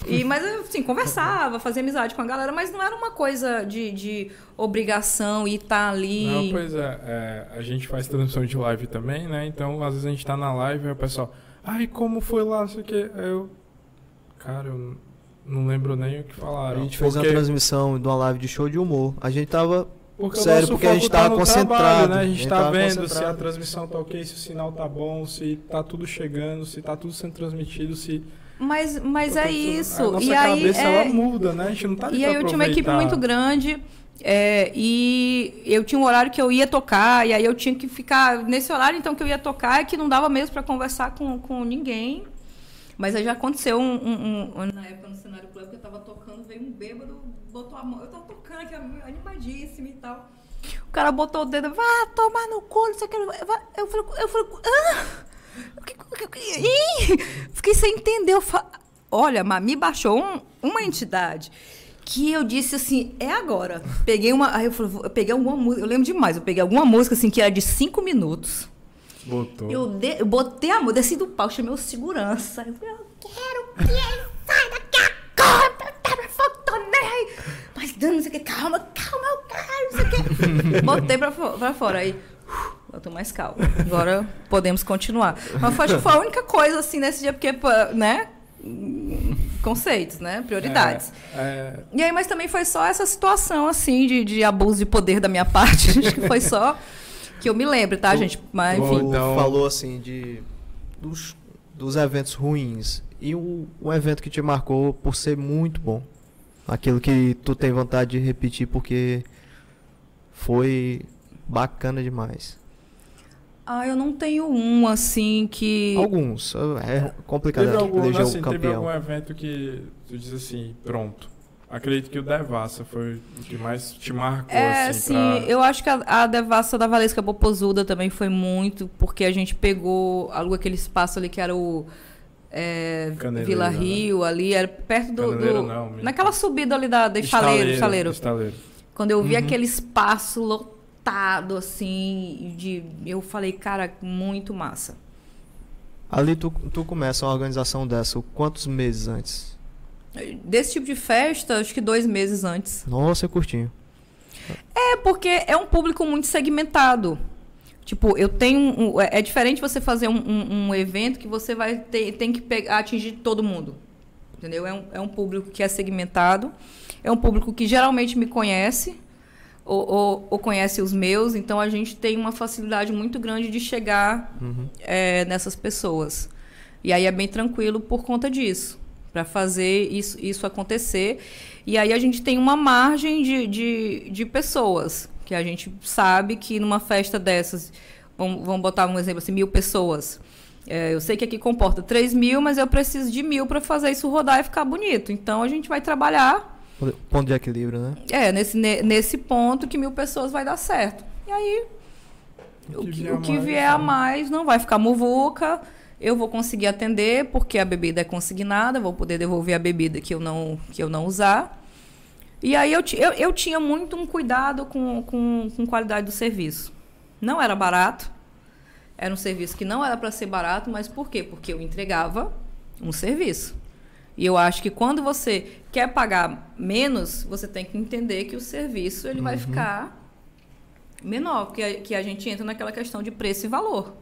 E, mas eu, assim, conversava, fazia amizade com a galera, mas não era uma coisa de, de obrigação e estar ali. Não, pois é, é, a gente faz transmissão de live também, né? Então, às vezes a gente tá na live e o pessoal, ai, como foi lá, não sei o quê. Aí eu, cara, eu não lembro nem o que A falaram. gente fez uma Porque- transmissão de uma live de show de humor. A gente tava. Porque Sério, porque a gente tá no concentrado, trabalho, né? A a gente tá tava vendo se a transmissão tá ok, se o sinal tá bom, se tá tudo chegando, se tá tudo sendo transmitido, se... Mas, mas é isso. A nossa e aí, cabeça, é... ela muda, né? A gente não tá E aí eu tinha uma equipe muito grande. é, e eu tinha um horário que eu ia tocar, e aí eu tinha que ficar nesse horário então que eu ia tocar, e que não dava mesmo para conversar com, com ninguém. Mas aí já aconteceu um, um- um- Na época no cenário club que eu tava tocando, veio um bêbado, botou a mão. Eu tava tocando aqui animadíssima e tal. O cara botou o dedo, vá tomar no cu, não sei o que. vai." Eu falei, eu falei, ah! Ih! Fiquei sem entender. Eu fa... Olha, mas me baixou um- uma entidade que eu disse assim, é agora. Peguei uma. Aí eu falei, eu peguei alguma música, eu lembro demais, eu peguei alguma música assim que era de cinco minutos. Botou. Eu, de- eu botei a mão, desci do palco, chamei o segurança. Eu falei, eu quero que ele saia daqui agora, tá pra fogo, tô nem. Mas Dani, não sei o que, calma, calma, eu quero, não sei o que. Botei pra, pra fora, aí, uf, eu tô mais calma. Agora podemos continuar. Mas foi, acho que foi a única coisa, assim, nesse dia, porque, né, conceitos, né, prioridades. É, é, E aí, mas também foi só essa situação, assim, de, de abuso de poder da minha parte. Acho que foi só que eu me lembro, tá, gente? Mas, enfim. Então- falou assim de dos, dos eventos ruins e o, um evento que te marcou por ser muito bom. Aquilo que tu tem vontade de repetir porque foi bacana demais. Ah, eu não tenho um assim que. Alguns, é complicado teve algum, eleger assim, o teve campeão. algum evento que tu diz assim, pronto. Acredito que o Devassa foi o que mais te marcou, É, assim, sim, pra... eu acho que a, a devassa da Valesca Popozuda também foi muito, porque a gente pegou algo aquele espaço ali que era o é, Vila né? Rio, ali, era perto do. Do- não, naquela subida ali da, da estaleiro, estaleiro. Estaleiro. Quando eu vi Uhum. aquele espaço lotado, assim, de, eu falei, cara, muito massa. Ali tu, tu começa uma organização dessa, quantos meses antes? Desse tipo de festa, acho que dois meses antes. Nossa, é curtinho. É, porque é um público muito segmentado. Tipo, eu tenho. Um, é, é diferente você fazer um, um, um, evento que você vai ter tem que pegar, atingir todo mundo. Entendeu? É um, é um público que é segmentado. É um público que geralmente me conhece. Ou, ou, ou conhece os meus, então a gente tem uma facilidade muito grande de chegar uhum. é, nessas pessoas. E aí é bem tranquilo por conta disso, para fazer isso, isso acontecer. E aí a gente tem uma margem de, de, de pessoas, que a gente sabe que numa festa dessas, vamos, vamos botar um exemplo assim, mil pessoas. É, eu sei que aqui comporta 3 mil, mas eu preciso de mil para fazer isso rodar e ficar bonito. Então a gente vai trabalhar. Ponto de equilíbrio, né? É, nesse, nesse ponto que mil pessoas vai dar certo. E aí, o que, o que, vier, o que mais, vier a mais não vai ficar muvuca. Eu vou conseguir atender, porque a bebida é consignada, vou poder devolver a bebida que eu não, que eu não usar. E aí eu, eu, eu tinha muito um cuidado com, com, com qualidade do serviço. Não era barato, era um serviço que não era para ser barato, mas por quê? Porque eu entregava um serviço. E eu acho que quando você quer pagar menos, você tem que entender que o serviço ele uhum. vai ficar menor, que a, que a gente entra naquela questão de preço e valor,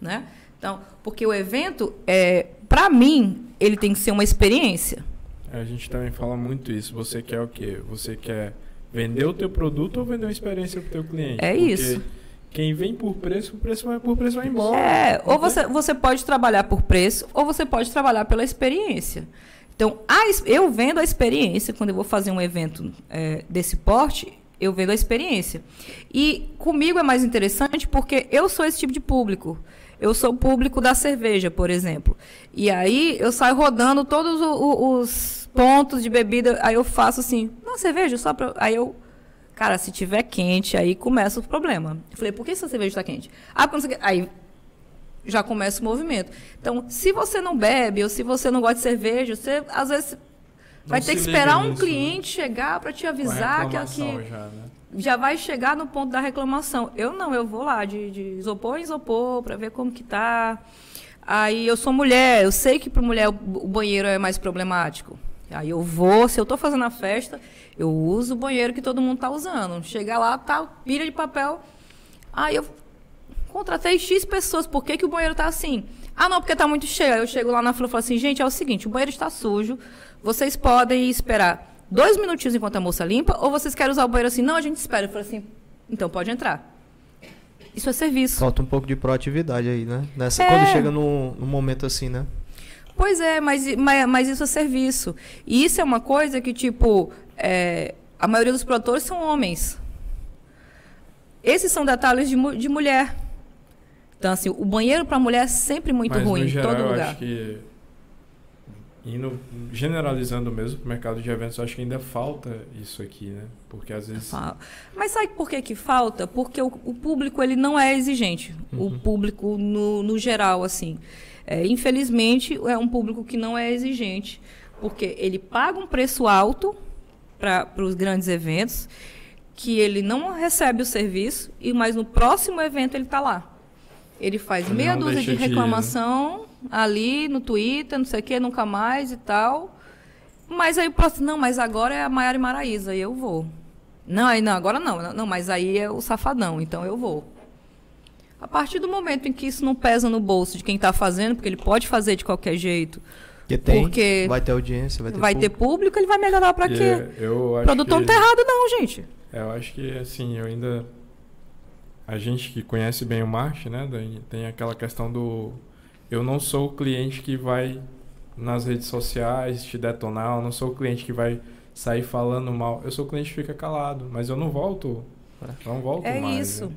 né? Então, porque o evento, é, para mim, ele tem que ser uma experiência. A gente também fala muito isso. Você quer o quê? Você quer vender o teu produto ou vender uma experiência para o teu cliente? É Porque isso. Quem vem por preço, o preço vai, por preço vai embora. É, ou você, você pode trabalhar por preço ou você pode trabalhar pela experiência. Então, a, eu vendo a experiência, quando eu vou fazer um evento é, desse porte, eu vendo a experiência. E comigo é mais interessante porque eu sou esse tipo de público. Eu sou o público da cerveja, por exemplo. E aí eu saio rodando todos os pontos de bebida, aí eu faço assim, não, cerveja, só pra. Aí eu. Cara, se tiver quente, aí começa o problema. Eu falei, por que essa cerveja está quente? Ah, quando você... Aí já começa o movimento. Então, se você não bebe ou se você não gosta de cerveja, você às vezes não vai ter que esperar um nisso, né? cliente né? chegar para te avisar que aqui já, né? já, vai chegar no ponto da reclamação. Eu não, eu vou lá de, de isopor em isopor para ver como que tá. Aí eu sou mulher, eu sei que para mulher o banheiro é mais problemático. Aí eu vou, se eu estou fazendo a festa, eu uso o banheiro que todo mundo está usando. Chega lá, tá pilha de papel. Aí eu contratei X pessoas, por que, que o banheiro está assim? Ah, não, porque está muito cheio. Aí eu chego lá na fila e falo assim, gente, é o seguinte, o banheiro está sujo, vocês podem esperar dois minutinhos enquanto a moça limpa, ou vocês querem usar o banheiro assim? Não, a gente espera. Eu falo assim, então pode entrar. Isso é serviço. Falta um pouco de proatividade aí, né? Nessa, é. Quando chega num, num momento assim, né? Pois é, mas, mas, mas, isso é serviço. E isso é uma coisa que, tipo, é, a maioria dos produtores são homens. Esses são detalhes de, de mulher. Então, assim, o banheiro para mulher é sempre muito mas, ruim, em geral, todo lugar. Eu acho que, indo, generalizando mesmo para o mercado de eventos, eu acho que ainda falta isso aqui, né? Porque às vezes. Mas sabe por que, que falta? Porque o, o público ele não é exigente. Uhum. O público, no, no geral, assim. É, infelizmente, é um público que não é exigente, porque ele paga um preço alto para os grandes eventos, que ele não recebe o serviço, e mas no próximo evento ele está lá. Ele faz ele meia dúzia de reclamação de né? ali no Twitter, não sei o que, nunca mais e tal. Mas aí o próximo, não, mas agora é a Maiara e Maraísa, e eu vou. Não, aí não, agora não, não, mas aí é o safadão, então eu vou. A partir do momento em que isso não pesa no bolso de quem está fazendo, porque ele pode fazer de qualquer jeito. Que tem, porque vai ter audiência, vai ter vai público. ter público, ele vai me agradar para quê? Eu o produtor que... não tá errado não, gente. É, eu acho que assim, eu ainda a gente que conhece bem o marketing, né, tem aquela questão do eu não sou o cliente que vai nas redes sociais te detonar, eu não sou o cliente que vai sair falando mal. Eu sou o cliente que fica calado, mas eu não volto, não volto é mais. É isso. Né?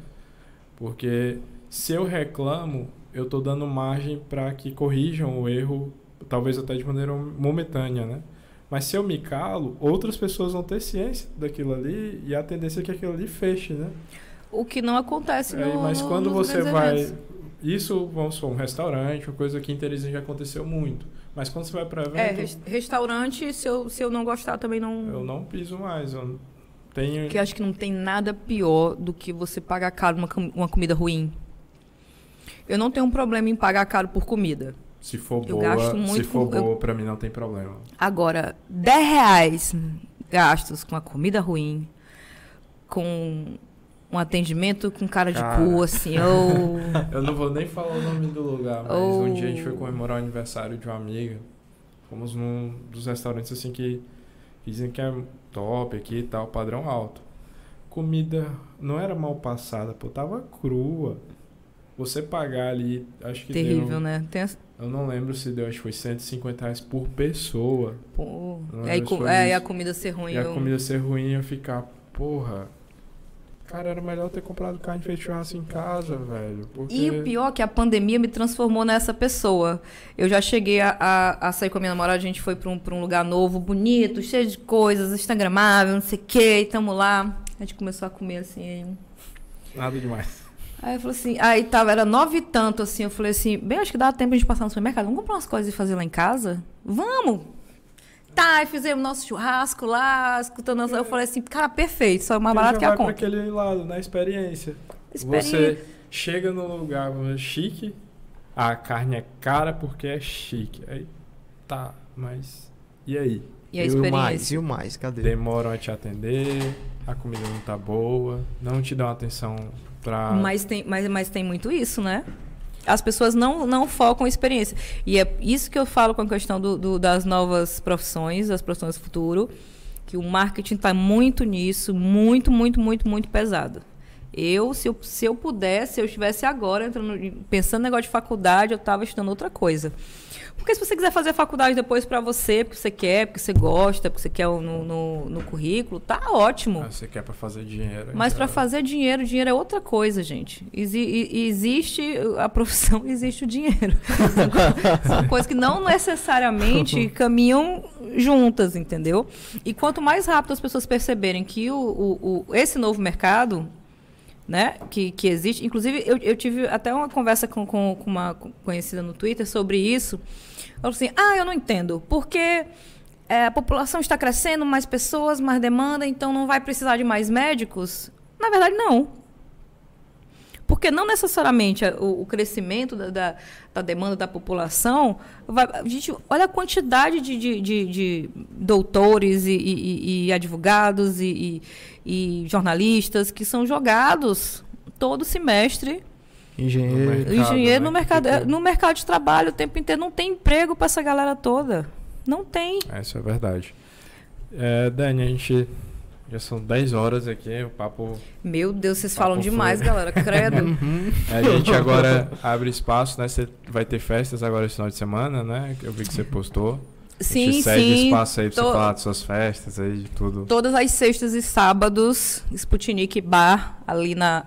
Porque se eu reclamo, eu estou dando margem para que corrijam o erro, talvez até de maneira momentânea, né? Mas se eu me calo, outras pessoas vão ter ciência daquilo ali e a tendência é que aquilo ali feche, né? O que não acontece é, no Mas quando você vai... Isso, vamos supor, um restaurante, uma coisa que em Teresina já aconteceu muito. Mas quando você vai para evento... É, restaurante, se eu, se eu não gostar, também não... Eu não piso mais. Eu tenho... Que acho que não tem nada pior do que você pagar caro uma, uma comida ruim. eu não tenho um problema em pagar caro por comida. Se for Eu boa, se for com- eu- boa, pra mim não tem problema. Agora, 10 reais gastos com a comida ruim, com um atendimento com cara de Cara. cu, assim, ou... Eu não vou nem falar o nome do lugar, mas Oh. um dia a gente foi comemorar o aniversário de uma amiga. Fomos num dos restaurantes assim que dizem que é top aqui e tal, padrão alto. Comida não era mal passada, pô, tava crua. Você pagar ali, acho que Terrível, deu, né? Tem Eu não lembro se deu, acho que foi 150 reais por pessoa. pô, aí, é, e a comida ser ruim. E a eu- comida ser ruim e eu ficar, porra. Cara, era melhor ter comprado carne feita churrasco em casa, velho. Porque... E o pior é que a pandemia me transformou nessa pessoa. Eu já cheguei a, a, a sair com a minha namorada, a gente foi pra um, pra um lugar novo, bonito, cheio de coisas, instagramável, não sei o quê, e tamo lá. A gente começou a comer assim. Aí, Nada demais. Aí eu falei assim, aí tava, era nove e tanto, assim, eu falei assim, bem, acho que dá tempo de passar no supermercado, vamos comprar umas coisas e fazer lá em casa? Vamos! Tá, e fizemos nosso churrasco lá, escutando nossa... Eu falei assim, cara, perfeito, só é mais Porque barato que a conta. aquele lado, na experiência. Experiência. Você chega num lugar chique, a carne é cara porque é chique. Aí, tá, mas e aí? E a e o mais? E o mais? Cadê? Demoram a te atender, a comida não tá boa, não te dão atenção pra... Mas tem, mas, mas tem muito isso, né? As pessoas não, não focam em experiência. E é isso que eu falo com a questão do, do- das novas profissões, das profissões do futuro, que o marketing está muito nisso, muito, muito, muito, muito pesado. Eu, se eu, se eu pudesse, se eu estivesse agora entrando, pensando no negócio de faculdade, eu estava estudando outra coisa. Porque se você quiser fazer a faculdade depois para você, porque você quer, porque você gosta, porque você quer no, no, no currículo, tá ótimo. Ah, você quer pra fazer dinheiro. Mas para fazer dinheiro, dinheiro é outra coisa, gente. Exi- e- existe a profissão, existe o dinheiro. São coisas que não necessariamente caminham juntas, entendeu? E quanto mais rápido as pessoas perceberem que o, o- o- esse novo mercado, né, que, que existe, inclusive eu, eu tive até uma conversa com, com, com uma conhecida no Twitter sobre isso. Ela falou assim: ah, eu não entendo, porque é, a população está crescendo, mais pessoas, mais demanda, então não vai precisar de mais médicos? Na verdade, não. Porque não necessariamente o, o crescimento da, da, da demanda da população. Vai, a gente, olha a quantidade de, de, de- de doutores e, e- e advogados e, e- e jornalistas que são jogados todo semestre Engenheiro. Mercado, engenheiro né? no mercado é, no mercado de trabalho o tempo inteiro não tem emprego para essa galera toda não tem É, Isso é verdade. É, Dani, a gente. Já são 10 horas aqui, o papo. meu Deus vocês falam demais foi. galera credo A gente agora abre espaço, né? Você vai ter festas agora esse final de semana, né? Eu vi que você postou. a sim sim espaço aí pra Tô- você falar de suas festas aí, de tudo. todas as sextas e sábados Sputnik Bar ali na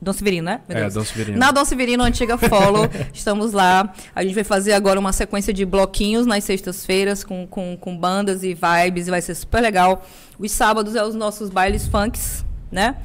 Dom Severino né É. Dom Severino. Na Dom Severino, antiga Follow, estamos lá. A gente vai fazer agora uma sequência de bloquinhos nas sextas-feiras com, com, com bandas e vibes e vai ser super legal. Os sábados é os nossos bailes funks, né?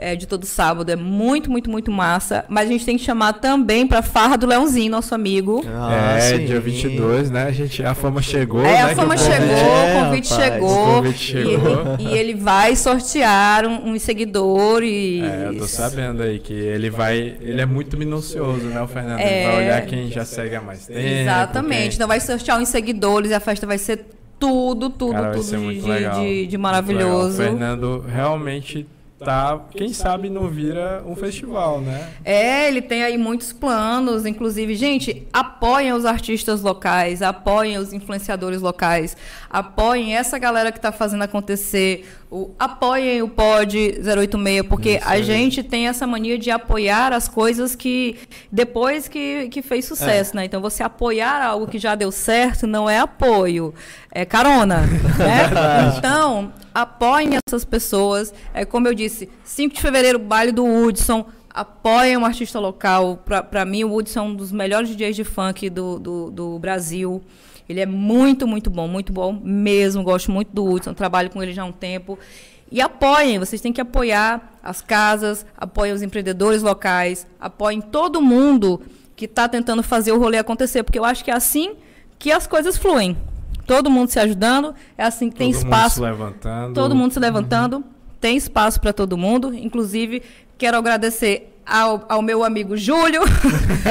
É, de todo sábado. É muito, muito, muito massa. Mas a gente tem que chamar também pra Farra do Leãozinho, nosso amigo. Ah, é, sim. dia 22, né? A, gente, a fama chegou. É, né, a fama o chegou, convite- É, o convite rapaz, chegou. o convite e chegou. ele- E, ele vai sortear um, uns seguidores. É, eu tô sabendo aí que ele vai. Ele é muito minucioso, né, o Fernando? É. Ele vai olhar quem já segue há mais tempo. Exatamente. quem- Então vai sortear uns seguidores e a festa vai ser tudo, tudo, Cara, vai tudo ser de, de- de- maravilhoso. O Fernando realmente tá. Quem sabe não vira um festival, né? É, ele tem aí muitos planos, inclusive, gente, apoiem os artistas locais, apoiem os influenciadores locais, apoiem essa galera que está fazendo acontecer, o, apoiem o Pod 086, porque Isso a aí. gente tem essa mania de apoiar as coisas que depois que, que fez sucesso, né? Então você apoiar algo que já deu certo não é apoio, é carona, né? Então, apoiem essas pessoas. É como eu disse, 5 de fevereiro, baile do Woodson. Apoiem um artista local. Para mim, o Woodson é um dos melhores DJs de funk do, do, do Brasil. Ele é muito, muito bom, muito bom mesmo. Gosto muito do Woodson, trabalho com ele já há um tempo. E apoiem, vocês têm que apoiar as casas, apoiem os empreendedores locais, apoiem todo mundo que está tentando fazer o rolê acontecer, porque eu acho que é assim que as coisas fluem. Todo mundo se ajudando, é assim que tem Todo espaço Mundo se levantando. todo mundo se levantando, tem espaço para todo mundo. Inclusive, quero agradecer ao, ao meu amigo Júlio,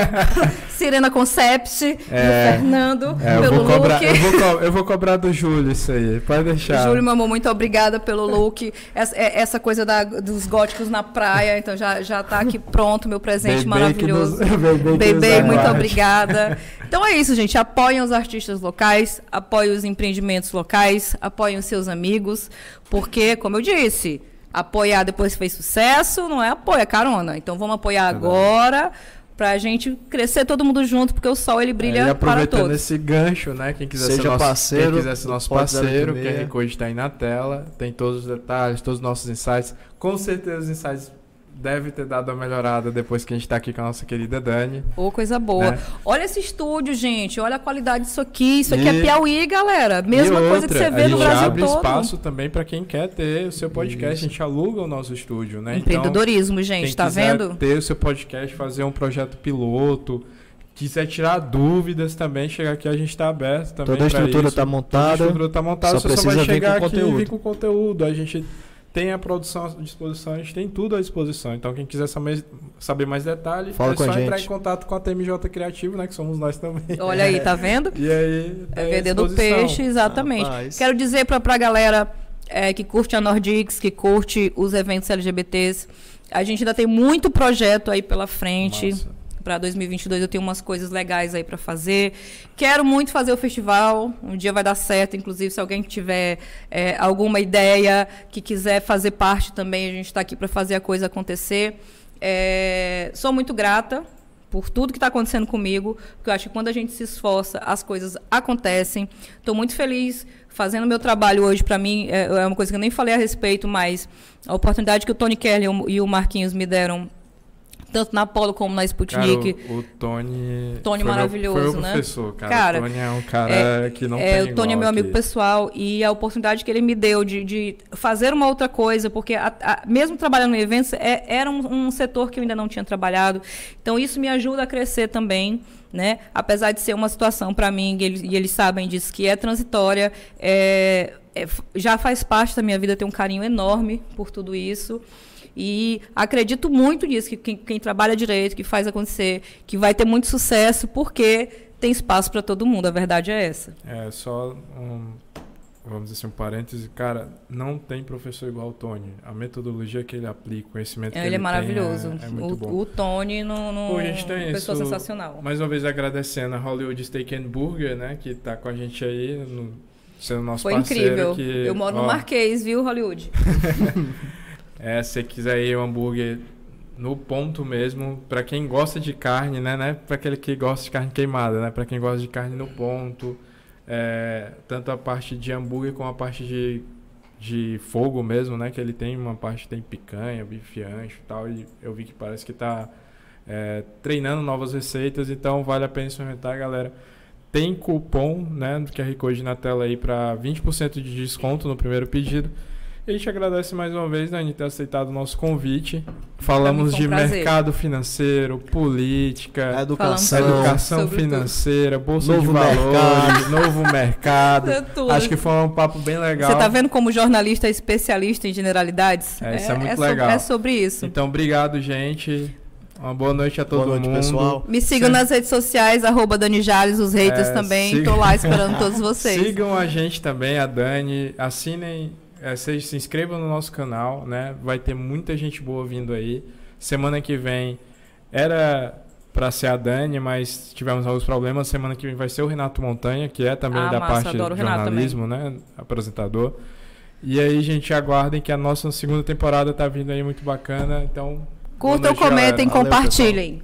Sirena Concept, é, Fernando, é, pelo eu vou cobrar, look. Eu vou, co eu vou, cobrar do Júlio isso aí, pode deixar. Júlio, meu amor, muito obrigada pelo look. Essa, é, essa coisa da, dos góticos na praia, então já, já tá aqui pronto, meu presente bebê maravilhoso. Nos, bebê, muito obrigada. Então é isso, gente. Apoiem os artistas locais, apoiem os empreendimentos locais, apoiem os seus amigos, porque, como eu disse, apoiar depois que fez sucesso não é apoio, é carona. Então vamos apoiar agora para a gente crescer todo mundo junto, porque o sol ele brilha é, e para todos. esse gancho, né? Quem quiser Seja ser nosso parceiro, quem quiser ser nosso parceiro, que a Recode está aí na tela, tem todos os detalhes, todos os nossos insights. Com certeza os insights deve ter dado uma melhorada depois que a gente está aqui com a nossa querida Dani. Ô, oh, coisa boa. Né? Olha esse estúdio, gente. Olha a qualidade disso aqui. Isso aqui é e... é Piauí, galera. Mesma outra, coisa que você vê no Brasil abre todo. espaço também para quem quer ter o seu podcast. Isso. A gente aluga o nosso estúdio, né? Empreendedorismo, então, gente. Tá vendo? ter o seu podcast, fazer um projeto piloto quiser tirar dúvidas também, chegar aqui, a gente está aberto também. Toda a estrutura está montada. Toda a estrutura está montada, só você só vai chegar aqui e vir com conteúdo. A gente tem a produção à disposição, a gente tem tudo à disposição. Então, quem quiser saber, saber mais detalhes, Fala é só entrar em contato com a TMJ Criativo, né? Que somos nós também. Olha aí, tá vendo? e aí. É vendendo peixe, exatamente. Rapaz. Quero dizer para a galera é, que curte a Nordix, que curte os eventos LGBTs. A gente ainda tem muito projeto aí pela frente. Massa para 2022 eu tenho umas coisas legais aí para fazer. Quero muito fazer o festival, um dia vai dar certo, inclusive se alguém tiver é, alguma ideia que quiser fazer parte também, a gente está aqui para fazer a coisa acontecer. É, sou muito grata por tudo que está acontecendo comigo, porque eu acho que quando a gente se esforça, as coisas acontecem. Estou muito feliz fazendo meu trabalho hoje. Para mim, é, é uma coisa que eu nem falei a respeito, mas a oportunidade que o Tony Kelly e o Marquinhos me deram tanto na Apollo como na Sputnik. Cara, o, o Tony. Tony foi maravilhoso, meu, foi meu né? professor, cara. cara. O Tony é um cara é, que não é, tem O Tony é meu amigo pessoal e a oportunidade que ele me deu de, de fazer uma outra coisa, porque a, a, mesmo trabalhando em eventos, é, era um, um setor que eu ainda não tinha trabalhado. Então isso me ajuda a crescer também. Né? Apesar de ser uma situação para mim, e eles, e eles, sabem disso, que é transitória, é, é, já faz parte da minha vida ter um carinho enorme por tudo isso. E acredito muito nisso, que quem, quem trabalha direito, que faz acontecer, que vai ter muito sucesso, porque tem espaço para todo mundo. A verdade é essa. É, só um, vamos dizer assim, um parêntese, cara, não tem professor igual o Tony. A metodologia que ele aplica, o conhecimento que ele, ele é maravilhoso. É, é muito o, bom. o Tony no, no Pô, a gente tem pessoa isso, sensacional. Mais uma vez agradecendo a Hollywood Steak and Burger, né, que está com a gente aí no, sendo nosso Foi parceiro. Foi incrível. Que, Eu moro ó, no Marquês, viu, Hollywood? É, se você quiser ir um hambúrguer no ponto mesmo, para quem gosta de carne, né, né para aquele que gosta de carne queimada, né, para quem gosta de carne no ponto, é, tanto a parte de hambúrguer como a parte de, de fogo mesmo, né, que ele tem uma parte que tem picanha, bife ancho e tal, e eu vi que parece que está é, treinando novas receitas, então vale a pena experimentar, galera. Tem cupom, né, do QR Code na tela aí para 20% de desconto no primeiro pedido. E a gente agradece mais uma vez, Dani, ter aceitado o nosso convite. Falamos de mercado financeiro, política, educação, educação financeira, bolsa novo de valores, novo mercado. Acho que foi um papo bem legal. Você está vendo como jornalista é especialista em generalidades? É, isso é, é muito é legal. Sobre, é sobre isso. Então, obrigado, gente. Uma boa noite a todo boa noite, mundo. pessoal. Me sigam nas redes sociais, arroba Dani Jales, os haters é, também. Estou lá esperando todos vocês. Sigam a gente também, a Dani. Assinem é, vocês se inscrevam no nosso canal, né? Vai ter muita gente boa vindo aí. Semana que vem era para ser a Dani, mas tivemos alguns problemas. Semana que vem vai ser o Renato Montanha, que é também ah, da massa, parte de jornalismo, né? Apresentador. E aí, gente, aguardem que a nossa segunda temporada tá vindo aí muito bacana. Então, curtam, comentem, compartilhem.